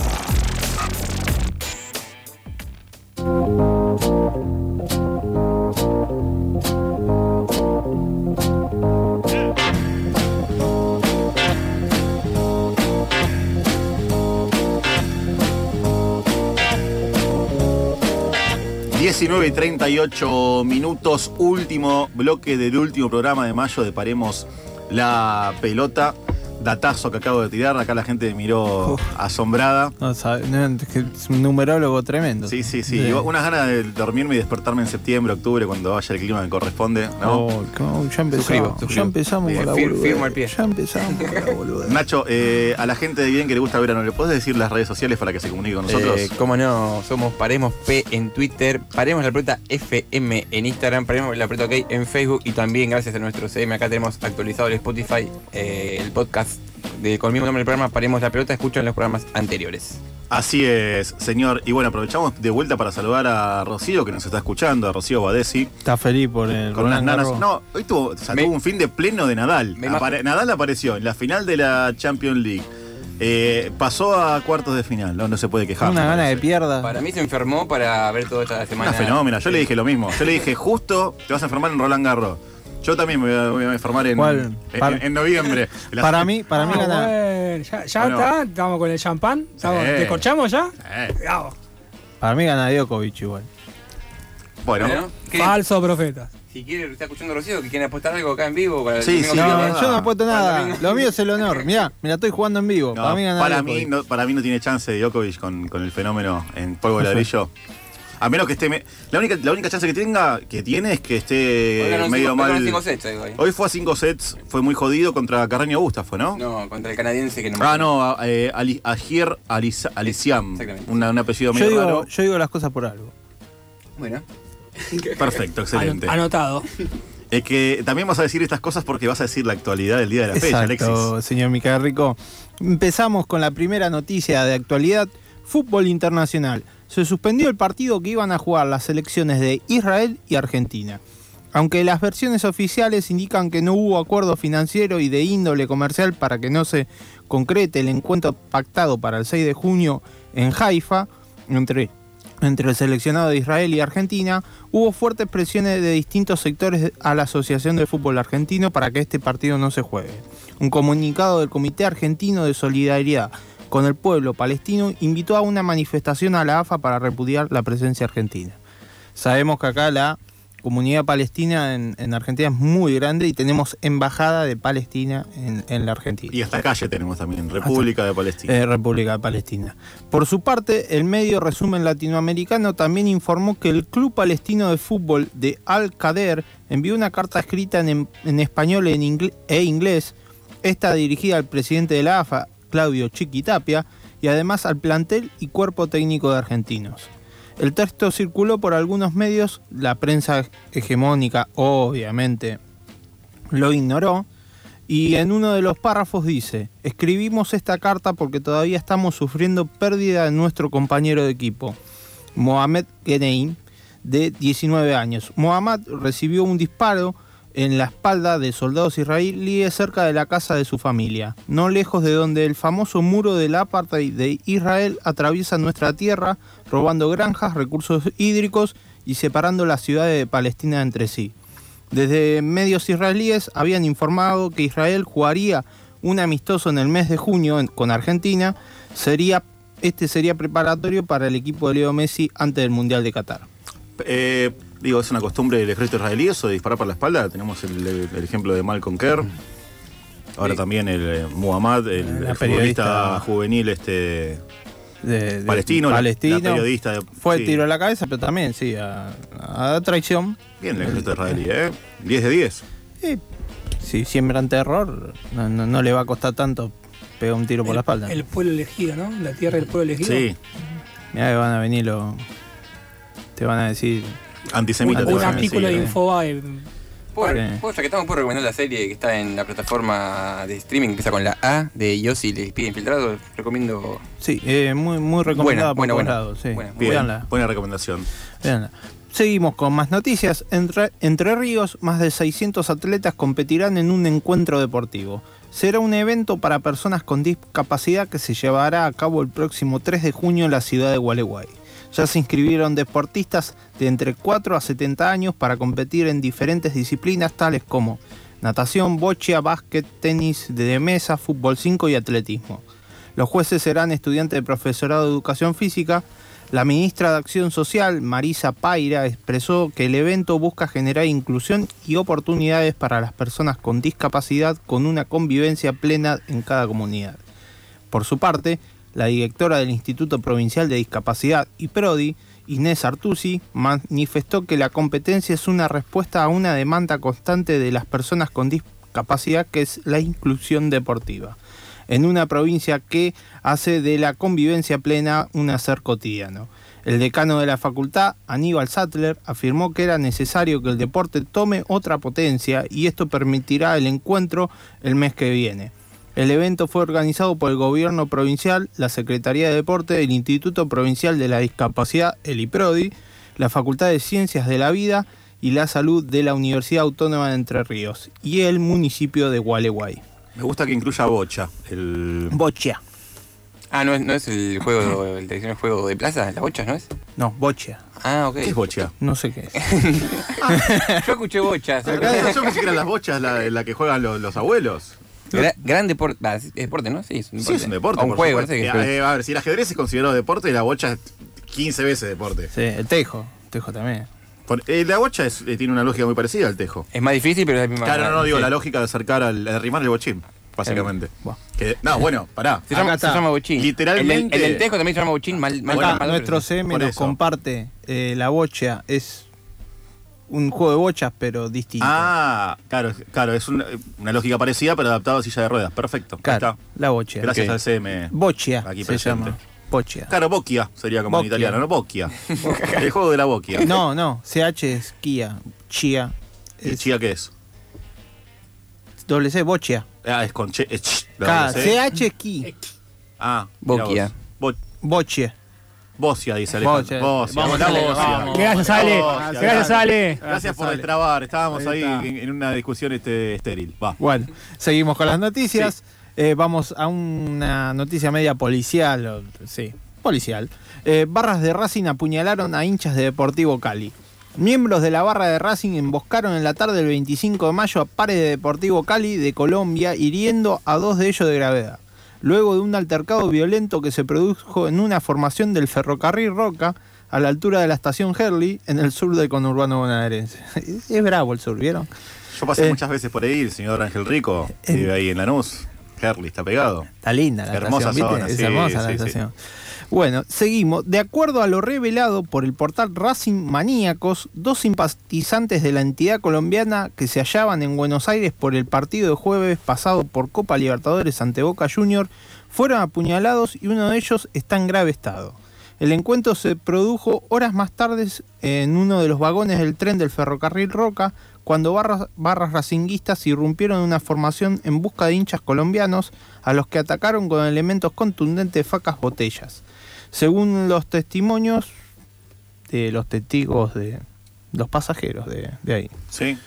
19 y 38 minutos, último bloque del último programa de mayo de Paremos la Pelota. Datazo que acabo de tirar, acá la gente miró asombrada. No, sabe- no, es que es un numerólogo tremendo. Sí, sí, sí. Unas ganas de dormirme y despertarme en septiembre, octubre, cuando vaya el clima que corresponde. ¿no? Oh, cómo- ya empezamos, Suscribo, ya empezamos con la Fir- boludez. firmo al pie. Ya empezamos con la boluda. Nacho, eh, a la gente de bien que le gusta verano, ¿le podés decir las redes sociales para que se comunique con nosotros? Eh, cómo no, somos Paremos P en Twitter, Paremos la Pelota FM en Instagram, Paremos la Pelota OK en Facebook y también gracias a nuestro CM acá tenemos actualizado el Spotify, eh, el podcast de, con el mismo nombre del programa Paremos la Pelota, escuchan los programas anteriores. Así es, señor. Y bueno, aprovechamos de vuelta para saludar a Rocío, que nos está escuchando, a Rocío Badesi. Está feliz por el Con unas Roland nanas. Garros. No, hoy tuvo, o sea, tuvo un fin de pleno de Nadal. Apare- Nadal apareció en la final de la Champions League. Eh, pasó a cuartos de final, no, no se puede quejar. Una gana de pierda. Para mí se enfermó para ver toda esta semana. Una fenómena. Yo le dije lo mismo. Yo le dije, justo te vas a enfermar en Roland Garros. Yo también me voy a, voy a enfermar en, ¿Cuál? en, noviembre. La- Para mí, para mí Ah, gana. bueno, ya ya Bueno. está, estamos con el champán. Estamos, Sí. ¿Te corchamos ya? Para mí gana Djokovic igual. Bueno. Falso profeta. Si quiere, está escuchando Rocío, que quiere apostar algo acá en vivo para Sí, sí, No, yo no apuesto nada. Lo mío es el honor. Mirá, me la estoy jugando en vivo. No, para mí gana para, mí no, para mí no tiene chance Djokovic con, con el fenómeno en polvo de ladrillo. A menos que esté. me- la, única, la única chance que tenga, que tiene, es que Hoy esté ganó medio cinco- ganó mal. cinco sets, hoy. Hoy fue a cinco sets, fue muy jodido contra Carreño Augusta, fue, ¿no? No, contra el canadiense que no Ah, no, eh, Ali- Agier Alis- Alisiam. Exactamente. Una- un apellido Yo medio digo, raro. yo digo las cosas por algo. Bueno. Perfecto, excelente. Ano- Anotado. Es que también vas a decir estas cosas porque vas a decir la actualidad del día de la fecha, Alexis. Señor Micael Rico. Empezamos con la primera noticia de actualidad. Fútbol internacional. Se suspendió el partido que iban a jugar las selecciones de Israel y Argentina. Aunque las versiones oficiales indican que no hubo acuerdo financiero y de índole comercial para que no se concrete el encuentro pactado para el 6 de junio en Haifa entre, entre el seleccionado de Israel y Argentina, hubo fuertes presiones de distintos sectores a la Asociación de Fútbol Argentino para que este partido no se juegue. Un comunicado del Comité Argentino de Solidaridad con el pueblo palestino invitó a una manifestación a la AFA para repudiar la presencia argentina. Sabemos que acá la comunidad palestina en, en Argentina es muy grande y tenemos embajada de Palestina en, en la Argentina. Y hasta calle tenemos también, República de Palestina. Eh, República de Palestina. Por su parte, el medio Resumen Latinoamericano también informó que el Club Palestino de Fútbol de Al-Qader envió una carta escrita en, en español ingle- e inglés, esta dirigida al presidente de la AFA, Claudio Chiquitapia, y además al plantel y cuerpo técnico de argentinos. El texto circuló por algunos medios, la prensa hegemónica obviamente lo ignoró, y en uno de los párrafos dice, escribimos esta carta porque todavía estamos sufriendo pérdida de nuestro compañero de equipo, Mohamed Geneim, de 19 años. Mohamed recibió un disparo en la espalda de soldados israelíes cerca de la casa de su familia, no lejos de donde el famoso muro del apartheid de Israel atraviesa nuestra tierra, robando granjas, recursos hídricos y separando las ciudades de Palestina entre sí. Desde medios israelíes habían informado que Israel jugaría un amistoso en el mes de junio con Argentina. Este sería preparatorio para el equipo de Leo Messi antes del Mundial de Qatar. Eh, digo, es una costumbre del ejército israelí eso de disparar por la espalda. Tenemos el, el ejemplo de Malcolm Kerr. Ahora Sí. también el eh, Muhammad, el, el futbolista periodista juvenil este De- de- palestino, la- palestino. la periodista. de- Fue sí. el tiro a la cabeza, pero también, sí, a, a traición. Bien el ejército israelí, ¿eh? 10 de 10. Si siembran terror, no, no- no le va a costar tanto pegar un tiro por la espalda. El pueblo elegido, ¿no? La tierra del pueblo elegido. Sí. Mirá que van a venir los. Te van a decir. Antisemita. Un artículo de Infobae. ¿Puedo, ya que estamos, puedo recomendar la serie que está en la plataforma de streaming que empieza con la A de Yossi y le pide infiltrado. Recomiendo. Sí, eh, muy, muy recomendada Buena, por buena, buena. lados, sí. Buena, Bien, Véanla. buena recomendación. Véanla. Seguimos con más noticias. Entre, Entre Ríos, más de 600 atletas competirán en un encuentro deportivo. Será un evento para personas con discapacidad que se llevará a cabo el próximo 3 de junio en la ciudad de Gualeguay. Ya se inscribieron deportistas de entre 4 a 70 años para competir en diferentes disciplinas tales como natación, bochea, básquet, tenis de mesa, fútbol 5 y atletismo. Los jueces serán estudiantes de profesorado de educación física. La ministra de Acción Social, Marisa Paira, expresó que el evento busca generar inclusión y oportunidades para las personas con discapacidad con una convivencia plena en cada comunidad. Por su parte, la directora del Instituto Provincial de Discapacidad y PRODI, Inés Artusi, manifestó que la competencia es una respuesta a una demanda constante de las personas con discapacidad que es la inclusión deportiva, en una provincia que hace de la convivencia plena un hacer cotidiano. El decano de la facultad, Aníbal Sattler, afirmó que era necesario que el deporte tome otra potencia y esto permitirá el encuentro el mes que viene. El evento fue organizado por el gobierno provincial, la Secretaría de Deporte, el Instituto Provincial de la Discapacidad, el IPRODI, la Facultad de Ciencias de la Vida y la Salud de la Universidad Autónoma de Entre Ríos y el municipio de Gualeguay. Me gusta que incluya bocha. El... Bocha. Ah, ¿no es, no es el juego, el tradicional juego de plaza? ¿Las bochas, no es? No, bocha. Ah, ok. ¿Qué es bocha? No sé qué es. Yo escuché bochas. Acá yo pensé que eran las bochas la, la que juegan los, los abuelos. Gra- gran deporte. Es deporte, ¿no? Sí, es un Sí, deporte. es un deporte. O un por juego, supuesto. no sé qué Eh, a ver, si el ajedrez es considerado deporte, la bocha es 15 veces deporte. Sí, el tejo. Tejo también. Por- eh, la bocha es- eh, tiene una lógica muy parecida al tejo. Es más difícil, pero es la misma. Claro, no, no, digo sí. la lógica de acercar al de arrimar el bochín, básicamente. Bueno. Que- no, bueno, pará. Se llama, Acá está. se llama bochín. Literalmente- El, del- el del tejo también se llama bochín, mal, mal, Acá mal, nuestro sí. CM por nos eso. comparte eh, la bocha. Es un juego de bochas, pero distinto. Ah, claro, claro, es una, una lógica parecida, pero adaptado a silla de ruedas. Perfecto. Ahí claro, está. la bocha. Gracias Ok. al CM. Bochia Aquí se presente. llama. Bochia. Claro, Bocchia sería como en italiano, ¿no? Bocchia. el juego de la Bocchia. No, no. CH es Kia. Chia. ¿El Es chía qué es? doble C, bochia. Ah, es con che, es ch. CH es Ki. Ah, Bocchia. Bo- Bochia. Bocia, dice Alejandro. Bocia. Bocia. Vamos, Bocia. vamos. Gracias, Ale. Bocia. Gracias, Ale. Gracias por destrabar. Estábamos Ahí en, en una discusión este, estéril. Va. Bueno, seguimos con las noticias. Eh, vamos a una noticia media policial. o- sí, policial. Eh, barras de Racing apuñalaron a hinchas de Deportivo Cali. Miembros de la barra de Racing emboscaron en la tarde del 25 de mayo a pares de Deportivo Cali de Colombia, hiriendo a dos de ellos de gravedad. Luego de un altercado violento que se produjo en una formación del ferrocarril Roca, a la altura de la estación Herley, en el sur del conurbano bonaerense. Es bravo el sur, ¿vieron? Yo pasé Eh. muchas veces por ahí, el señor Ángel Rico, vive ahí en Lanús. Herley, está pegado. Está linda la Hermosa estación, sí, hermosa la sí. Bueno, seguimos. De acuerdo a lo revelado por el portal Racing Maníacos, dos simpatizantes de la entidad colombiana que se hallaban en Buenos Aires por el partido de jueves pasado por Copa Libertadores ante Boca Junior fueron apuñalados y uno de ellos está en grave estado. El encuentro se produjo horas más tarde en uno de los vagones del tren del ferrocarril Roca, cuando barras, barras racinguistas irrumpieron una formación en busca de hinchas colombianos, a los que atacaron con elementos contundentes de facas botellas. Según los testimonios de los testigos de los pasajeros de, de ahí. Sí.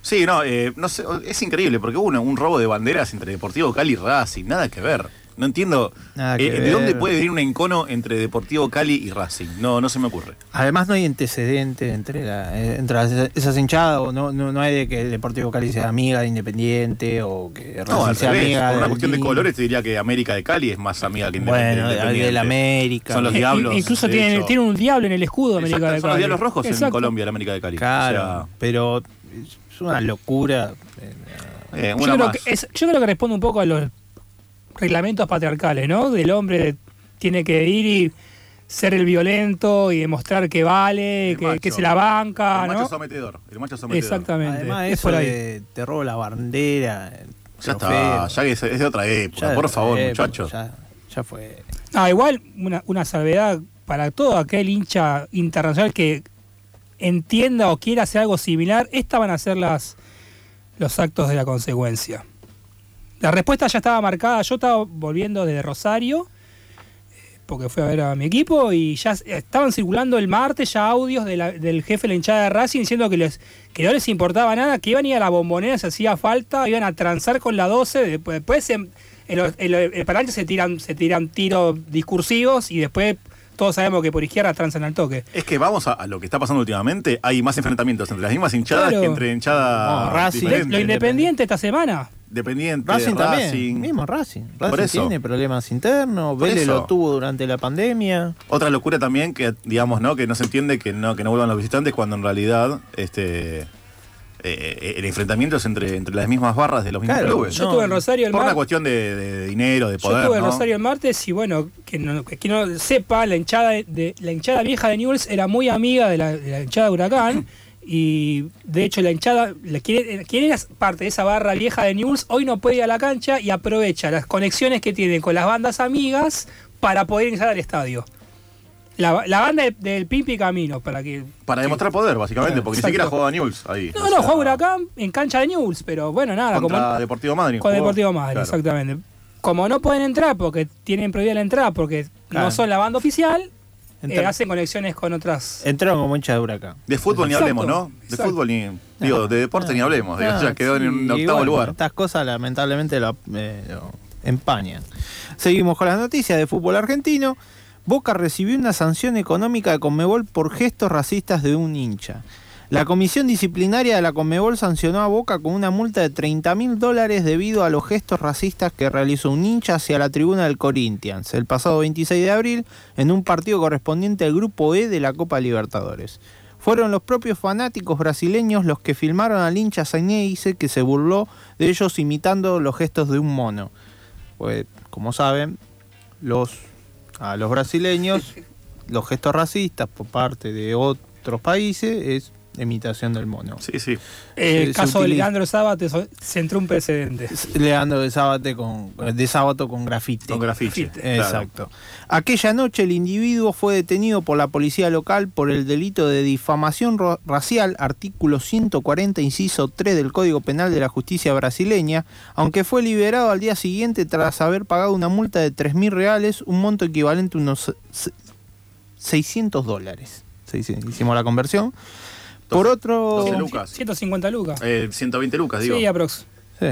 Sí, no, eh, no sé, es increíble porque hubo un robo de banderas entre Deportivo Cali y Racing, nada que ver. No entiendo eh, de dónde puede venir un encono entre Deportivo Cali y Racing. No, no se me ocurre. Además no hay antecedente entre, la, eh, entre las- esas hinchadas, o no, no, no hay de que el Deportivo Cali sea amiga de Independiente, o que Racing No, al sea revés, amiga por una cuestión de colores te diría que América de Cali es más amiga que Independiente. Bueno, de- del América. Son los Eh, diablos. Incluso de tiene, hecho. tiene un diablo en el escudo Exacto, América de son los Cali. diablos rojos en. Colombia, la América de Cali. Claro, pero es una locura. Eh, Yo creo, que es- yo creo que responde un poco a los reglamentos patriarcales, ¿no? Del hombre tiene que ir y ser el violento y demostrar que vale, que, macho. que se la banca, el macho ¿no? sometedor. El macho sometedor. Exactamente. Además, es eso por ahí. de te robo la bandera. Ya trofeo, está, ya que es, es de otra época. ya por favor, época, muchachos. Ya, ya fue. Ah, igual una, una salvedad para todo aquel hincha internacional que entienda o quiera hacer algo similar, estas van a ser las, los actos de la consecuencia. La respuesta ya estaba marcada, yo estaba volviendo desde Rosario, eh, porque fui a ver a mi equipo, y ya estaban circulando el martes ya audios del jefe de la hinchada de Racing diciendo que, les, que no les importaba nada, que iban a ir a la bombonera si hacía falta, iban a transar con la 12, después, después en, en en en parlantes se tiran, se tiran tiros discursivos y después todos sabemos que por izquierda transan al toque. Es que vamos a, a lo que está pasando últimamente. Hay más enfrentamientos entre las mismas hinchadas Claro. que entre hinchadas. No, Racing. diferentes. Lo independiente esta semana. Dependiente, Racing también, Racing. mismo Racing. Por Racing eso. tiene problemas internos, Por Vélez lo tuvo durante la pandemia. Otra locura también que, digamos, ¿no? Que no se entiende que no, que no vuelvan los visitantes cuando en realidad este eh, el enfrentamiento es entre, entre las mismas barras de los mismos Claro, clubes. Yo estuve en Rosario el Por una cuestión de, de dinero, de Yo poder. estuve en ¿no? Rosario el martes y bueno, que no, que no sepa, la hinchada de la hinchada vieja de Newell's era muy amiga de la, de la hinchada de Huracán y de hecho la hinchada, la- quien, quien era parte de esa barra vieja de Newell's hoy no puede ir a la cancha y aprovecha las conexiones que tiene con las bandas amigas para poder ingresar al estadio. La, la banda de- del Pimpi Camino, para que... Para demostrar poder, básicamente, porque Exacto. ni siquiera juega News ahí. No, no, juega Huracán en cancha de Newell's, pero bueno, nada. Contra como, Deportivo Madrid. Con. Deportivo Madrid, Claro. exactamente. Como no pueden entrar porque tienen prohibida la entrada porque Claro. no son la banda oficial, eh, hacen conexiones con otras. Entraron como hincha de huracán. De fútbol ni hablemos, ¿no? De exacto. fútbol ni. Digo, de deporte ni hablemos. digo, ya quedó en un octavo bueno, lugar. Estas cosas lamentablemente lo, eh, lo empañan. Seguimos con las noticias de fútbol argentino. Boca recibió una sanción económica de Conmebol por gestos racistas de un hincha. La comisión disciplinaria de la Conmebol sancionó a Boca con una multa de 30 mil dólares debido a los gestos racistas que realizó un hincha hacia la tribuna del Corinthians el pasado 26 de abril en un partido correspondiente al Grupo E de la Copa Libertadores. Fueron los propios fanáticos brasileños los que filmaron al hincha Zaneise que se burló de ellos imitando los gestos de un mono. Pues, como saben, los, a los brasileños, los gestos racistas por parte de otros países es imitación del mono. Sí, sí. El se caso de Leandro Sábate se entró un precedente. Leandro de Sábate con, de sábado con grafite. Con grafite. claro. Exacto. Aquella noche el individuo fue detenido por la policía local por el delito de difamación racial, artículo 140, inciso 3 del Código Penal de la Justicia brasileña, aunque fue liberado al día siguiente tras haber pagado una multa de 3.000 reales, un monto equivalente a unos se- 600 dólares. Hicimos la conversión. Por otro... 12 lucas. 150 lucas. Eh, 120 lucas, digo. Sí, aprox. Sí,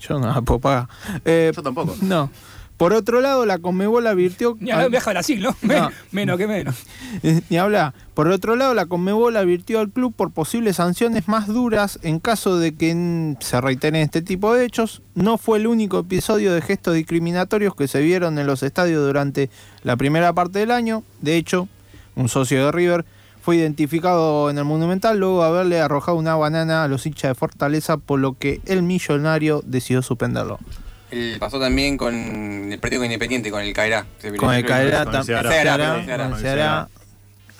yo no la puedo pagar. Eh, Yo tampoco. No. Por otro lado, la Conmebol advirtió... Ni viaje a Brasil, ¿no? No. menos que menos. Eh, Ni habla. Por otro lado, la Conmebol advirtió al club por posibles sanciones más duras en caso de que se reiteren este tipo de hechos. No fue el único episodio de gestos discriminatorios que se vieron en los estadios durante la primera parte del año. De hecho, un socio de River fue identificado en el Monumental luego de haberle arrojado una banana a los hinchas de Fortaleza, por lo que el millonario decidió suspenderlo. El- pasó también con el partido Independiente, con el Caerá. Con el Caerá, Con el tam- Ceará, Ceará, perdón, Ceará. con el Ceará.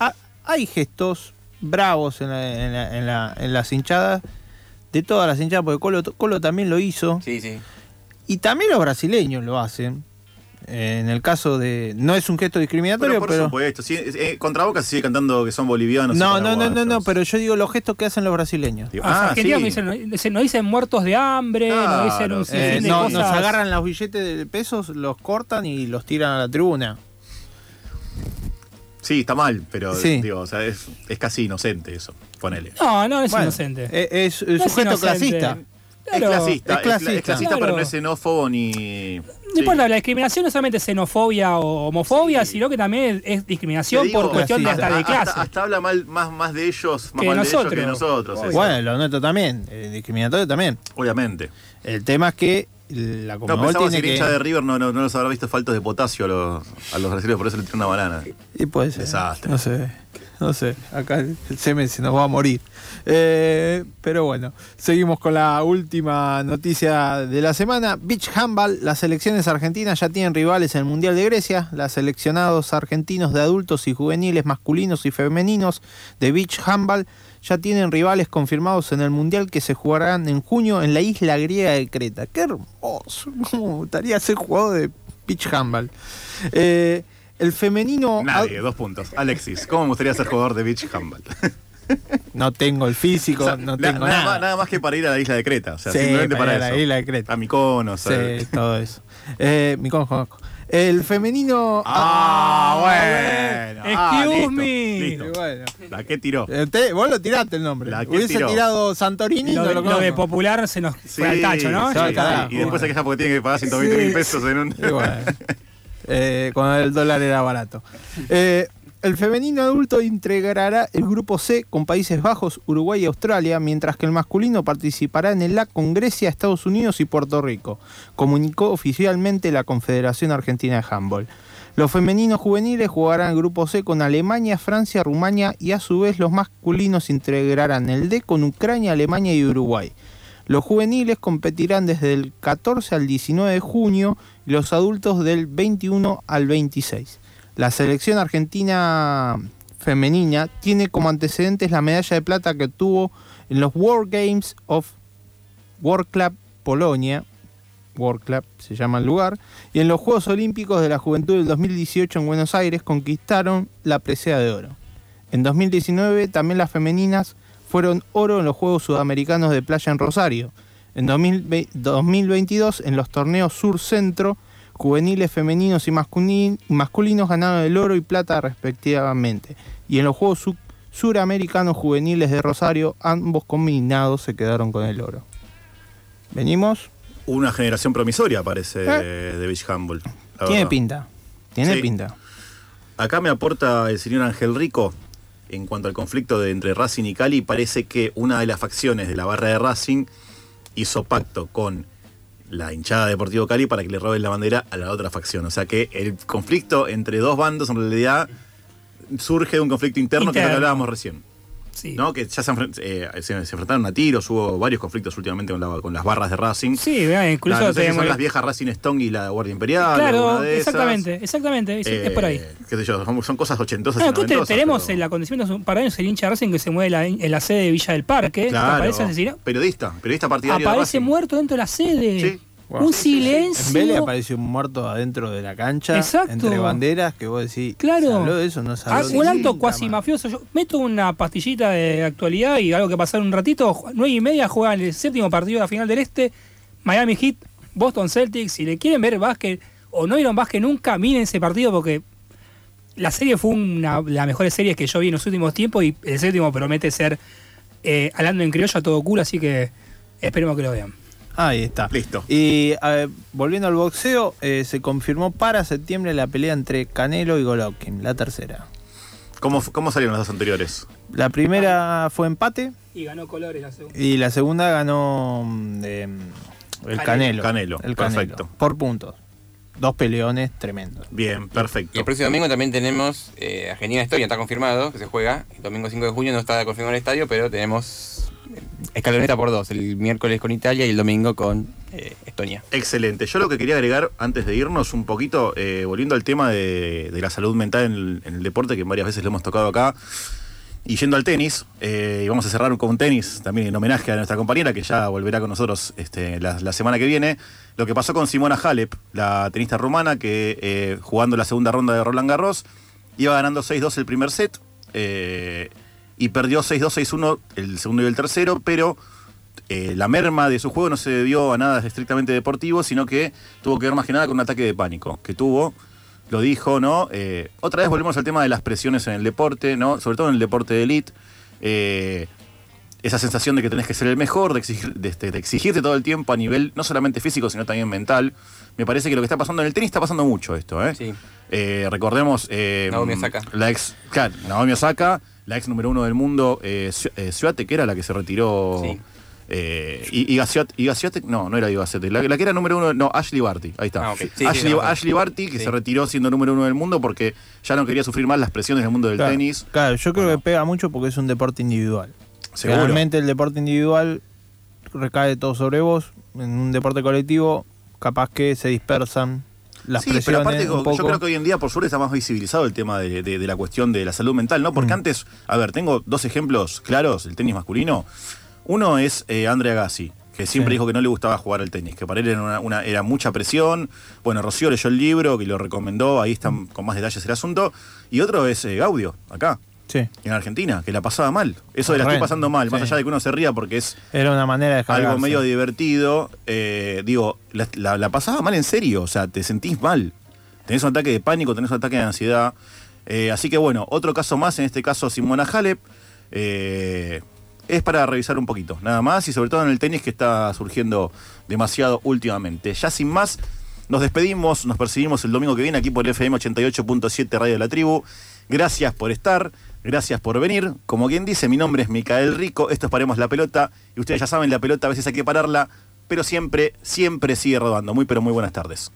Ah, hay gestos bravos en, la- en la- en la- en las hinchadas, de todas las hinchadas, porque Colo, Colo también lo hizo. Sí, sí. Y también los brasileños lo hacen. Eh, en el caso de. No es un gesto discriminatorio, Pero por pero. supuesto. sí, eh, contra Boca se sigue cantando que son bolivianos. no, no, no, no, no, pero yo digo los gestos que hacen los brasileños. Digo, Ah, ah, sí. no dicen, no dicen- dicen muertos de hambre, no dicen un sinfín Eh, de no, cosas. nos agarran los billetes de pesos, los cortan y los tiran a la tribuna. Sí, está mal, pero Sí. digo, o sea, es, es casi inocente eso. Ponele. No, no es Bueno, inocente. eh, Es, es No un gesto inocente. clasista. Es Claro, clasista, es es, cla- es clasista. clasista, Claro. pero no es xenófobo ni. No importa, la discriminación no es solamente xenofobia o homofobia, sino que también es, es discriminación digo, por cuestión de hasta, hasta de clase. hasta habla mal, más, más de ellos, más Que mal de nosotros. ellos que de nosotros. Bueno, lo nuestro también. El discriminatorio también. Obviamente. El tema es que la No, Conmebol pensamos tiene que el que... hincha de River no, no, no los habrá visto faltos de potasio a los, a los brasileños, por eso le tiró una banana. Y puede ser. Desastre. No sé. No sé. Acá el semen se nos va a morir. Eh, pero bueno, seguimos con la última noticia de la semana. Beach Handball. Las selecciones argentinas ya tienen rivales en el Mundial de Grecia. Las seleccionados argentinos de adultos y juveniles masculinos y femeninos de Beach Handball ya tienen rivales confirmados en el Mundial que se jugarán en junio en la isla griega de Creta. ¡Qué hermoso! ¿Cómo me gustaría ser jugador de Beach Handball? Eh, el femenino... Nadie, dos puntos. Alexis, ¿cómo me gustaría ser jugador de beach handball? No tengo el físico, O sea, no tengo nada, nada. Más, nada más que para ir a la isla de Creta. O sea, Sí, simplemente para para, ir a la isla de Creta. A. Sí, todo eso. Eh, mi conozco. El femenino. Ah, bueno. Ah, Excuse listo, me. listo. Bueno. ¿La que tiró? Eh, vos lo tiraste el nombre. La que Hubiese tiró. tirado Santorini. Lo, no de- lo lo de conozco. popular se nos Sí, fue al tacho, ¿no? sí, sí. Y después se queja porque tiene que pagar 120 mil pesos en un. Y bueno, eh, cuando el dólar era barato. Eh, el femenino adulto integrará el grupo C con Países Bajos, Uruguay y Australia, mientras que el masculino participará en el A con Grecia, Estados Unidos y Puerto Rico, comunicó oficialmente la Confederación Argentina de Handball. Los femeninos juveniles jugarán el grupo C con Alemania, Francia, Rumania y a su vez los masculinos integrarán el D con Ucrania, Alemania y Uruguay. Los juveniles competirán desde el 14 al 19 de junio y los adultos del 21 al 26. La selección argentina femenina tiene como antecedentes la medalla de plata que obtuvo en los World Games of World Club Polonia, World Club se llama el lugar, y en los Juegos Olímpicos de la Juventud del 2018 en Buenos Aires conquistaron la presea de oro. En 2019 también las femeninas fueron oro en los Juegos Sudamericanos de Playa en Rosario. En 2020 2022 en los torneos Sur-Centro, juveniles femeninos y masculin- masculinos ganaron el oro y plata respectivamente. Y en los Juegos Su- Suramericanos Juveniles de Rosario, ambos combinados se quedaron con el oro. Venimos. Una generación promisoria, parece, Eh. de beach la Tiene verdad. pinta. Tiene Sí. pinta. Acá me aporta el señor Ángel Rico en cuanto al conflicto de entre Racing y Cali. Parece que una de las facciones de la barra de Racing hizo pacto con la hinchada de Deportivo Cali para que le roben la bandera a la otra facción. O sea que el conflicto entre dos bandos en realidad surge de un conflicto interno, lo que Interno. hablábamos recién. Sí. ¿no? Que ya se, eh, se- se enfrentaron a tiros, hubo varios conflictos últimamente con, la- con las barras de Racing. Sí, vea, incluso no sé si tenemos- son las viejas Racing Stone y la Guardia Imperial. Claro, de esas. exactamente, exactamente, es, por ahí. Eh, qué sé yo, son, son cosas ochentosas Claro, y nosotros te- noventosas, tenemos pero- el acontecimiento hace un par de años el hincha Racing que se mueve la- en la sede de Villa del Parque, Claro, aparece asesinado, periodista, periodista partidario de aparece Racing. muerto dentro de la sede. Sí. Un silencio. En Vélez apareció un muerto adentro de la cancha, Exacto. entre banderas, que vos decís, Claro. ¿se habló de eso? No se Ah, habló de un acto cuasi mafioso. Yo meto una pastillita de actualidad y algo que pasar un ratito. Ju- Nueve y media juegan el séptimo partido de la final del Este. Miami Heat, Boston Celtics. Si le quieren ver básquet o no vieron básquet nunca, miren ese partido porque la serie fue una de las mejores series que yo vi en los últimos tiempos y el séptimo promete ser eh, hablando en criollo a todo culo, así que esperemos que lo vean. Ahí está. Listo. Y a ver, volviendo al boxeo, eh, se confirmó para septiembre la pelea entre Canelo y Golovkin, la tercera. ¿Cómo, ¿Cómo salieron las dos anteriores? La primera fue empate Y ganó colores la segunda. y la segunda ganó mm, mm, el Canelo. Canelo, el Canelo, perfecto. Por puntos. Dos peleones tremendos. Bien, perfecto. Y el próximo domingo también tenemos eh, Argentina Historia, está confirmado que se juega. El domingo 5 de junio no está confirmado el estadio, pero tenemos escaloneta por dos. El miércoles con Italia y el domingo con eh, Estonia. Excelente. Yo lo que quería agregar antes de irnos un poquito, eh, volviendo al tema de, la salud mental en el, deporte, que varias veces lo hemos tocado acá, y yendo al tenis, eh, y vamos a cerrar con tenis también en homenaje a nuestra compañera, que ya volverá con nosotros este, la, semana que viene, lo que pasó con Simona Halep, la tenista rumana, que jugando la segunda ronda de Roland Garros, iba ganando 6-2 el primer set, y perdió 6-2, 6-1 el segundo y el tercero, pero eh, la merma de su juego no se debió a nada estrictamente deportivo, sino que tuvo que ver más que nada con un ataque de pánico que tuvo. Lo dijo, ¿no? Eh, otra vez volvemos al tema de las presiones en el deporte, ¿no? Sobre todo en el deporte de elite. Eh, esa sensación de que tenés que ser el mejor, de, exigir- de, este, de exigirte todo el tiempo a nivel no solamente físico, sino también mental. Me parece que lo que está pasando en el tenis está pasando mucho esto, ¿eh? Eh, recordemos. Naomi Osaka. La ex. Claro, Naomi Osaka, la ex número uno del mundo, eh, eh, Swiatek, que era la que se retiró. Sí. Eh, y, y Gaciot- y Gaciotec- no, no era Iga Swiatek, la, la que era número uno, no, Ashley Barty, ahí está. Ah. Sí, sí, Ashley. Ashley Barty, que Sí. se retiró siendo número uno del mundo porque ya no quería sufrir más las presiones del mundo del Claro, tenis. Claro, yo creo que pega mucho porque es un deporte individual. Seguro. Realmente el deporte individual recae todo sobre vos. En un deporte colectivo, capaz que se dispersan las sí, presiones pero aparte un yo creo que hoy en día por suerte está más visibilizado el tema de, de- de la cuestión de la salud mental, ¿no? Mm. Porque antes, a ver, tengo dos ejemplos claros del tenis masculino. Uno es eh, Andre Agassi, que siempre Sí. dijo que no le gustaba jugar al tenis, que para él era, una, una- era mucha presión. Bueno, Rocío leyó el libro, que lo recomendó, ahí están con más detalles el asunto. Y otro es eh, Gaudio, acá, Sí, en Argentina, que la pasaba mal. Eso de la estoy pasando mal, más allá de que uno se ría porque es era una manera de algo medio divertido. eh, digo, la, la- la pasaba mal en serio, o sea, te sentís mal. Tenés un ataque de pánico, tenés un ataque de ansiedad. Eh, así que bueno, otro caso más, en este caso Simona Halep, eh, es para revisar un poquito, nada más, y sobre todo en el tenis que está surgiendo demasiado últimamente. Ya sin más, nos despedimos, nos percibimos el domingo que viene aquí por el FM 88.7 Radio de la Tribu. Gracias por estar, gracias por venir. Como quien dice, mi nombre es Micael Rico, esto es Paremos la Pelota, y ustedes ya saben, la pelota a veces hay que pararla, pero siempre, siempre sigue rodando. Muy, pero muy buenas tardes.